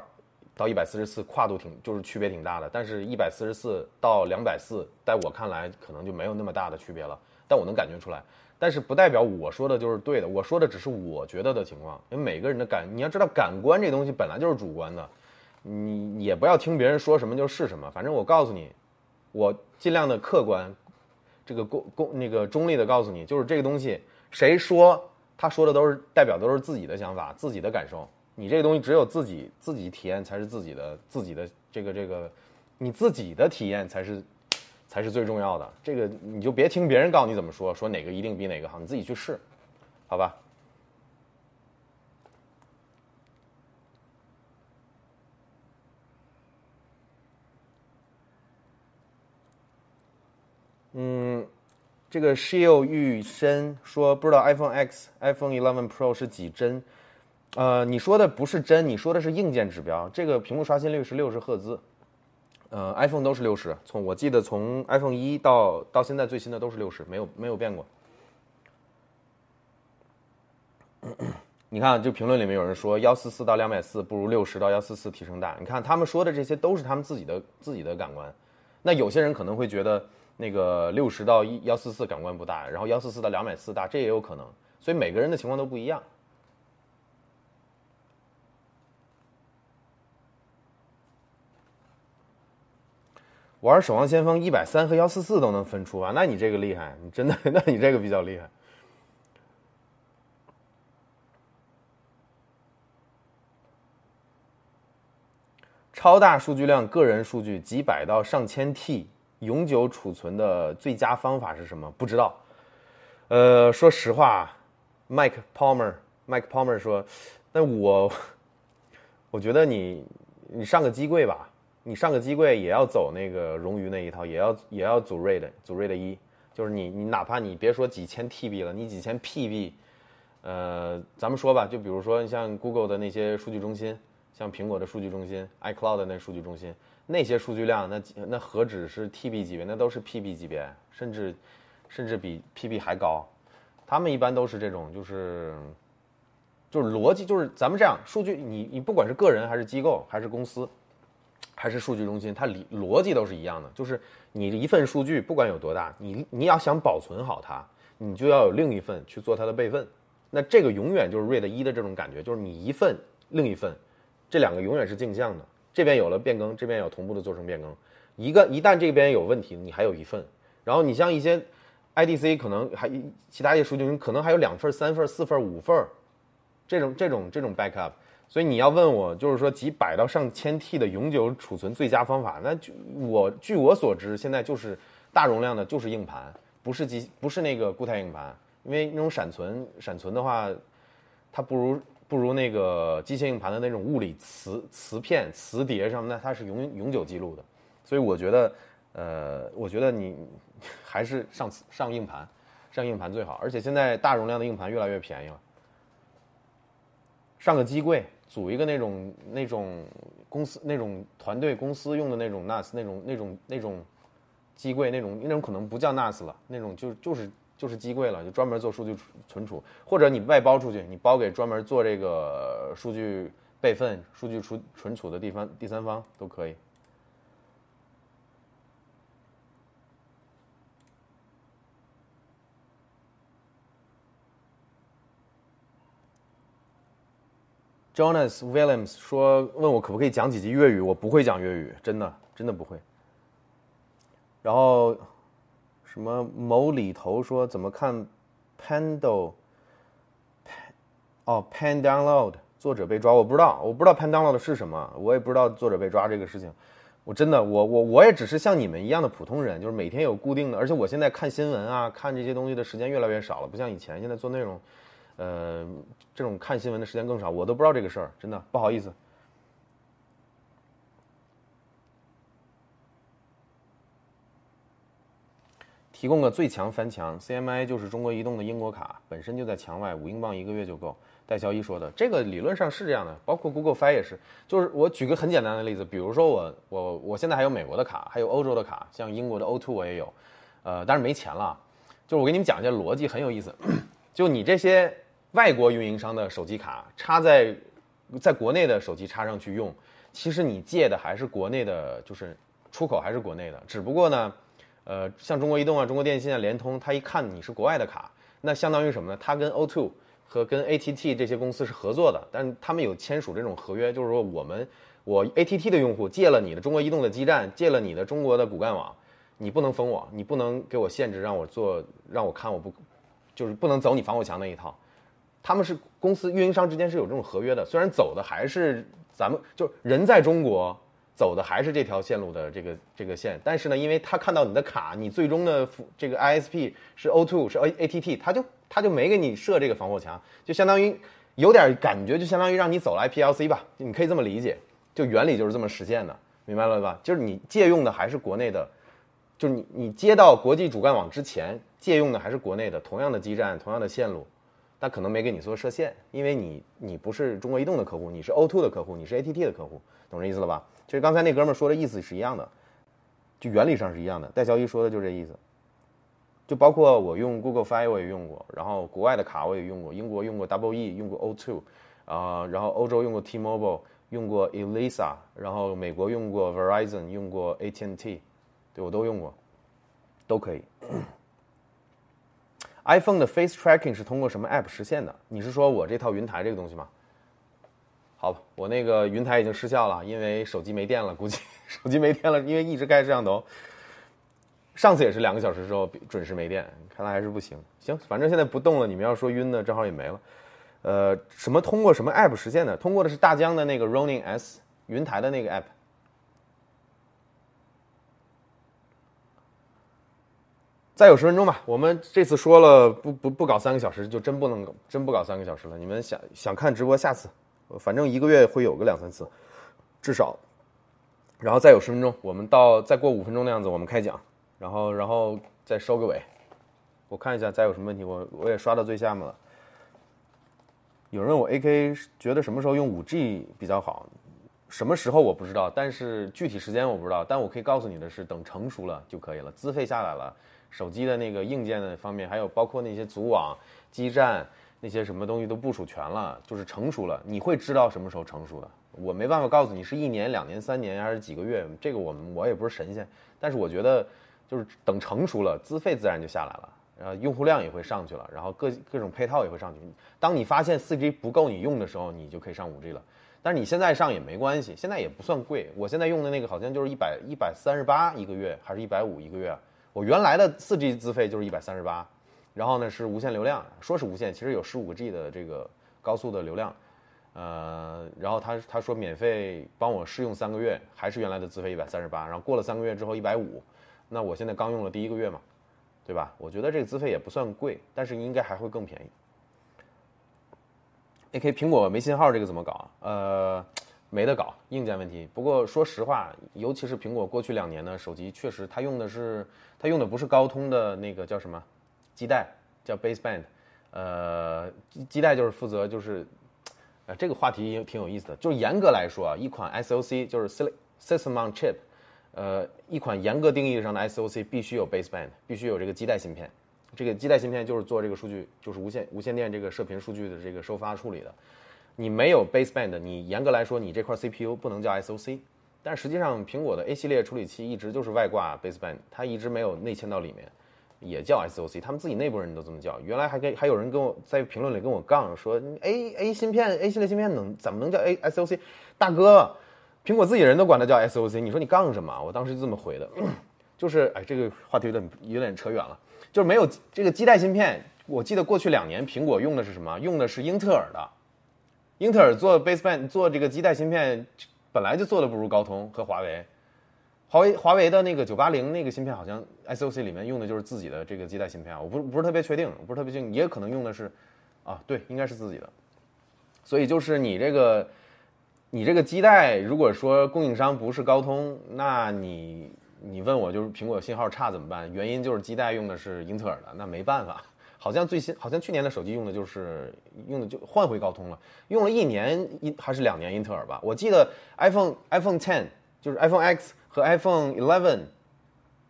B: 到一百四十四，跨度挺就是区别挺大的，但是，一百四十四到两百四，在我看来可能就没有那么大的区别了。但我能感觉出来，但是不代表我说的就是对的，我说的只是我觉得的情况。因为每个人的感，你要知道感官这东西本来就是主观的，你也不要听别人说什么就是什么。反正我告诉你，我尽量的客观，这个公公那个中立的告诉你，就是这个东西，谁说他说的都是代表都是自己的想法、自己的感受。你这个东西只有自己自己体验才是自己的自己的这个这个，你自己的体验才是才是最重要的。这个你就别听别人告诉你怎么说，说哪个一定比哪个好，你自己去试，好吧？嗯，这个 Shield 玉深说不知道 iPhone X、iPhone 11 Pro 是几帧。呃，你说的不是帧，你说的是硬件指标。这个屏幕刷新率是六十赫兹，呃，iPhone 都是六十。从我记得从 iPhone 一到到现在最新的都是六十，没有没有变过。你看，就评论里面有人说幺四四到两百四不如六十到幺四四提升大。你看他们说的这些都是他们自己的自己的感官。那有些人可能会觉得那个六十到幺四四感官不大，然后幺四四到两百四大，这也有可能。所以每个人的情况都不一样。玩《守望先锋》一百三和幺四四都能分出啊？那你这个厉害，你真的，那你这个比较厉害。超大数据量个人数据几百到上千 T 永久储存的最佳方法是什么？不知道。呃，说实话，Mike Palmer，Mike Palmer 说，那我，我觉得你，你上个机柜吧。你上个机柜也要走那个冗余那一套，也要也要组 RAID，组 RAID 一，就是你你哪怕你别说几千 TB 了，你几千 PB，呃，咱们说吧，就比如说像 Google 的那些数据中心，像苹果的数据中心，iCloud 的那数据中心，那些数据量，那那何止是 TB 级别，那都是 PB 级别，甚至甚至比 PB 还高。他们一般都是这种，就是就是逻辑，就是咱们这样，数据你你不管是个人还是机构还是公司。还是数据中心，它理逻辑都是一样的，就是你一份数据不管有多大，你你要想保存好它，你就要有另一份去做它的备份。那这个永远就是 read 一的这种感觉，就是你一份另一份，这两个永远是镜像的。这边有了变更，这边有同步的做成变更。一个一旦这边有问题，你还有一份。然后你像一些 IDC 可能还其他一些数据可能还有两份、三份、四份、五份，这种这种这种 backup。所以你要问我，就是说几百到上千 T 的永久储存最佳方法，那就我据我所知，现在就是大容量的，就是硬盘，不是机，不是那个固态硬盘，因为那种闪存，闪存的话，它不如不如那个机械硬盘的那种物理磁磁片、磁碟上，那它是永永久记录的。所以我觉得，呃，我觉得你还是上上硬盘，上硬盘最好。而且现在大容量的硬盘越来越便宜了，上个机柜。组一个那种那种公司那种团队公司用的那种 NAS 那种那种那种机柜那种那种可能不叫 NAS 了，那种就就是就是机柜了，就专门做数据存储，或者你外包出去，你包给专门做这个数据备份、数据储存储的地方第三方都可以。Jonas Williams 说：“问我可不可以讲几句粤语？我不会讲粤语，真的，真的不会。”然后，什么某里头说怎么看 Pandle？哦，Pan Download 作者被抓，我不知道，我不知道 Pan Download 是什么，我也不知道作者被抓这个事情。我真的，我我我也只是像你们一样的普通人，就是每天有固定的，而且我现在看新闻啊，看这些东西的时间越来越少了，不像以前，现在做内容。呃，这种看新闻的时间更少，我都不知道这个事儿，真的不好意思。提供个最强翻墙，CMI 就是中国移动的英国卡，本身就在墙外，五英镑一个月就够。戴小一说的，这个理论上是这样的，包括 Google Fi 也是。就是我举个很简单的例子，比如说我我我现在还有美国的卡，还有欧洲的卡，像英国的 O2 我也有，呃，但是没钱了。就是我给你们讲一下逻辑，很有意思。就你这些。外国运营商的手机卡插在在国内的手机插上去用，其实你借的还是国内的，就是出口还是国内的。只不过呢，呃，像中国移动啊、中国电信啊、联通，它一看你是国外的卡，那相当于什么呢？它跟 O2 和跟 ATT 这些公司是合作的，但他们有签署这种合约，就是说我们我 ATT 的用户借了你的中国移动的基站，借了你的中国的骨干网，你不能封我，你不能给我限制，让我做，让我看我不，就是不能走你防火墙那一套。他们是公司运营商之间是有这种合约的，虽然走的还是咱们就人在中国走的还是这条线路的这个这个线，但是呢，因为他看到你的卡，你最终的这个 ISP 是 O2 是 A ATT，他就他就没给你设这个防火墙，就相当于有点感觉，就相当于让你走了 IPLC 吧，你可以这么理解，就原理就是这么实现的，明白了吧？就是你借用的还是国内的，就是你你接到国际主干网之前借用的还是国内的同样的基站、同样的线路。他可能没给你做设限，因为你你不是中国移动的客户，你是 O2 的客户，你是 ATT 的客户，懂这意思了吧？其实刚才那哥们说的意思是一样的，就原理上是一样的。戴小一说的就这意思，就包括我用 Google Fi 我也用过，然后国外的卡我也用过，英国用过 Double E，用过 O2，啊，然后欧洲用过 T-Mobile，用过 Elisa，然后美国用过 Verizon，用过 AT&T，对我都用过。都可以。iPhone 的 Face Tracking 是通过什么 App 实现的？你是说我这套云台这个东西吗？好吧，我那个云台已经失效了，因为手机没电了，估计 手机没电了，因为一直开摄像头。上次也是两个小时之后准时没电，看来还是不行。行，反正现在不动了。你们要说晕呢，正好也没了。呃，什么通过什么 App 实现的？通过的是大疆的那个 Running S 云台的那个 App。再有十分钟吧，我们这次说了不不不搞三个小时，就真不能真不搞三个小时了。你们想想看直播，下次，反正一个月会有个两三次，至少。然后再有十分钟，我们到再过五分钟的样子，我们开讲。然后，然后再收个尾。我看一下再有什么问题，我我也刷到最下面了。有人问我 AK 觉得什么时候用五 G 比较好？什么时候我不知道，但是具体时间我不知道。但我可以告诉你的是，等成熟了就可以了，资费下来了，手机的那个硬件的方面，还有包括那些组网、基站那些什么东西都部署全了，就是成熟了。你会知道什么时候成熟的。我没办法告诉你是一年、两年、三年还是几个月，这个我们我也不是神仙。但是我觉得。就是等成熟了，资费自然就下来了，然后用户量也会上去了，然后各各种配套也会上去。当你发现四 G 不够你用的时候，你就可以上五 G 了。但是你现在上也没关系，现在也不算贵。我现在用的那个好像就是一百一百三十八一个月，还是一百五一个月？我原来的四 G 资费就是一百三十八，然后呢是无限流量，说是无限，其实有十五个 G 的这个高速的流量。呃，然后他他说免费帮我试用三个月，还是原来的资费一百三十八，然后过了三个月之后一百五。那我现在刚用了第一个月嘛，对吧？我觉得这个资费也不算贵，但是应该还会更便宜。AK 苹果没信号这个怎么搞？呃，没得搞，硬件问题。不过说实话，尤其是苹果过去两年的手机，确实它用的是它用的不是高通的那个叫什么基带，叫 baseband。呃，基带就是负责就是，呃，这个话题挺有意思的。就是严格来说啊，一款 SOC 就是 System on Chip。呃，一款严格定义上的 SOC 必须有 baseband，必须有这个基带芯片。这个基带芯片就是做这个数据，就是无线无线电这个射频数据的这个收发处理的。你没有 baseband，你严格来说，你这块 CPU 不能叫 SOC。但实际上，苹果的 A 系列处理器一直就是外挂 baseband，它一直没有内嵌到里面，也叫 SOC。他们自己内部人都这么叫。原来还跟还有人跟我在评论里跟我杠说，A A 芯片 A 系列芯片能怎么能叫 A SOC？大哥。苹果自己人都管它叫 SOC，你说你杠什么？我当时就这么回的，就是哎，这个话题有点有点扯远了，就是没有这个基带芯片。我记得过去两年苹果用的是什么？用的是英特尔的，英特尔做 baseband 做这个基带芯片，本来就做的不如高通和华为。华为华为的那个九八零那个芯片好像 SOC 里面用的就是自己的这个基带芯片，我不不是特别确定，不是特别确定，也可能用的是，啊对，应该是自己的。所以就是你这个。你这个基带，如果说供应商不是高通，那你你问我就是苹果信号差怎么办？原因就是基带用的是英特尔的，那没办法。好像最新，好像去年的手机用的就是用的就换回高通了，用了一年一还是两年英特尔吧？我记得 iPhone iPhone Ten 就是 iPhone X 和 iPhone Eleven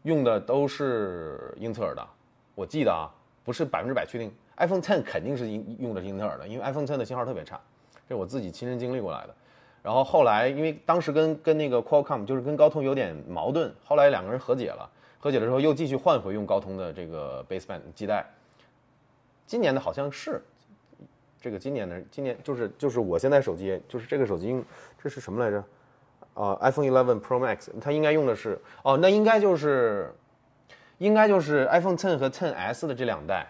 B: 用的都是英特尔的，我记得啊，不是百分之百确定。iPhone Ten 肯定是英用的是英特尔的，因为 iPhone Ten 的信号特别差，这是我自己亲身经历过来的。然后后来，因为当时跟跟那个 Qualcomm 就是跟高通有点矛盾，后来两个人和解了，和解的时候又继续换回用高通的这个 baseband 基带。今年的好像是，这个今年的今年就是就是我现在手机就是这个手机，这是什么来着？啊，iPhone 11 Pro Max，它应该用的是哦，那应该就是应该就是 iPhone 10和 10s 的这两代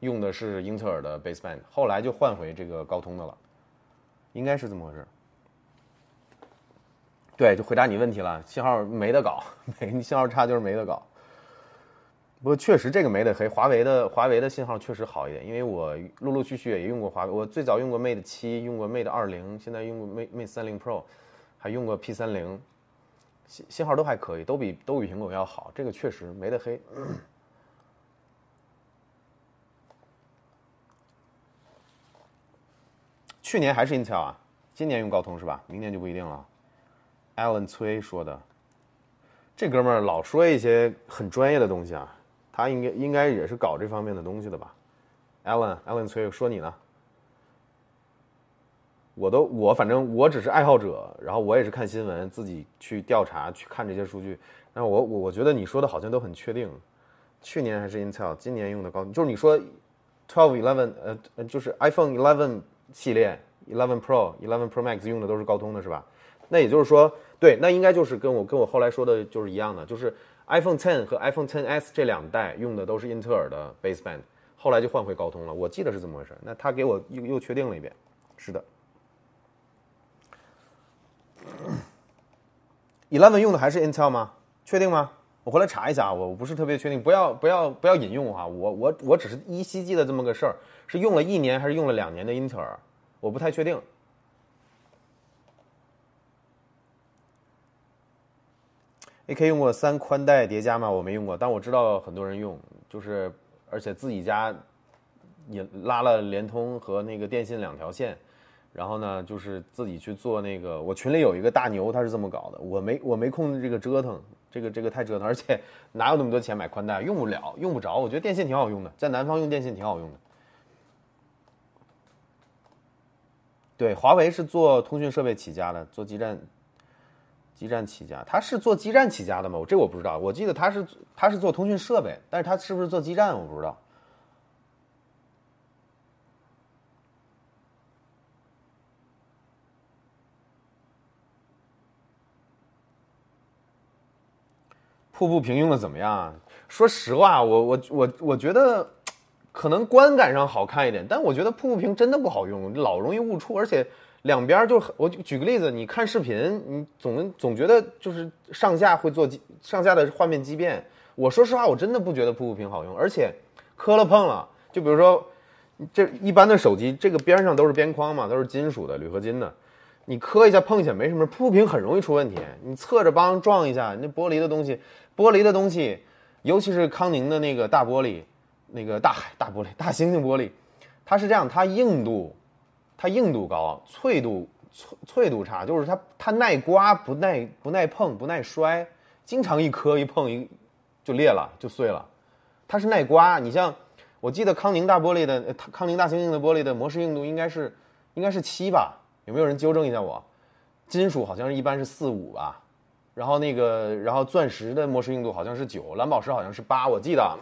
B: 用的是英特尔的 baseband，后来就换回这个高通的了，应该是这么回事。对，就回答你问题了，信号没得搞，没 信号差就是没得搞。不过确实这个没得黑，华为的华为的信号确实好一点，因为我陆陆续续也用过华为，我最早用过 Mate 七，用过 Mate 二零，现在用过 Mate Mate 三零 Pro，还用过 P 三零，信信号都还可以，都比都比苹果要好，这个确实没得黑。去年还是 Intel 啊，今年用高通是吧？明年就不一定了。Alan 崔说的，这哥们儿老说一些很专业的东西啊，他应该应该也是搞这方面的东西的吧？Allen，Allen 崔说你呢？我都我反正我只是爱好者，然后我也是看新闻，自己去调查去看这些数据。然后我我我觉得你说的好像都很确定，去年还是 Intel，今年用的高通，就是你说 Twelve Eleven，呃，就是 iPhone Eleven 系列，Eleven Pro、Eleven Pro Max 用的都是高通的，是吧？那也就是说，对，那应该就是跟我跟我后来说的就是一样的，就是 iPhone Ten 和 iPhone XS 这两代用的都是英特尔的 baseband，后来就换回高通了，我记得是这么回事。那他给我又又确定了一遍，是的。Eleven 用的还是 Intel 吗？确定吗？我回来查一下，我我不是特别确定，不要不要不要引用啊，我我我只是依稀记得这么个事儿，是用了一年还是用了两年的英特尔，我不太确定。AK 用过三宽带叠加吗？我没用过，但我知道很多人用，就是而且自己家也拉了联通和那个电信两条线。然后呢，就是自己去做那个。我群里有一个大牛，他是这么搞的。我没我没空这个折腾，这个这个太折腾，而且哪有那么多钱买宽带？用不了，用不着。我觉得电信挺好用的，在南方用电信挺好用的。对，华为是做通讯设备起家的，做基站，基站起家。他是做基站起家的吗？我这我不知道。我记得他是他是做通讯设备，但是他是不是做基站，我不知道。瀑布屏用的怎么样啊？说实话，我我我我觉得可能观感上好看一点，但我觉得瀑布屏真的不好用，老容易误触，而且两边就我举个例子，你看视频，你总总觉得就是上下会做上下的画面畸变。我说实话，我真的不觉得瀑布屏好用，而且磕了碰了，就比如说这一般的手机，这个边上都是边框嘛，都是金属的铝合金的。你磕一下碰一下没什么，瀑布屏很容易出问题。你侧着帮撞一下，那玻璃的东西，玻璃的东西，尤其是康宁的那个大玻璃，那个大海大玻璃大猩猩玻璃，它是这样，它硬度，它硬度高，脆度脆脆度差，就是它它耐刮不耐不耐碰不耐摔，经常一磕一碰一就裂了就碎了。它是耐刮，你像我记得康宁大玻璃的康宁大猩猩的玻璃的模式硬度应该是应该是七吧。有没有人纠正一下我？金属好像是一般是四五吧，然后那个，然后钻石的模式硬度好像是九，蓝宝石好像是八，我记得。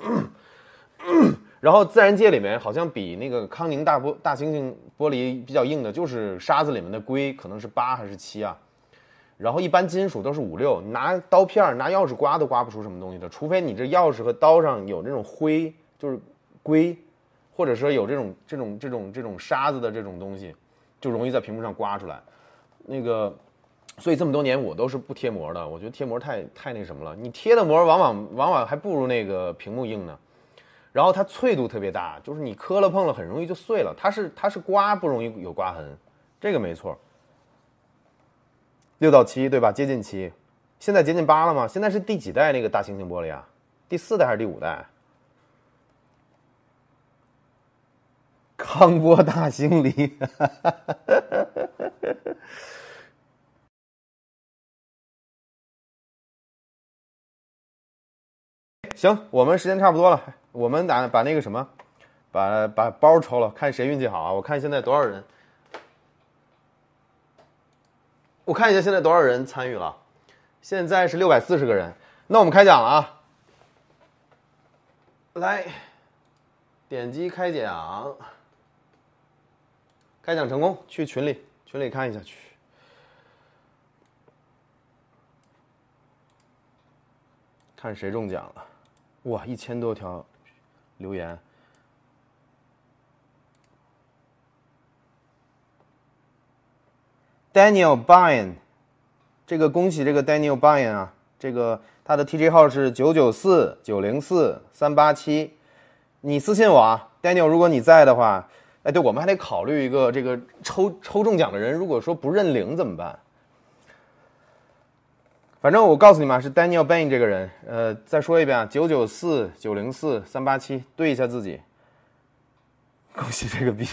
B: 然后自然界里面好像比那个康宁大玻大猩猩玻璃比较硬的，就是沙子里面的硅，可能是八还是七啊？然后一般金属都是五六，拿刀片儿拿钥匙刮都刮不出什么东西的，除非你这钥匙和刀上有那种灰，就是硅，或者说有这种这种这种这种沙子的这种东西。就容易在屏幕上刮出来，那个，所以这么多年我都是不贴膜的。我觉得贴膜太太那什么了，你贴的膜往往往往还不如那个屏幕硬呢。然后它脆度特别大，就是你磕了碰了很容易就碎了。它是它是刮不容易有刮痕，这个没错。六到七对吧？接近七，现在接近八了吗？现在是第几代那个大猩猩玻璃啊？第四代还是第五代？康波大兴梨，行，我们时间差不多了，我们打把那个什么，把把包抽了，看谁运气好啊！我看现在多少人，我看一下现在多少人参与了，现在是六百四十个人，那我们开奖了啊！来，点击开奖。开奖成功，去群里群里看一下去。看谁中奖了？哇，一千多条留言。Daniel Byan，这个恭喜这个 Daniel Byan 啊，这个他的 TG 号是九九四九零四三八七，你私信我啊，Daniel，如果你在的话。哎，对，我们还得考虑一个这个抽抽中奖的人，如果说不认领怎么办？反正我告诉你们啊，是 Daniel Bain 这个人。呃，再说一遍啊，九九四九零四三八七，对一下自己。恭喜这个币，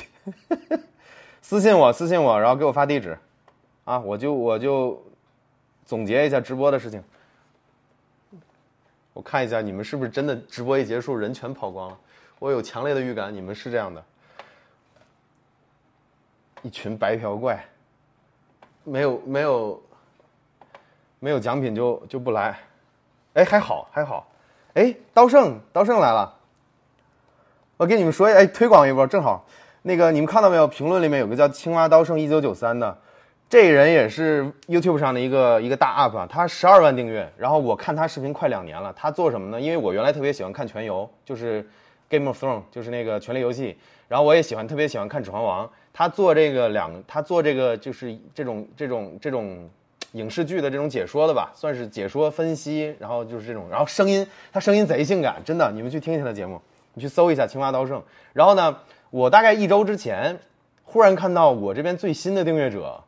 B: 私信我，私信我，然后给我发地址，啊，我就我就总结一下直播的事情。我看一下你们是不是真的直播一结束人全跑光了？我有强烈的预感，你们是这样的。一群白嫖怪，没有没有没有奖品就就不来，哎还好还好，
A: 哎，刀圣，刀圣来了。我给你们说，哎，推广一波，正好。那个你们看到没有？评论里面有个叫青蛙刀圣一九九三的，这人也是 YouTube 上的一个一个大 UP 啊，他十二万订阅。然后我看他视频快两年了，他做什么呢？因为我原来特别喜欢看全游，就是 Game of Thrones，就是那个权力游戏。然后我也喜欢，特别喜欢看指环王。他做这个两，他做这个就是这种这种这种影视剧的这种解说的吧，算是解说分析。然后就是这种，然后声音，他声音贼性感，真的，你们去听一下他节目，你去搜一下青蛙刀圣。然后呢？我大概一周之前，忽然看到我这边最新的订阅者，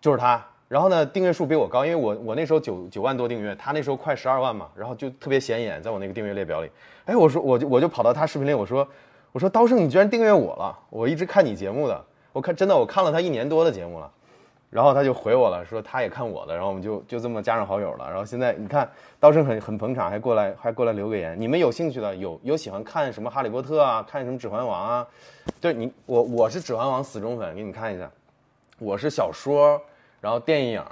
A: 就是他。然后呢，订阅数比我高，因为我我那时候九九万多订阅，他那时候快十二万嘛。然后就特别显眼，在我那个订阅列表里。哎，我说我就我就跑到他视频里，我说我说刀圣，你居然订阅我了！我一直看你节目的，我看真的我看了他一年多的节目了。然后他就回我了，说他也看我的，然后我们就就这么加上好友了。然后现在你看，刀圣很很捧场，还过来还过来留个言。你们有兴趣的，有有喜欢看什么哈利波特啊，看什么指环王啊？对你，我我是指环王死忠粉，给你们看一下。我是小说，然后电影，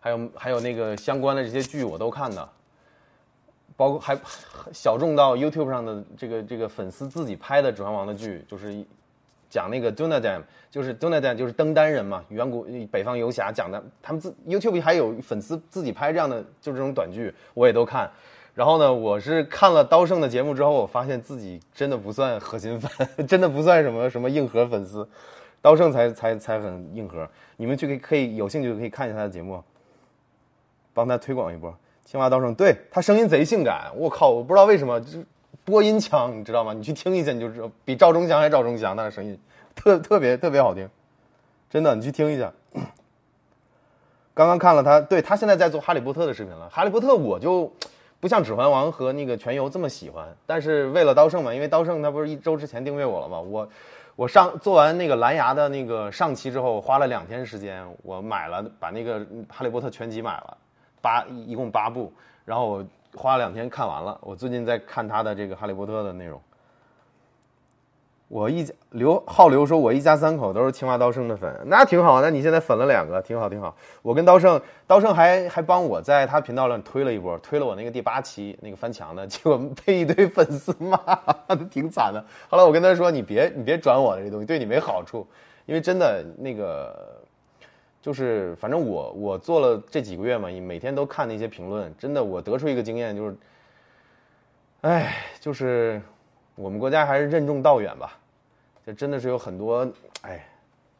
A: 还有还有那个相关的这些剧我都看的，包括还小众到 YouTube 上的这个这个粉丝自己拍的指环王的剧，就是。讲那个 Dunadan，就是 Dunadan，就是登丹人嘛，远古北方游侠讲的。他们自 YouTube 还有粉丝自己拍这样的，就这种短剧，我也都看。然后呢，我是看了刀圣的节目之后，我发现自己真的不算核心粉，真的不算什么什么硬核粉丝，刀圣才才才很硬核。你们去可以可以有兴趣可以看一下他的节目，帮他推广一波。青蛙刀圣，对他声音贼性感，我靠，我不知道为什么就。播音腔，你知道吗？你去听一下，你就知道，比赵忠祥还赵忠祥，那个声音特特别特别好听，真的，你去听一下。刚刚看了他，对他现在在做《哈利波特》的视频了。《哈利波特》我就不像《指环王》和那个《全游》这么喜欢，但是为了刀圣嘛，因为刀圣他不是一周之前订阅我了吗？我我上做完那个蓝牙的那个上期之后，花了两天时间，我买了把那个《哈利波特》全集买了，八一共八部，然后。花了两天看完了，我最近在看他的这个《哈利波特》的内容。我一家刘浩刘说，我一家三口都是青蛙刀圣的粉，那挺好。那你现在粉了两个，挺好挺好。我跟刀圣，刀圣还还帮我在他频道上推了一波，推了我那个第八期那个翻墙的，结果被一堆粉丝骂，挺惨的。后来我跟他说，你别你别转我的这东西，对你没好处，因为真的那个。就是，反正我我做了这几个月嘛，每天都看那些评论，真的，我得出一个经验就是，哎，就是我们国家还是任重道远吧，这真的是有很多哎，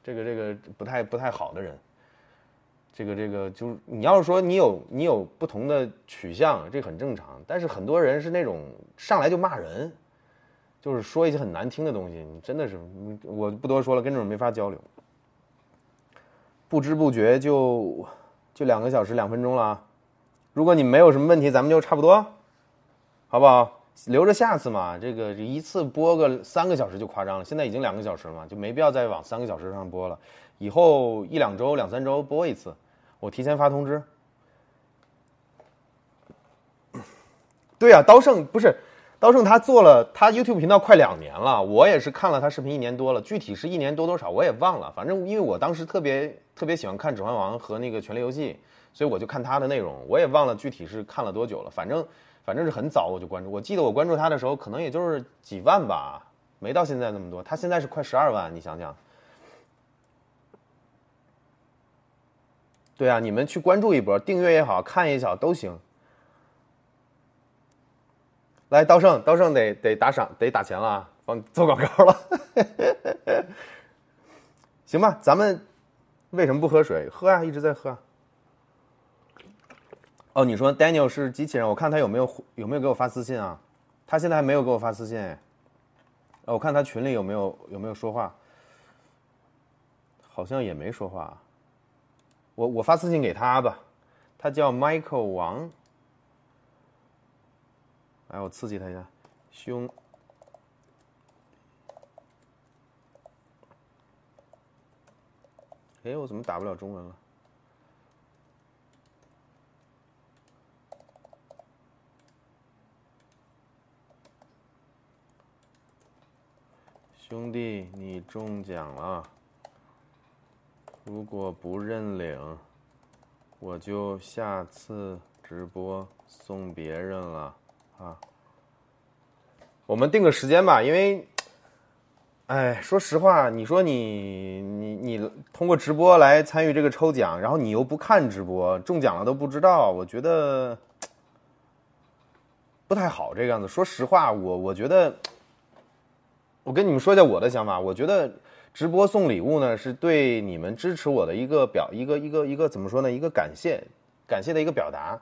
A: 这个这个不太不太好的人，这个这个就是你要是说你有你有不同的取向，这很正常，但是很多人是那种上来就骂人，就是说一些很难听的东西，你真的是我不多说了，跟这种没法交流。不知不觉就就两个小时两分钟了啊，如果你没有什么问题，咱们就差不多，好不好？留着下次嘛，这个一次播个三个小时就夸张了，现在已经两个小时了嘛，就没必要再往三个小时上播了。以后一两周、两三周播一次，我提前发通知。对呀，刀圣不是。刀圣他做了他 YouTube 频道快两年了，我也是看了他视频一年多了，具体是一年多多少我也忘了。反正因为我当时特别特别喜欢看《指环王》和那个《权力游戏》，所以我就看他的内容，我也忘了具体是看了多久了。反正反正是很早我就关注，我记得我关注他的时候可能也就是几万吧，没到现在那么多。他现在是快十二万，你想想。对啊，你们去关注一波，订阅也好看也好都行。来，刀圣，刀圣得得打赏，得打钱了啊！帮做广告了，行吧？咱们为什么不喝水？喝啊，一直在喝。哦，你说 Daniel 是机器人？我看他有没有有没有给我发私信啊？他现在还没有给我发私信。哦，我看他群里有没有有没有说话？好像也没说话。我我发私信给他吧。他叫 Michael 王。来，我刺激他一下，兄。哎，我怎么打不了中文了？兄弟，你中奖了！如果不认领，我就下次直播送别人了。
B: 啊。我们定个时间吧，因为，哎，说实话，你说你你你通过直播来参与这个抽奖，然后你又不看直播，中奖了都不知道，我觉得不太好这个样子。说实话，我我觉得，我跟你们说一下我的想法，我觉得直播送礼物呢，是对你们支持我的一个表一个一个一个怎么说呢？一个感谢，感谢的一个表达。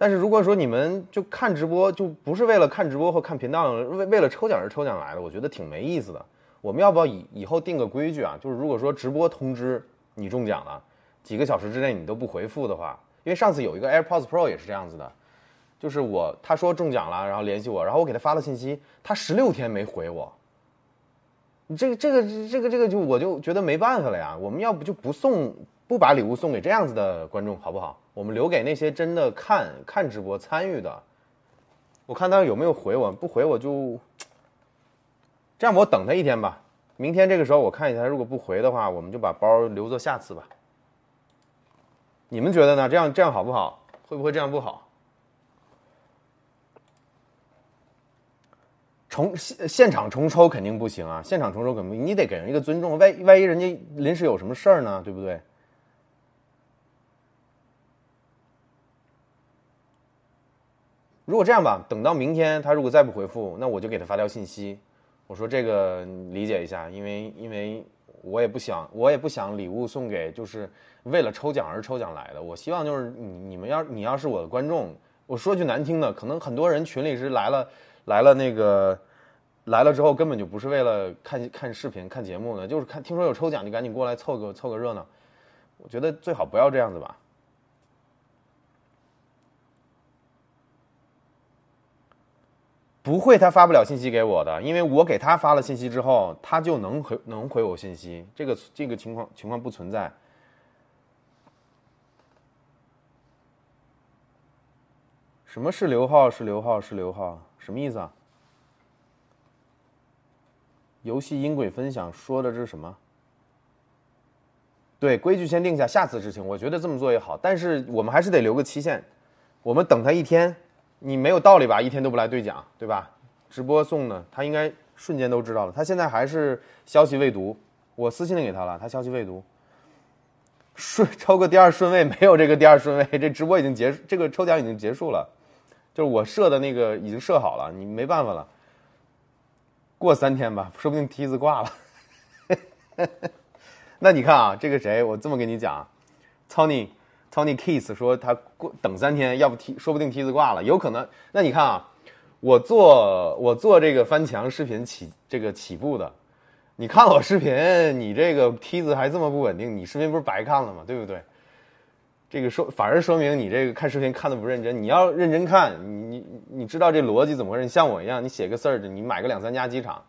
B: 但是如果说你们就看直播，就不是为了看直播或看频道，为为了抽奖而抽奖来的，我觉得挺没意思的。我们要不要以以后定个规矩啊？就是如果说直播通知你中奖了，几个小时之内你都不回复的话，因为上次有一个 AirPods Pro 也是这样子的，就是我他说中奖了，然后联系我，然后我给他发了信息，他十六天没回我。你这个这个这个这个就我就觉得没办法了呀。我们要不就不送。不把礼物送给这样子的观众，好不好？我们留给那些真的看看直播参与的。我看他有没有回我，不回我就这样，我等他一天吧。明天这个时候我看一下，如果不回的话，我们就把包留作下次吧。你们觉得呢？这样这样好不好？会不会这样不好？重现现场重抽肯定不行啊！现场重抽肯定你得给人一个尊重，万万一人家临时有什么事儿呢？对不对？如果这样吧，等到明天他如果再不回复，那我就给他发条信息，我说这个理解一下，因为因为我也不想我也不想礼物送给就是为了抽奖而抽奖来的，我希望就是你你们要你要是我的观众，我说句难听的，可能很多人群里是来了来了那个来了之后根本就不是为了看看视频看节目的，就是看听说有抽奖就赶紧过来凑个凑个热闹，我觉得最好不要这样子吧。不会，他发不了信息给我的，因为我给他发了信息之后，他就能回能回我信息。这个这个情况情况不存在。什么是刘浩？是刘浩？是刘浩？什么意思啊？游戏音轨分享说的这是什么？对，规矩先定下，下次执行。我觉得这么做也好，但是我们还是得留个期限，我们等他一天。你没有道理吧？一天都不来兑奖，对吧？直播送的，他应该瞬间都知道了。他现在还是消息未读，我私信给他了，他消息未读。顺抽个第二顺位，没有这个第二顺位，这直播已经结束，这个抽奖已经结束了，就是我设的那个已经设好了，你没办法了。过三天吧，说不定梯子挂了。那你看啊，这个谁？我这么跟你讲，，Tony！Tony Kiss 说他过等三天，要不梯说不定梯子挂了，有可能。那你看啊，我做我做这个翻墙视频起这个起步的，你看我视频，你这个梯子还这么不稳定，你视频不是白看了吗？对不对？这个说反而说明你这个看视频看的不认真。你要认真看，你你你知道这逻辑怎么回事？你像我一样，你写个 search，你买个两三家机场。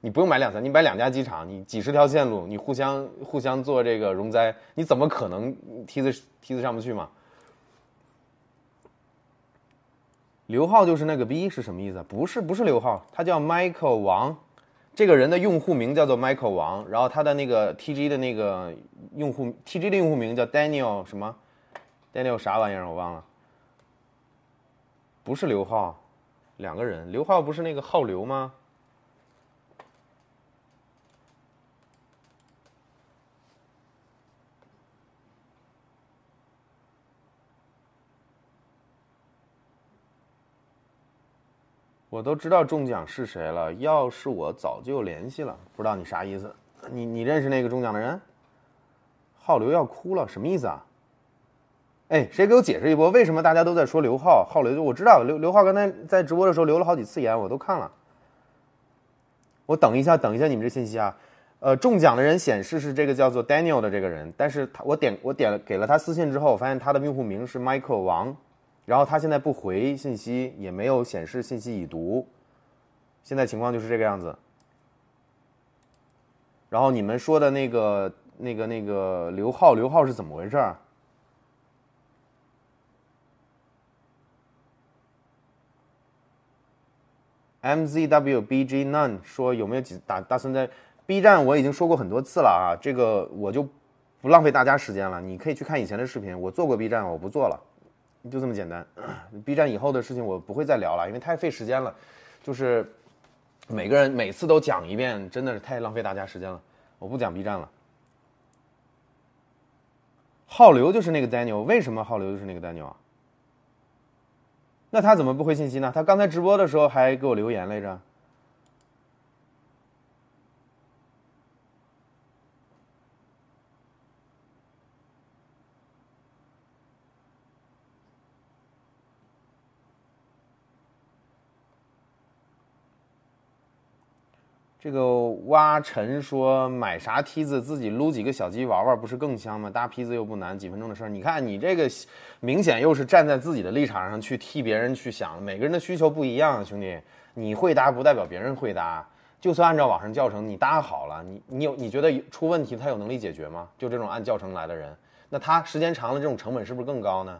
B: 你不用买两三，你买两家机场，你几十条线路，你互相互相做这个容灾，你怎么可能梯子梯子上不去嘛？刘浩就是那个逼是什么意思？不是不是刘浩，他叫 Michael 王，这个人的用户名叫做 Michael 王，然后他的那个 TG 的那个用户 TG 的用户名叫 Daniel 什么？Daniel 啥玩意儿我忘了，不是刘浩，两个人，刘浩不是那个浩刘吗？我都知道中奖是谁了，要是我早就联系了。不知道你啥意思？你你认识那个中奖的人？浩刘要哭了，什么意思啊？哎，谁给我解释一波？为什么大家都在说刘浩？浩刘，我知道刘刘浩刚才在直播的时候留了好几次言，我都看了。我等一下，等一下你们这信息啊。呃，中奖的人显示是这个叫做 Daniel 的这个人，但是他我点我点了给了他私信之后，我发现他的用户名是 Michael 王。然后他现在不回信息，也没有显示信息已读，现在情况就是这个样子。然后你们说的那个、那个、那个刘浩，刘浩是怎么回事？MZWBG None 说有没有几打打算在 B 站？我已经说过很多次了啊，这个我就不浪费大家时间了。你可以去看以前的视频，我做过 B 站，我不做了。就这么简单。B 站以后的事情我不会再聊了，因为太费时间了。就是每个人每次都讲一遍，真的是太浪费大家时间了。我不讲 B 站了。浩流就是那个 Daniel，为什么浩流就是那个 Daniel 啊？那他怎么不回信息呢？他刚才直播的时候还给我留言来着。这个挖尘说买啥梯子自己撸几个小鸡玩玩不是更香吗？搭梯子又不难，几分钟的事儿。你看你这个明显又是站在自己的立场上去替别人去想，每个人的需求不一样，兄弟，你会搭不代表别人会搭。就算按照网上教程你搭好了，你你有你觉得出问题他有能力解决吗？就这种按教程来的人，那他时间长了这种成本是不是更高呢？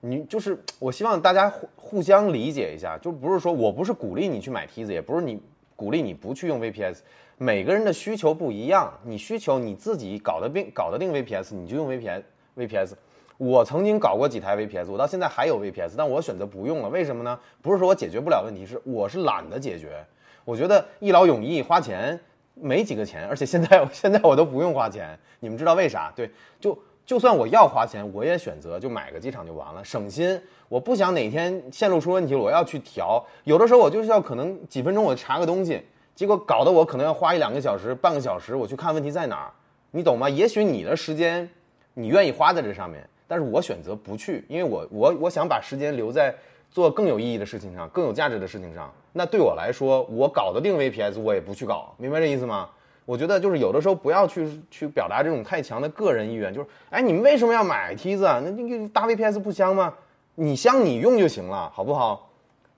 B: 你就是我希望大家互互相理解一下，就不是说我不是鼓励你去买梯子，也不是你。鼓励你不去用 VPS，每个人的需求不一样，你需求你自己搞得定搞得定 VPS，你就用 VPS。VPS，我曾经搞过几台 VPS，我到现在还有 VPS，但我选择不用了，为什么呢？不是说我解决不了问题，是我是懒得解决。我觉得一劳永逸花钱没几个钱，而且现在现在我都不用花钱，你们知道为啥？对，就就算我要花钱，我也选择就买个机场就完了，省心。我不想哪天线路出问题了，我要去调。有的时候我就是要可能几分钟我查个东西，结果搞得我可能要花一两个小时、半个小时，我去看问题在哪儿，你懂吗？也许你的时间你愿意花在这上面，但是我选择不去，因为我我我想把时间留在做更有意义的事情上、更有价值的事情上。那对我来说，我搞得定 VPS，我也不去搞，明白这意思吗？我觉得就是有的时候不要去去表达这种太强的个人意愿，就是哎，你们为什么要买梯子啊？那那个搭 VPS 不香吗？你香你用就行了，好不好？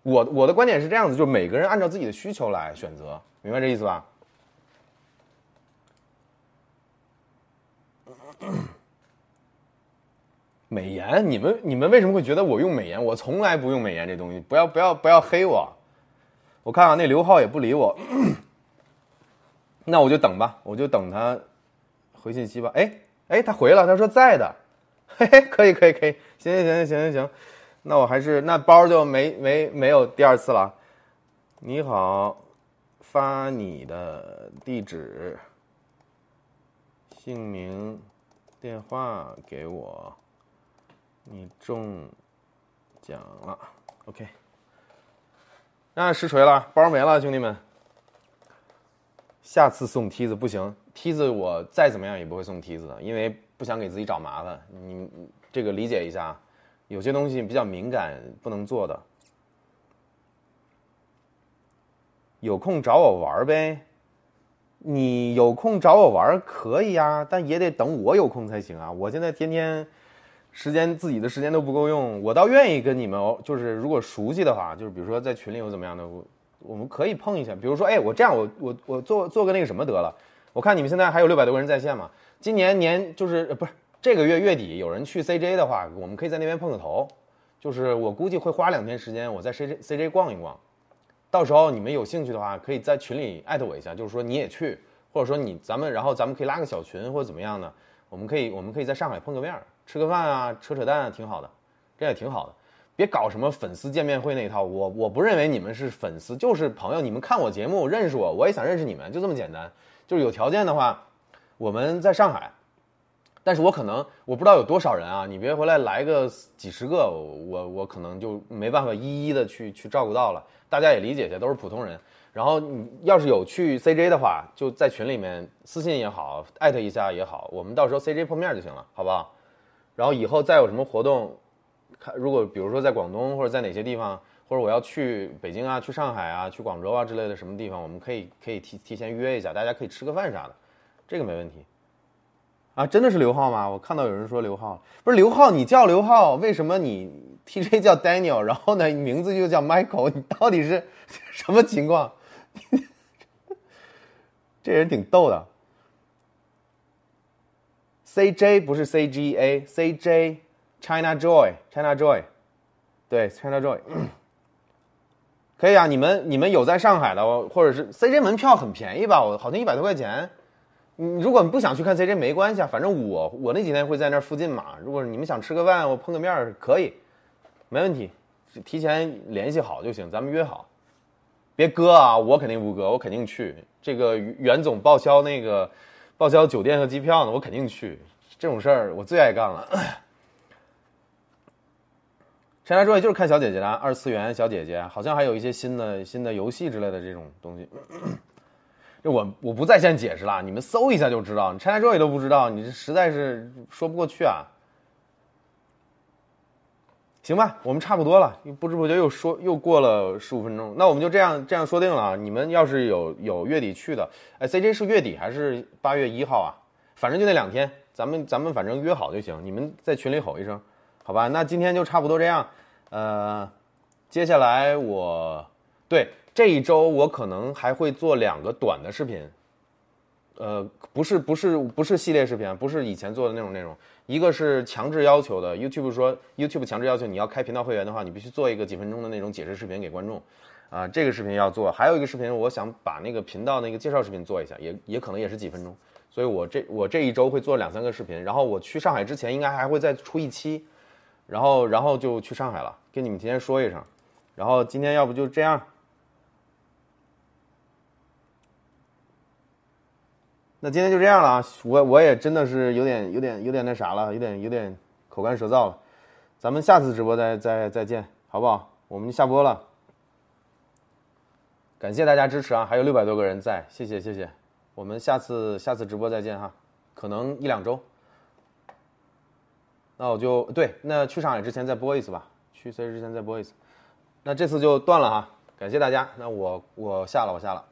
B: 我我的观点是这样子，就是每个人按照自己的需求来选择，明白这意思吧？美颜，你们你们为什么会觉得我用美颜？我从来不用美颜这东西，不要不要不要黑我。我看看那刘浩也不理我，那我就等吧，我就等他回信息吧。哎哎，他回了，他说在的，嘿嘿，可以可以可以，行行行行行行。那我还是那包就没没没有第二次了。你好，发你的地址、姓名、电话给我。你中奖了，OK。那实锤了，包没了，兄弟们。下次送梯子不行，梯子我再怎么样也不会送梯子的，因为不想给自己找麻烦。你这个理解一下。有些东西比较敏感，不能做的。有空找我玩呗，你有空找我玩可以啊，但也得等我有空才行啊。我现在天天时间自己的时间都不够用，我倒愿意跟你们，就是如果熟悉的话，就是比如说在群里有怎么样的，我们可以碰一下。比如说，哎，我这样，我我我做做个那个什么得了。我看你们现在还有六百多个人在线嘛，今年年就是不是。这个月月底有人去 CJ 的话，我们可以在那边碰个头。就是我估计会花两天时间，我在 CJ CJ 逛一逛。到时候你们有兴趣的话，可以在群里艾特我一下，就是说你也去，或者说你咱们，然后咱们可以拉个小群或者怎么样呢。我们可以我们可以在上海碰个面，吃个饭啊，扯扯淡，挺好的，这也挺好的。别搞什么粉丝见面会那一套，我我不认为你们是粉丝，就是朋友。你们看我节目认识我，我也想认识你们，就这么简单。就是有条件的话，我们在上海。但是我可能我不知道有多少人啊，你别回来来个几十个，我我可能就没办法一一的去去照顾到了。大家也理解一下，都是普通人。然后你要是有去 CJ 的话，就在群里面私信也好，艾特一下也好，我们到时候 CJ 碰面就行了，好不好？然后以后再有什么活动，看如果比如说在广东或者在哪些地方，或者我要去北京啊、去上海啊、去广州啊之类的什么地方，我们可以可以提提前约一下，大家可以吃个饭啥的，这个没问题。啊，真的是刘浩吗？我看到有人说刘浩，不是刘浩，你叫刘浩，为什么你 TJ 叫 Daniel，然后呢名字又叫 Michael，你到底是 什么情况？这人挺逗的。CJ 不是 CGA，CJ China Joy China Joy，对 China Joy，可以啊，你们你们有在上海的，或者是 CJ 门票很便宜吧？我好像一百多块钱。你如果你不想去看 CJ 没关系啊，反正我我那几天会在那附近嘛。如果你们想吃个饭，我碰个面可以，没问题，提前联系好就行，咱们约好，别割啊，我肯定不割，我肯定去。这个袁总报销那个报销酒店和机票呢，我肯定去。这种事儿我最爱干了。谁来说也就是看小姐姐的二次元小姐姐，好像还有一些新的新的游戏之类的这种东西。就我我不在线解释了，你们搜一下就知道。你 ChinaJoy 都不知道，你这实在是说不过去啊。行吧，我们差不多了，不知不觉又说又过了十五分钟，那我们就这样这样说定了啊。你们要是有有月底去的，哎，CJ 是月底还是八月一号啊？反正就那两天，咱们咱们反正约好就行。你们在群里吼一声，好吧？那今天就差不多这样。呃，接下来我对这一周我可能还会做两个短的视频，呃，不是不是不是系列视频，不是以前做的那种内容。一个是强制要求的，YouTube 说 YouTube 强制要求你要开频道会员的话，你必须做一个几分钟的那种解释视频给观众，啊，这个视频要做。还有一个视频，我想把那个频道那个介绍视频做一下，也也可能也是几分钟。所以我这我这一周会做两三个视频，然后我去上海之前应该还会再出一期，然后然后就去上海了，跟你们提前说一声。然后今天要不就这样。那今天就这样了啊！我我也真的是有点有点有点那啥了，有点有点口干舌燥了。咱们下次直播再再再见，好不好？我们就下播了，感谢大家支持啊！还有六百多个人在，谢谢谢谢。我们下次下次直播再见哈，可能一两周。那我就对，那去上海之前再播一次吧，去 C 之前再播一次。那这次就断了哈，感谢大家。那我我下了，我下了。